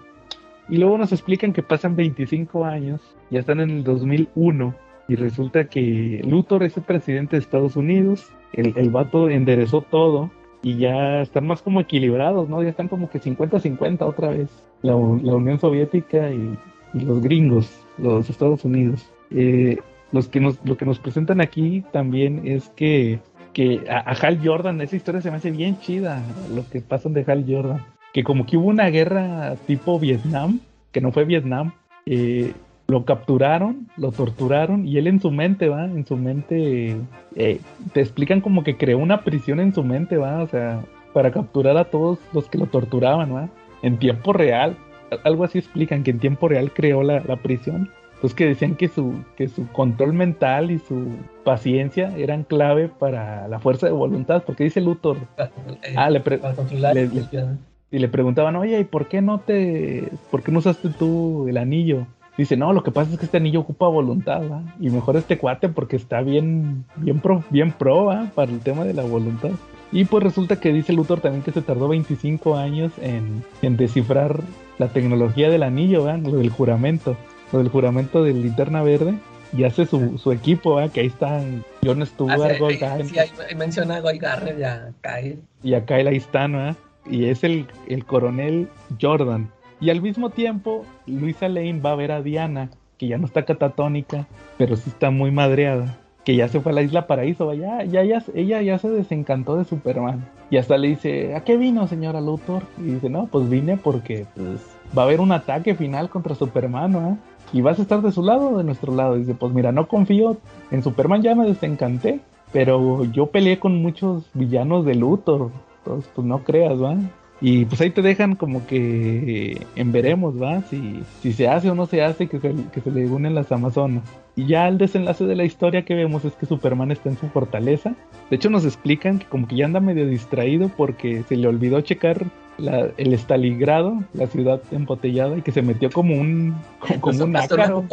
Y luego nos explican que pasan 25 años, ya están en el 2001, y resulta que Luthor es el presidente de Estados Unidos, el, el vato enderezó todo, y ya están más como equilibrados, ¿no? Ya están como que 50-50 otra vez. La, la Unión Soviética y, y los gringos, los Estados Unidos. Eh, los que nos, lo que nos presentan aquí también es que, que a, a Hal Jordan, esa historia se me hace bien chida, lo que pasan de Hal Jordan. Que como que hubo una guerra tipo Vietnam, que no fue Vietnam, eh, lo capturaron, lo torturaron y él en su mente, va, en su mente, eh, te explican como que creó una prisión en su mente, va, o sea, para capturar a todos los que lo torturaban, va, en tiempo real. Algo así explican que en tiempo real creó la, la prisión. Entonces que decían que su, que su control mental y su paciencia eran clave para la fuerza de voluntad, porque dice Luthor, Eh, ah, le, pre- para controlar le- el ciudadano. y le preguntaban, oye, ¿y por qué no te, por qué no usaste tú el anillo? Dice, no, lo que pasa es que este anillo ocupa voluntad, ¿va? Y mejor este cuate porque está bien, bien pro, bien pro, ¿va? Para el tema de la voluntad. Y pues resulta que dice Luthor también que se tardó 25 años en, en descifrar la tecnología del anillo, ¿va? Lo del juramento, lo del juramento de linterna verde. Y hace su, su equipo, ¿va? Que ahí están John Ah, Stewart, sí, Gold sí, ahí, menciona a Guy Garner ya cae. y acá él ahí está, ¿no? Y es el, el coronel Jordan. Y al mismo tiempo, Luisa Lane va a ver a Diana, que ya no está catatónica, pero sí está muy madreada. Que ya se fue a la isla Paraíso, ya, ya, ya, ella ya se desencantó de Superman. Y hasta le dice, ¿a qué vino, señora Luthor? Y dice, no, pues vine porque pues, va a haber un ataque final contra Superman, ¿no? ¿Y vas a estar de su lado o de nuestro lado? dice, pues mira, no confío en Superman, ya me desencanté, pero yo peleé con muchos villanos de Luthor, entonces pues no creas, ¿va? Y pues ahí te dejan como que en veremos, ¿va? Si, si se hace o no se hace que se, que se le unen las Amazonas. Y ya el desenlace de la historia que vemos es que Superman está en su fortaleza. De hecho nos explican que como que ya anda medio distraído porque se le olvidó checar la, el Estaligrado, la ciudad embotellada, y que se metió como un, como, un ácaro.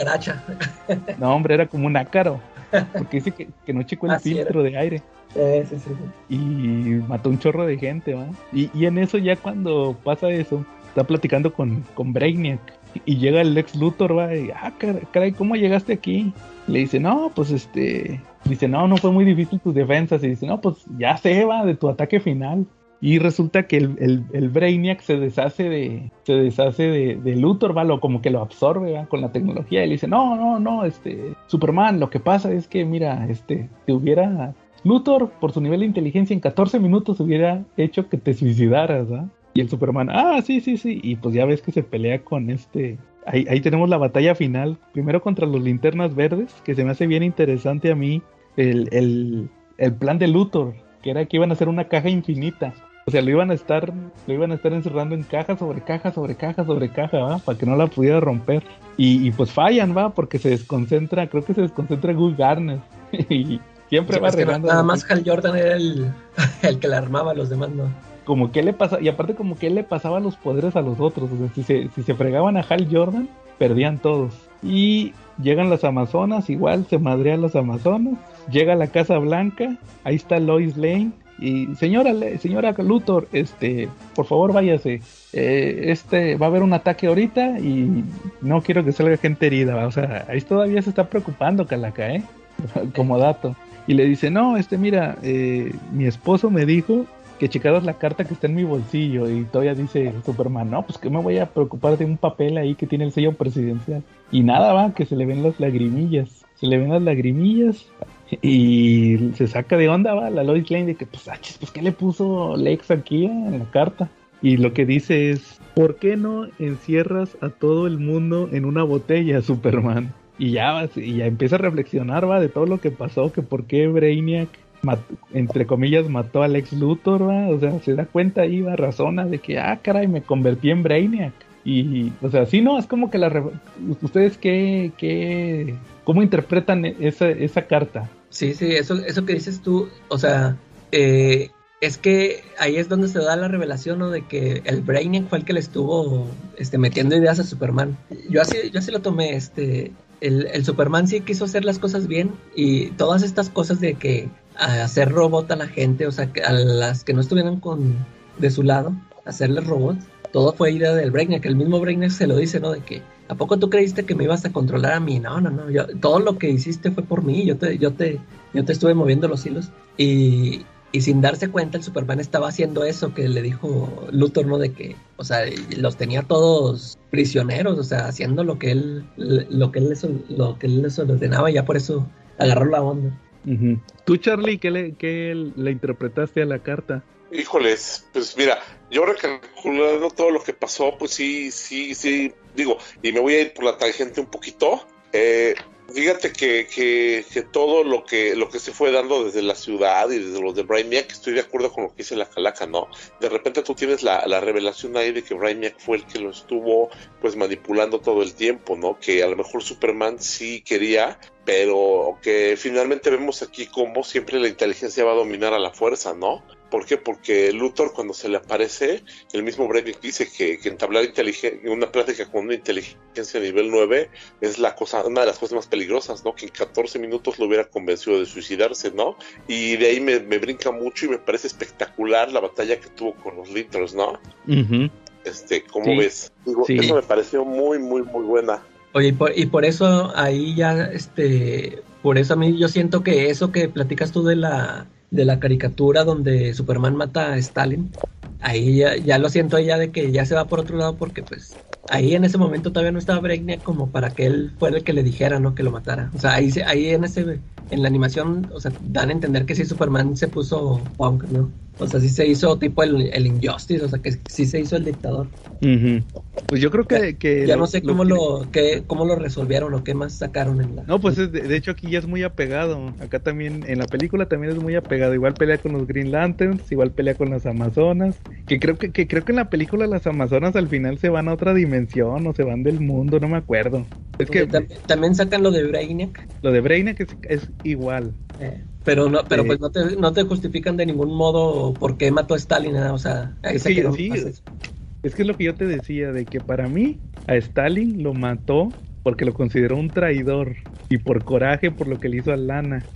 no, hombre, era como un ácaro. Porque dice que, que no checó el filtro de aire. Sí, sí. Y mató un chorro de gente, ¿va? Y, y, en eso, ya cuando pasa eso, está platicando con, con Brainiac. Y llega el ex Luthor, va, y, ah, caray, ¿cómo llegaste aquí? Le dice, no, pues este. Dice, no, no fue muy difícil tus defensas. Y dice, no, pues ya se va de tu ataque final. Y resulta que el, el, el, Brainiac se deshace de. Se deshace de, de Luthor, ¿va? Lo, como que lo absorbe ¿va? con la tecnología. Y le dice, no, no, no, este. Superman, lo que pasa es que, mira, este, te hubiera Luthor, por su nivel de inteligencia, en 14 minutos hubiera hecho que te suicidaras, ¿ah? Y el Superman, ah, sí, sí, sí. Y pues ya ves que se pelea con este. Ahí, ahí tenemos la batalla final. Primero contra los linternas verdes, que se me hace bien interesante a mí el, el, el plan de Luthor, que era que iban a hacer una caja infinita. O sea, lo iban a estar, lo iban a estar encerrando en caja sobre caja sobre caja sobre caja, ¿va? Para que no la pudiera romper. Y, pues fallan, va, porque se desconcentra, creo que se desconcentra Guy Garner. y, Siempre va regando. Nada más Hal Jordan era el, el que le armaba a los demás, ¿no? Como que le pasa, y aparte como que él le pasaba los poderes a los otros. O sea, si se, si se fregaban a Hal Jordan, perdían todos. Y llegan las Amazonas, igual se madrean las Amazonas. Llega a la Casa Blanca, ahí está Lois Lane. Y señora, señora Luthor, este, por favor váyase. Eh, este, va a haber un ataque ahorita y no quiero que salga gente herida. O sea, ahí todavía se está preocupando Calaca, ¿eh? Como dato y le dice, no, este, mira, eh, mi esposo me dijo que checaras la carta que está en mi bolsillo y todavía dice Superman, no, pues que me voy a preocupar de un papel ahí que tiene el sello presidencial. Y nada, va, que se le ven las lagrimillas, se le ven las lagrimillas y se saca de onda, va, la Lois Lane de que, pues, achis, pues, ¿qué le puso Lex aquí en la carta? Y lo que dice es, ¿por qué no encierras a todo el mundo en una botella, Superman? Y ya, y ya empieza a reflexionar, va, de todo lo que pasó, que por qué Brainiac, entre comillas, mató a Lex Luthor, va, o sea, se da cuenta ahí, va, razona de que, ah, caray, me convertí en Brainiac. Y, o sea, sí, no, es como que la... ¿Ustedes qué, qué, cómo interpretan esa, esa carta? Sí, sí, eso, eso que dices tú, o sea, eh, es que ahí es donde se da la revelación, ¿no? De que el Brainiac fue el que le estuvo este, metiendo ideas a Superman. Yo así, yo así lo tomé, este, el, Superman sí quiso hacer las cosas bien y todas estas cosas de que hacer robot a la gente, o sea, a las que no estuvieran con de su lado, hacerles robots, todo fue idea del Brainiac, el mismo Brainiac se lo dice, ¿no? De que ¿a poco tú creíste que me ibas a controlar a mí? No, no, no, yo, todo lo que hiciste fue por mí, yo te, yo te, yo te estuve moviendo los hilos y, y sin darse cuenta el Superman estaba haciendo eso que le dijo Luthor, ¿no? De que, o sea, los tenía todos prisioneros, o sea, haciendo lo que él, lo que él les, lo que él les ordenaba y ya por eso agarró la onda. ¿Tú, Charlie, qué le, qué le interpretaste a la carta? Híjoles, pues mira, yo recalculando todo lo que pasó, pues sí, sí, sí, digo, y me voy a ir por la tangente un poquito. Eh, Fíjate que, que, que, todo lo que lo que se fue dando desde la ciudad y desde los de Brainiac, estoy de acuerdo con lo que dice la calaca, ¿no? De repente tú tienes la, la revelación ahí de que Brainiac fue el que lo estuvo pues manipulando todo el tiempo, ¿no? Que a lo mejor Superman sí quería, pero que finalmente vemos aquí como siempre la inteligencia va a dominar a la fuerza, ¿no? ¿Por qué? Porque Luthor cuando se le aparece, el mismo Breivik dice que, que entablar una plática con una inteligencia a nivel 9 es la cosa, una de las cosas más peligrosas, ¿no? Que en 14 minutos lo hubiera convencido de suicidarse, ¿no? Y de ahí me, brinca mucho y me parece espectacular la batalla que tuvo con los Litters, ¿no? Este, ¿cómo ves? Eso me pareció muy, muy, muy buena. Oye, y por, y por eso ahí ya, este, por eso a mí yo siento que eso que platicas tú de la de la caricatura donde Superman mata a Stalin, ahí ya, ya lo siento ya de que ya se va por otro lado porque pues ahí en ese momento todavía no estaba Brainiac como para que él fuera el que le dijera, ¿no? Que lo matara. O sea, ahí, ahí en ese en la animación, o sea, dan a entender que sí Superman se puso punk, ¿no? O sea, sí se hizo tipo el, el Injustice, o sea, que sí se hizo el dictador. Pues yo creo que... que ya lo- no sé lo cómo que- lo, qué, cómo lo resolvieron o qué más sacaron en la... No, pues es de, de hecho aquí ya es muy apegado. Acá también, en la película también es muy apegado. Igual pelea con los Green Lanterns, igual pelea con las Amazonas. Que creo que, que creo que en la película las Amazonas al final se van a otra dimensión o se van del mundo, no me acuerdo. Es que Tam- también sacan lo de Brainiac, lo de Brainiac es, es igual. eh, pero no, pero Sí. pues no te, no te justifican de ningún modo por qué mató a Stalin, nada, o sea, ahí Es se que quedó sí. Es que es lo que yo te decía, de que para mí a Stalin lo mató porque lo consideró un traidor y por coraje por lo que le hizo a Lana.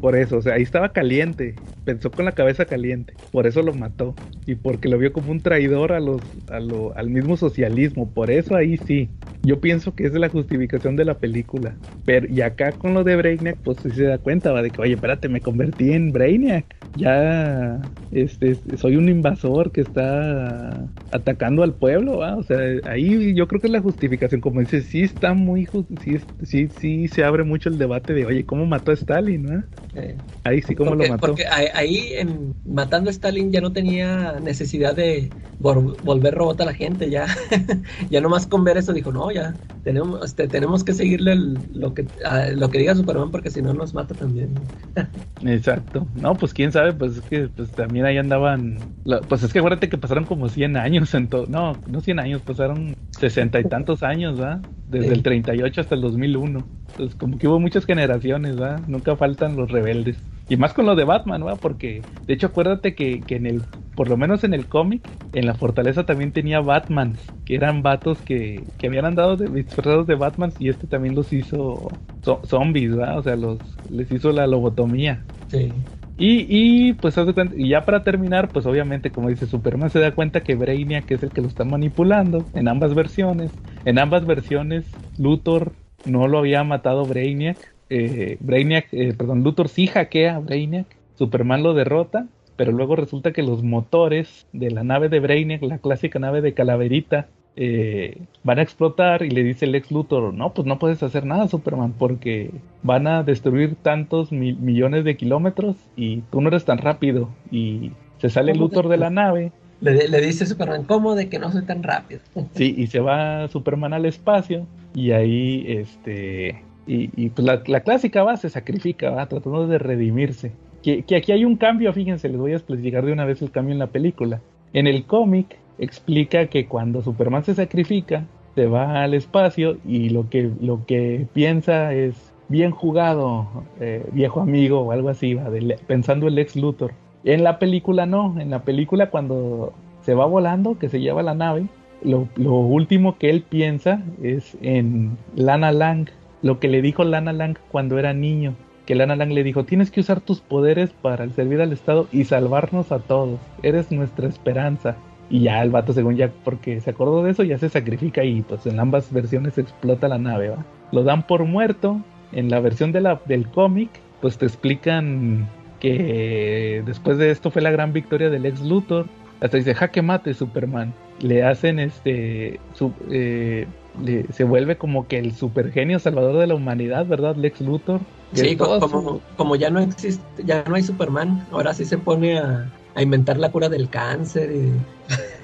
Por eso, o sea, ahí estaba caliente, pensó con la cabeza caliente, por eso lo mató y porque lo vio como un traidor a los, a lo, al mismo socialismo, por eso ahí sí. Yo pienso que es la justificación de la película. Pero, y acá con lo de Brainiac, pues sí se da cuenta, va, de que, oye, espérate, me convertí en Brainiac. Ya, este, soy un invasor que está atacando al pueblo. O sea, ahí yo creo que es la justificación. Como dices, sí está muy, sí, sí, sí se abre mucho el debate de, oye, ¿cómo mató a Stalin, va? Eh, Ahí sí, ¿cómo porque, lo mató? porque ahí, en matando a Stalin ya no tenía necesidad de vol- volver robot a la gente, ya, ya nomás con ver eso dijo, no, ya, tenemos, este, tenemos que seguirle el- lo que a- lo que diga Superman porque si no nos mata también. Exacto. No, pues quién sabe, pues es que pues también ahí andaban. la- pues es que acuérdate que pasaron como 100 años en todo. No, no 100 años, pasaron sesenta y tantos años, ¿va? Desde Sí. el 38 hasta el 2001. Entonces, como que hubo muchas generaciones, ¿va? Nunca faltan los rebeldes. Y más con lo de Batman, ¿va? Porque, de hecho, acuérdate que, que en el, por lo menos en el cómic, en la fortaleza también tenía Batman, que eran vatos que, que habían andado de, disfrazados de Batman y este también los hizo zo- zombies, ¿va? O sea, los, les hizo la lobotomía. Sí. Y, y pues haz de cuenta- y ya para terminar, pues obviamente como dice Superman se da cuenta que Brainiac es el que lo está manipulando en ambas versiones. En ambas versiones Luthor no lo había matado Brainiac. Eh, Brainiac, eh, perdón, Luthor sí hackea a Brainiac. Superman lo derrota, pero luego resulta que los motores de la nave de Brainiac, la clásica nave de Calaverita, eh, van a explotar y le dice el ex Luthor, no, pues no puedes hacer nada Superman porque van a destruir tantos mi- millones de kilómetros y tú no eres tan rápido y se sale ¿Cómo Luthor de la nave Le, le dice Superman, ¿cómo de que no soy tan rápido? Sí, y se va Superman al espacio y ahí, este, y, y, pues la, la clásica va, se sacrifica, va, tratando de redimirse. Que, que aquí hay un cambio, fíjense, les voy a explicar de una vez el cambio en la película. En el cómic explica que cuando Superman se sacrifica, se va al espacio y lo que, lo que piensa es bien jugado, eh, viejo amigo o algo así, va, del- pensando el ex Luthor. En la película no, en la película cuando se va volando, que se lleva la nave, lo, lo último que él piensa es en Lana Lang, lo que le dijo Lana Lang cuando era niño, que Lana Lang le dijo, tienes que usar tus poderes para servir al Estado y salvarnos a todos, eres nuestra esperanza. Y ya el vato, según ya, porque se acordó de eso, ya se sacrifica y pues en ambas versiones explota la nave, ¿va? Lo dan por muerto. En la versión de la, del cómic, pues te explican que después de esto fue la gran victoria del ex Luthor. Hasta dice, jaque mate Superman. Le hacen este, su- eh, le- se vuelve como que el supergenio salvador de la humanidad, ¿verdad? Lex Luthor. Sí, es co- todo como, su- como ya no existe, ya no hay Superman, ahora sí se pone a, a inventar la cura del cáncer y...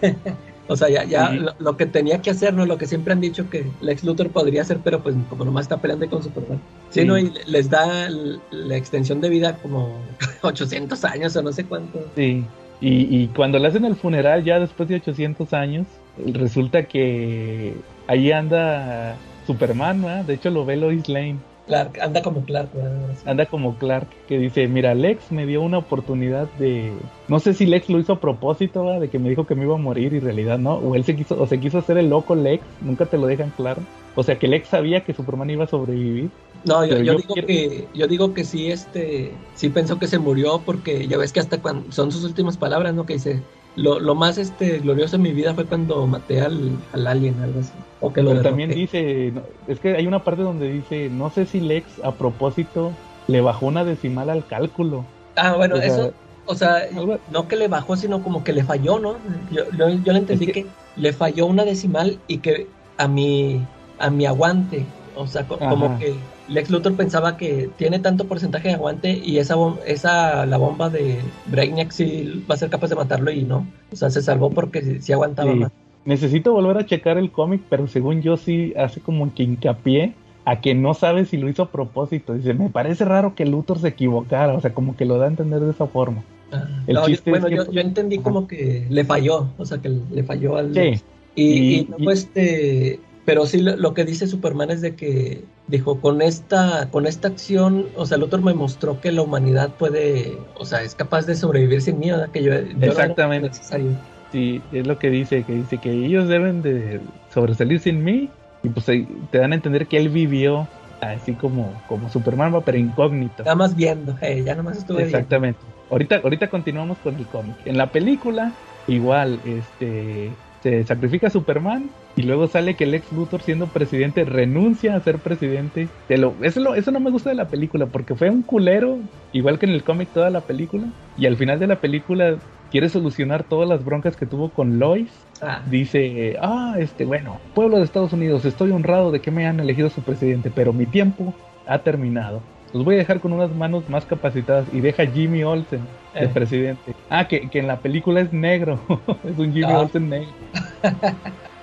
o sea, ya, ya lo, lo que tenía que hacer, ¿no? Lo que siempre han dicho que Lex Luthor podría hacer, pero pues como nomás está peleando con Superman. Sí, Sí. ¿no? Y les da la extensión de vida como 800 años o no sé cuánto. Sí, y, y cuando le hacen el funeral ya después de 800 años, resulta que ahí anda Superman, ¿verdad? De hecho lo ve Lois Lane, Clark, anda como Clark, ¿verdad? anda como Clark, que dice, mira, Lex me dio una oportunidad de... No sé si Lex lo hizo a propósito, ¿verdad? De que me dijo que me iba a morir y en realidad no, o él se quiso, o se quiso hacer el loco Lex, nunca te lo dejan claro. O sea que Lex sabía que Superman iba a sobrevivir. No, yo, Pero yo yo digo quiero- que yo digo que sí, este, sí pensó que se murió porque ya ves que hasta cuando son sus últimas palabras, ¿no? Que dice lo, lo más este glorioso en mi vida fue cuando maté al, al alien, algo así. O que lo Pero también dice, es que hay una parte donde dice, no sé si Lex a propósito le bajó una decimal al cálculo. Ah, bueno, o sea, eso, o sea, algo- no que le bajó, sino como que le falló, ¿no? Yo, yo, yo le entendí Es que... que- le falló una decimal y que a mi a mi aguante O sea, co- Ajá. como que Lex Luthor pensaba que tiene tanto porcentaje de aguante y esa, esa la bomba de Brainiac sí va a ser capaz de matarlo y no. O sea, se salvó porque sí, sí aguantaba Sí. más. Necesito volver a checar el cómic, pero según yo sí hace como que hincapié a que no sabe si lo hizo a propósito. Dice, me parece raro que Luthor se equivocara, o sea, como que lo da a entender de esa forma. Ah, El no, yo- chiste es bueno, que- yo, yo entendí Ajá. como que le falló, o sea, que le falló al... Sí, Y, Y- y luego, este, pero sí lo, lo que dice Superman es de que dijo con esta con esta acción, o sea, el otro me mostró que la humanidad puede, o sea, es capaz de sobrevivir sin mí, ¿verdad? Que yo, yo no Exactamente. necesario. sí, es lo que dice, que dice que ellos deben de sobresalir sin mí, y pues te dan a entender que él vivió así como, como Superman, pero incógnito. Nada más viendo, eh, ya nomás estuve viendo. Exactamente. Ahorita, ahorita continuamos con el cómic. En la película, igual, este se sacrifica a Superman y luego sale que el ex Luthor siendo presidente renuncia a ser presidente. Te lo, eso, lo- eso no me gusta de la película porque fue un culero, igual que en el cómic toda la película. Y al final de la película quiere solucionar todas las broncas que tuvo con Lois. Ah, Dice, ah, este, bueno, pueblo de Estados Unidos, estoy honrado de que me han elegido su presidente, pero mi tiempo ha terminado. Los voy a dejar con unas manos más capacitadas y deja a Jimmy Olsen Eh. presidente. Ah, que, que en la película es negro, es un Jimmy Ah. Olsen negro.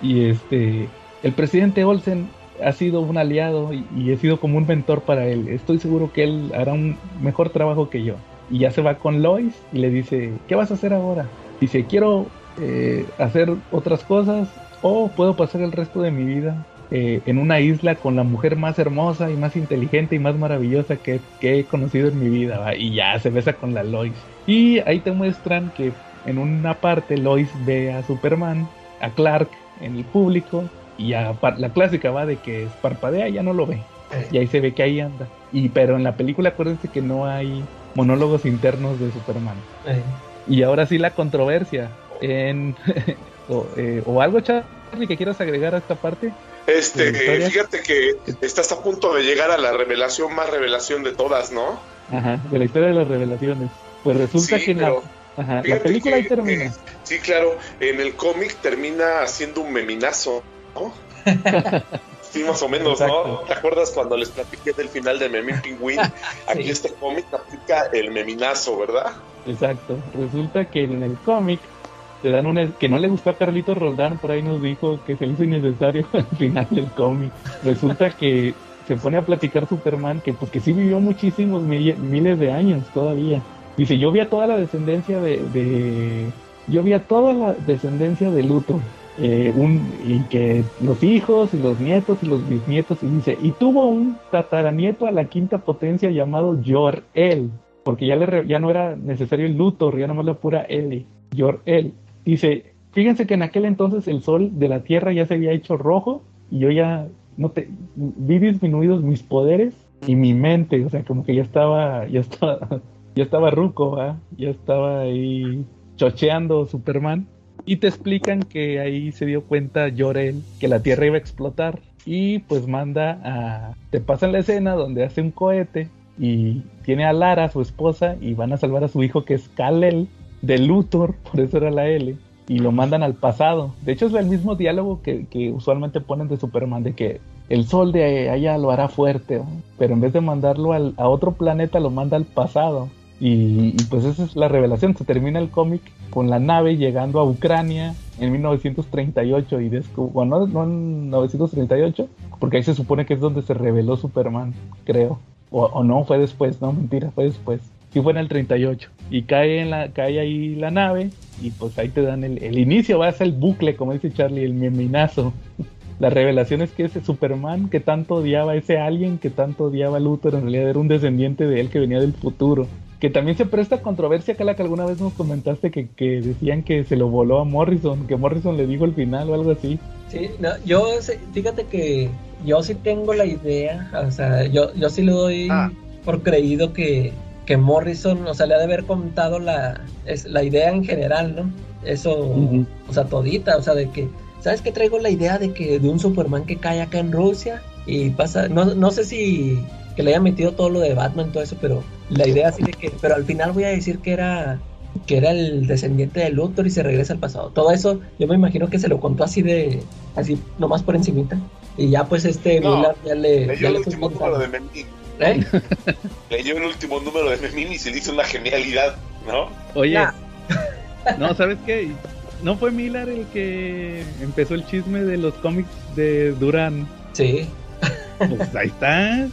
y este, el presidente Olsen ha sido un aliado y, y he sido como un mentor para él. Estoy seguro que él hará un mejor trabajo que yo. Y ya se va con Lois y le dice, ¿qué vas a hacer ahora? Dice, quiero eh, hacer otras cosas o puedo pasar el resto de mi vida eh, en una isla con la mujer más hermosa y más inteligente y más maravillosa que, que he conocido en mi vida. ¿va? Y ya se besa con la Lois. Y ahí te muestran que en una parte Lois ve a Superman, a Clark en el público y a la clásica va de que parpadea y ya no lo ve. Y ahí se ve que ahí anda. Y pero en la película acuérdense que no hay monólogos internos de Superman. eh. Y ahora sí la controversia. En, o, eh, o algo, Charlie, que quieras agregar a esta parte. Este, fíjate que estás a punto de llegar a la revelación más revelación de todas, ¿no? Ajá, de la historia de las revelaciones. Pues resulta Sí, que en la, pero ajá, la película ahí termina. eh, sí, claro, en el cómic termina haciendo un meminazo, ¿no? Sí, más o menos, Exacto. ¿no? ¿Te acuerdas cuando les platiqué del final de Memín Pingüín? Aquí Sí. este cómic aplica el meminazo, ¿verdad? Exacto. Resulta que en el cómic te dan una que no le gustó a Carlito Roldán, por ahí nos dijo que se le hizo innecesario al final del cómic. Resulta que se pone a platicar Superman que pues que sí vivió muchísimos mille- miles de años todavía. Dice, yo vi a toda la descendencia de, de- yo vi a toda la descendencia de Luthor. eh, un, y que los hijos y los nietos y los bisnietos y dice y tuvo un tataranieto a la quinta potencia llamado Jor-El porque ya, le ya no era necesario el Luthor, ya nomás la pura L, Jor-El. Dice, fíjense que en aquel entonces el sol de la Tierra ya se había hecho rojo y yo ya no te vi disminuidos mis poderes y mi mente, o sea, como que ya estaba, ya estaba, ya estaba ruco, ¿va? ya estaba ahí chocheando Superman. Y te explican que ahí se dio cuenta Jor-El que la Tierra iba a explotar y pues manda a... Te pasan la escena donde hace un cohete y tiene a Lara, su esposa, y van a salvar a su hijo que es Kal-El de Luthor, por eso era la L, y lo mandan al pasado. De hecho es el mismo diálogo que, que usualmente ponen de Superman, de que el sol de allá lo hará fuerte, pero en vez de mandarlo al- a otro planeta lo manda al pasado. Y, pues esa es la revelación, se termina el cómic con la nave llegando a Ucrania en 1938 y bueno, no, en 938, porque ahí se supone que es donde se reveló Superman, creo. O, o no, fue después, no, mentira, fue después. Sí fue en el 38. Y cae, en la, cae ahí la nave y pues ahí te dan el, el inicio, va a ser el bucle, como dice Charlie, el meminazo. La revelación es que ese Superman que tanto odiaba, ese alguien que tanto odiaba a Luthor, en realidad era un descendiente de él que venía del futuro. Que también se presta controversia, Cala, que alguna vez nos comentaste que, que decían que se lo voló a Morrison, que Morrison le dijo el final o algo así. Sí, no, yo, fíjate que yo sí tengo la idea, o sea, yo, yo sí le doy Ah. por creído que, que Morrison, o sea, le ha de haber contado la, es, la idea en general, ¿no? Eso, o sea, todita, o sea, de que, ¿sabes qué traigo la idea de que de un Superman que cae acá en Rusia y pasa, no, no sé si que le haya metido todo lo de Batman, todo eso, pero la idea así de que, pero al final voy a decir que era que era el descendiente de Luthor y se regresa al pasado. Todo eso yo me imagino que se lo contó así de, así nomás por encimita. Y ya pues este No, Miller ya le... Leyó ya el le fue último número de Memín. ¿Eh? Leyó el último número de Memín y se le hizo una genialidad, ¿no? Oye, Nah. no, ¿sabes qué? ¿No fue Miller el que empezó el chisme de los cómics de Duran? Sí. Pues ahí está.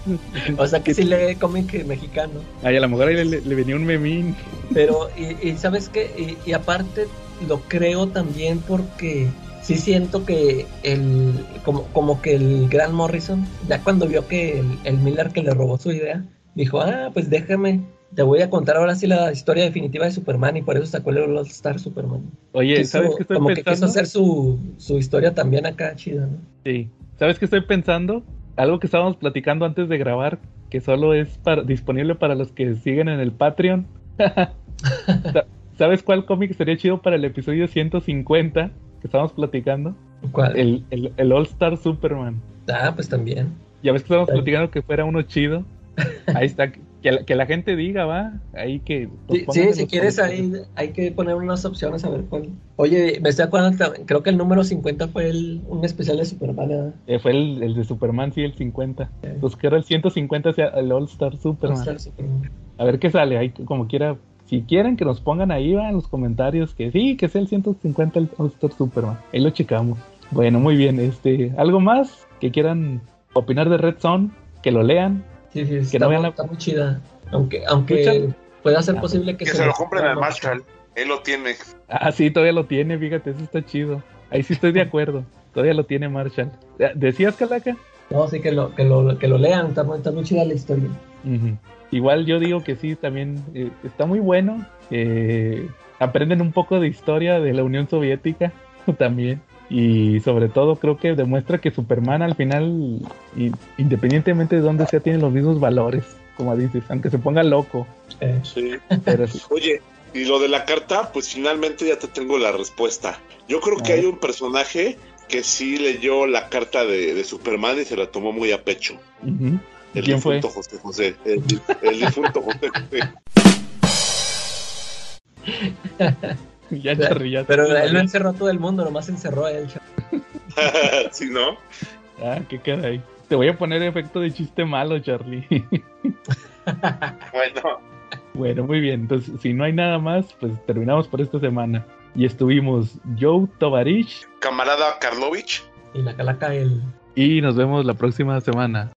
O sea que sí lee cómic mexicano. Ay, a lo mejor ahí le, le venía un memín. Pero, y, y sabes qué, y, y aparte lo creo también porque sí siento que el, como, como que el Gran Morrison, ya cuando vio que el, el Miller que le robó su idea, dijo, ah, pues déjame, te voy a contar ahora sí la historia definitiva de Superman y por eso sacó el All Star Superman. Oye, Quiso- ¿sabes qué estoy como que quiso hacer su, su historia también acá chida, ¿no? Sí. ¿Sabes qué estoy pensando? Algo que estábamos platicando antes de grabar, que solo es para, disponible para los que siguen en el Patreon. Sa- ¿Sabes cuál cómic sería chido para el episodio 150 que estábamos platicando? ¿Cuál? El, el, el All Star Superman. Ah, pues también. Ya ves que estábamos platicando que fuera uno chido. Ahí está. Que la, que la gente diga, va. Ahí que. pues, Sí, si quieres ahí hay que poner unas opciones a ver cuál. Oye, me estoy acordando, creo que el número 50 fue el, un especial de Superman. ¿verdad? Eh, fue el, el de Superman, sí, el 50. Pues que era el 150, sea el All Star Superman. All-Star Superman. A ver qué sale, ahí como quiera. Si quieren que nos pongan ahí va, en los comentarios que sí, que sea el 150 el All-Star Superman. Ahí lo checamos. Bueno, muy bien. Este, ¿algo más que quieran opinar de Red Zone? Que lo lean. Sí, sí, Que está, no vean la- está muy chida. Aunque, aunque pueda ser Ah, posible que, Que se lo compren al Marshall. Él lo tiene. Ah, sí, todavía lo tiene, fíjate, eso está chido. Ahí sí estoy de acuerdo. Todavía lo tiene Marshall. ¿Decías, Calaca? No, sí, que lo, que lo, que lo lean. Está, muy- está muy chida la historia. Ujú. Igual yo digo que sí, también eh, está muy bueno. eh, aprenden un poco de historia de la Unión Soviética también. Y sobre todo creo que demuestra que Superman al final, y- independientemente de dónde sea, tiene los mismos valores, como dices, aunque se ponga loco. Eh, Sí. Pero sí. Oye, y lo de la carta, pues finalmente ya te tengo la respuesta. Yo creo que hay un personaje que sí leyó la carta de, de Superman y se la tomó muy a pecho. Ujú. El ¿Quién fue? difunto José José. El, el difunto José José. ya pero él no encerró a todo el mundo, nomás encerró a él. sí, ¿no? Ah, qué caray. Te voy a poner efecto de chiste malo, Charlie. Bueno, Bueno, muy bien. Entonces, si no hay nada más, pues terminamos por esta semana. Y estuvimos Joe Tovarich camarada Karlovich. Y la calaca, el. y nos vemos la próxima semana.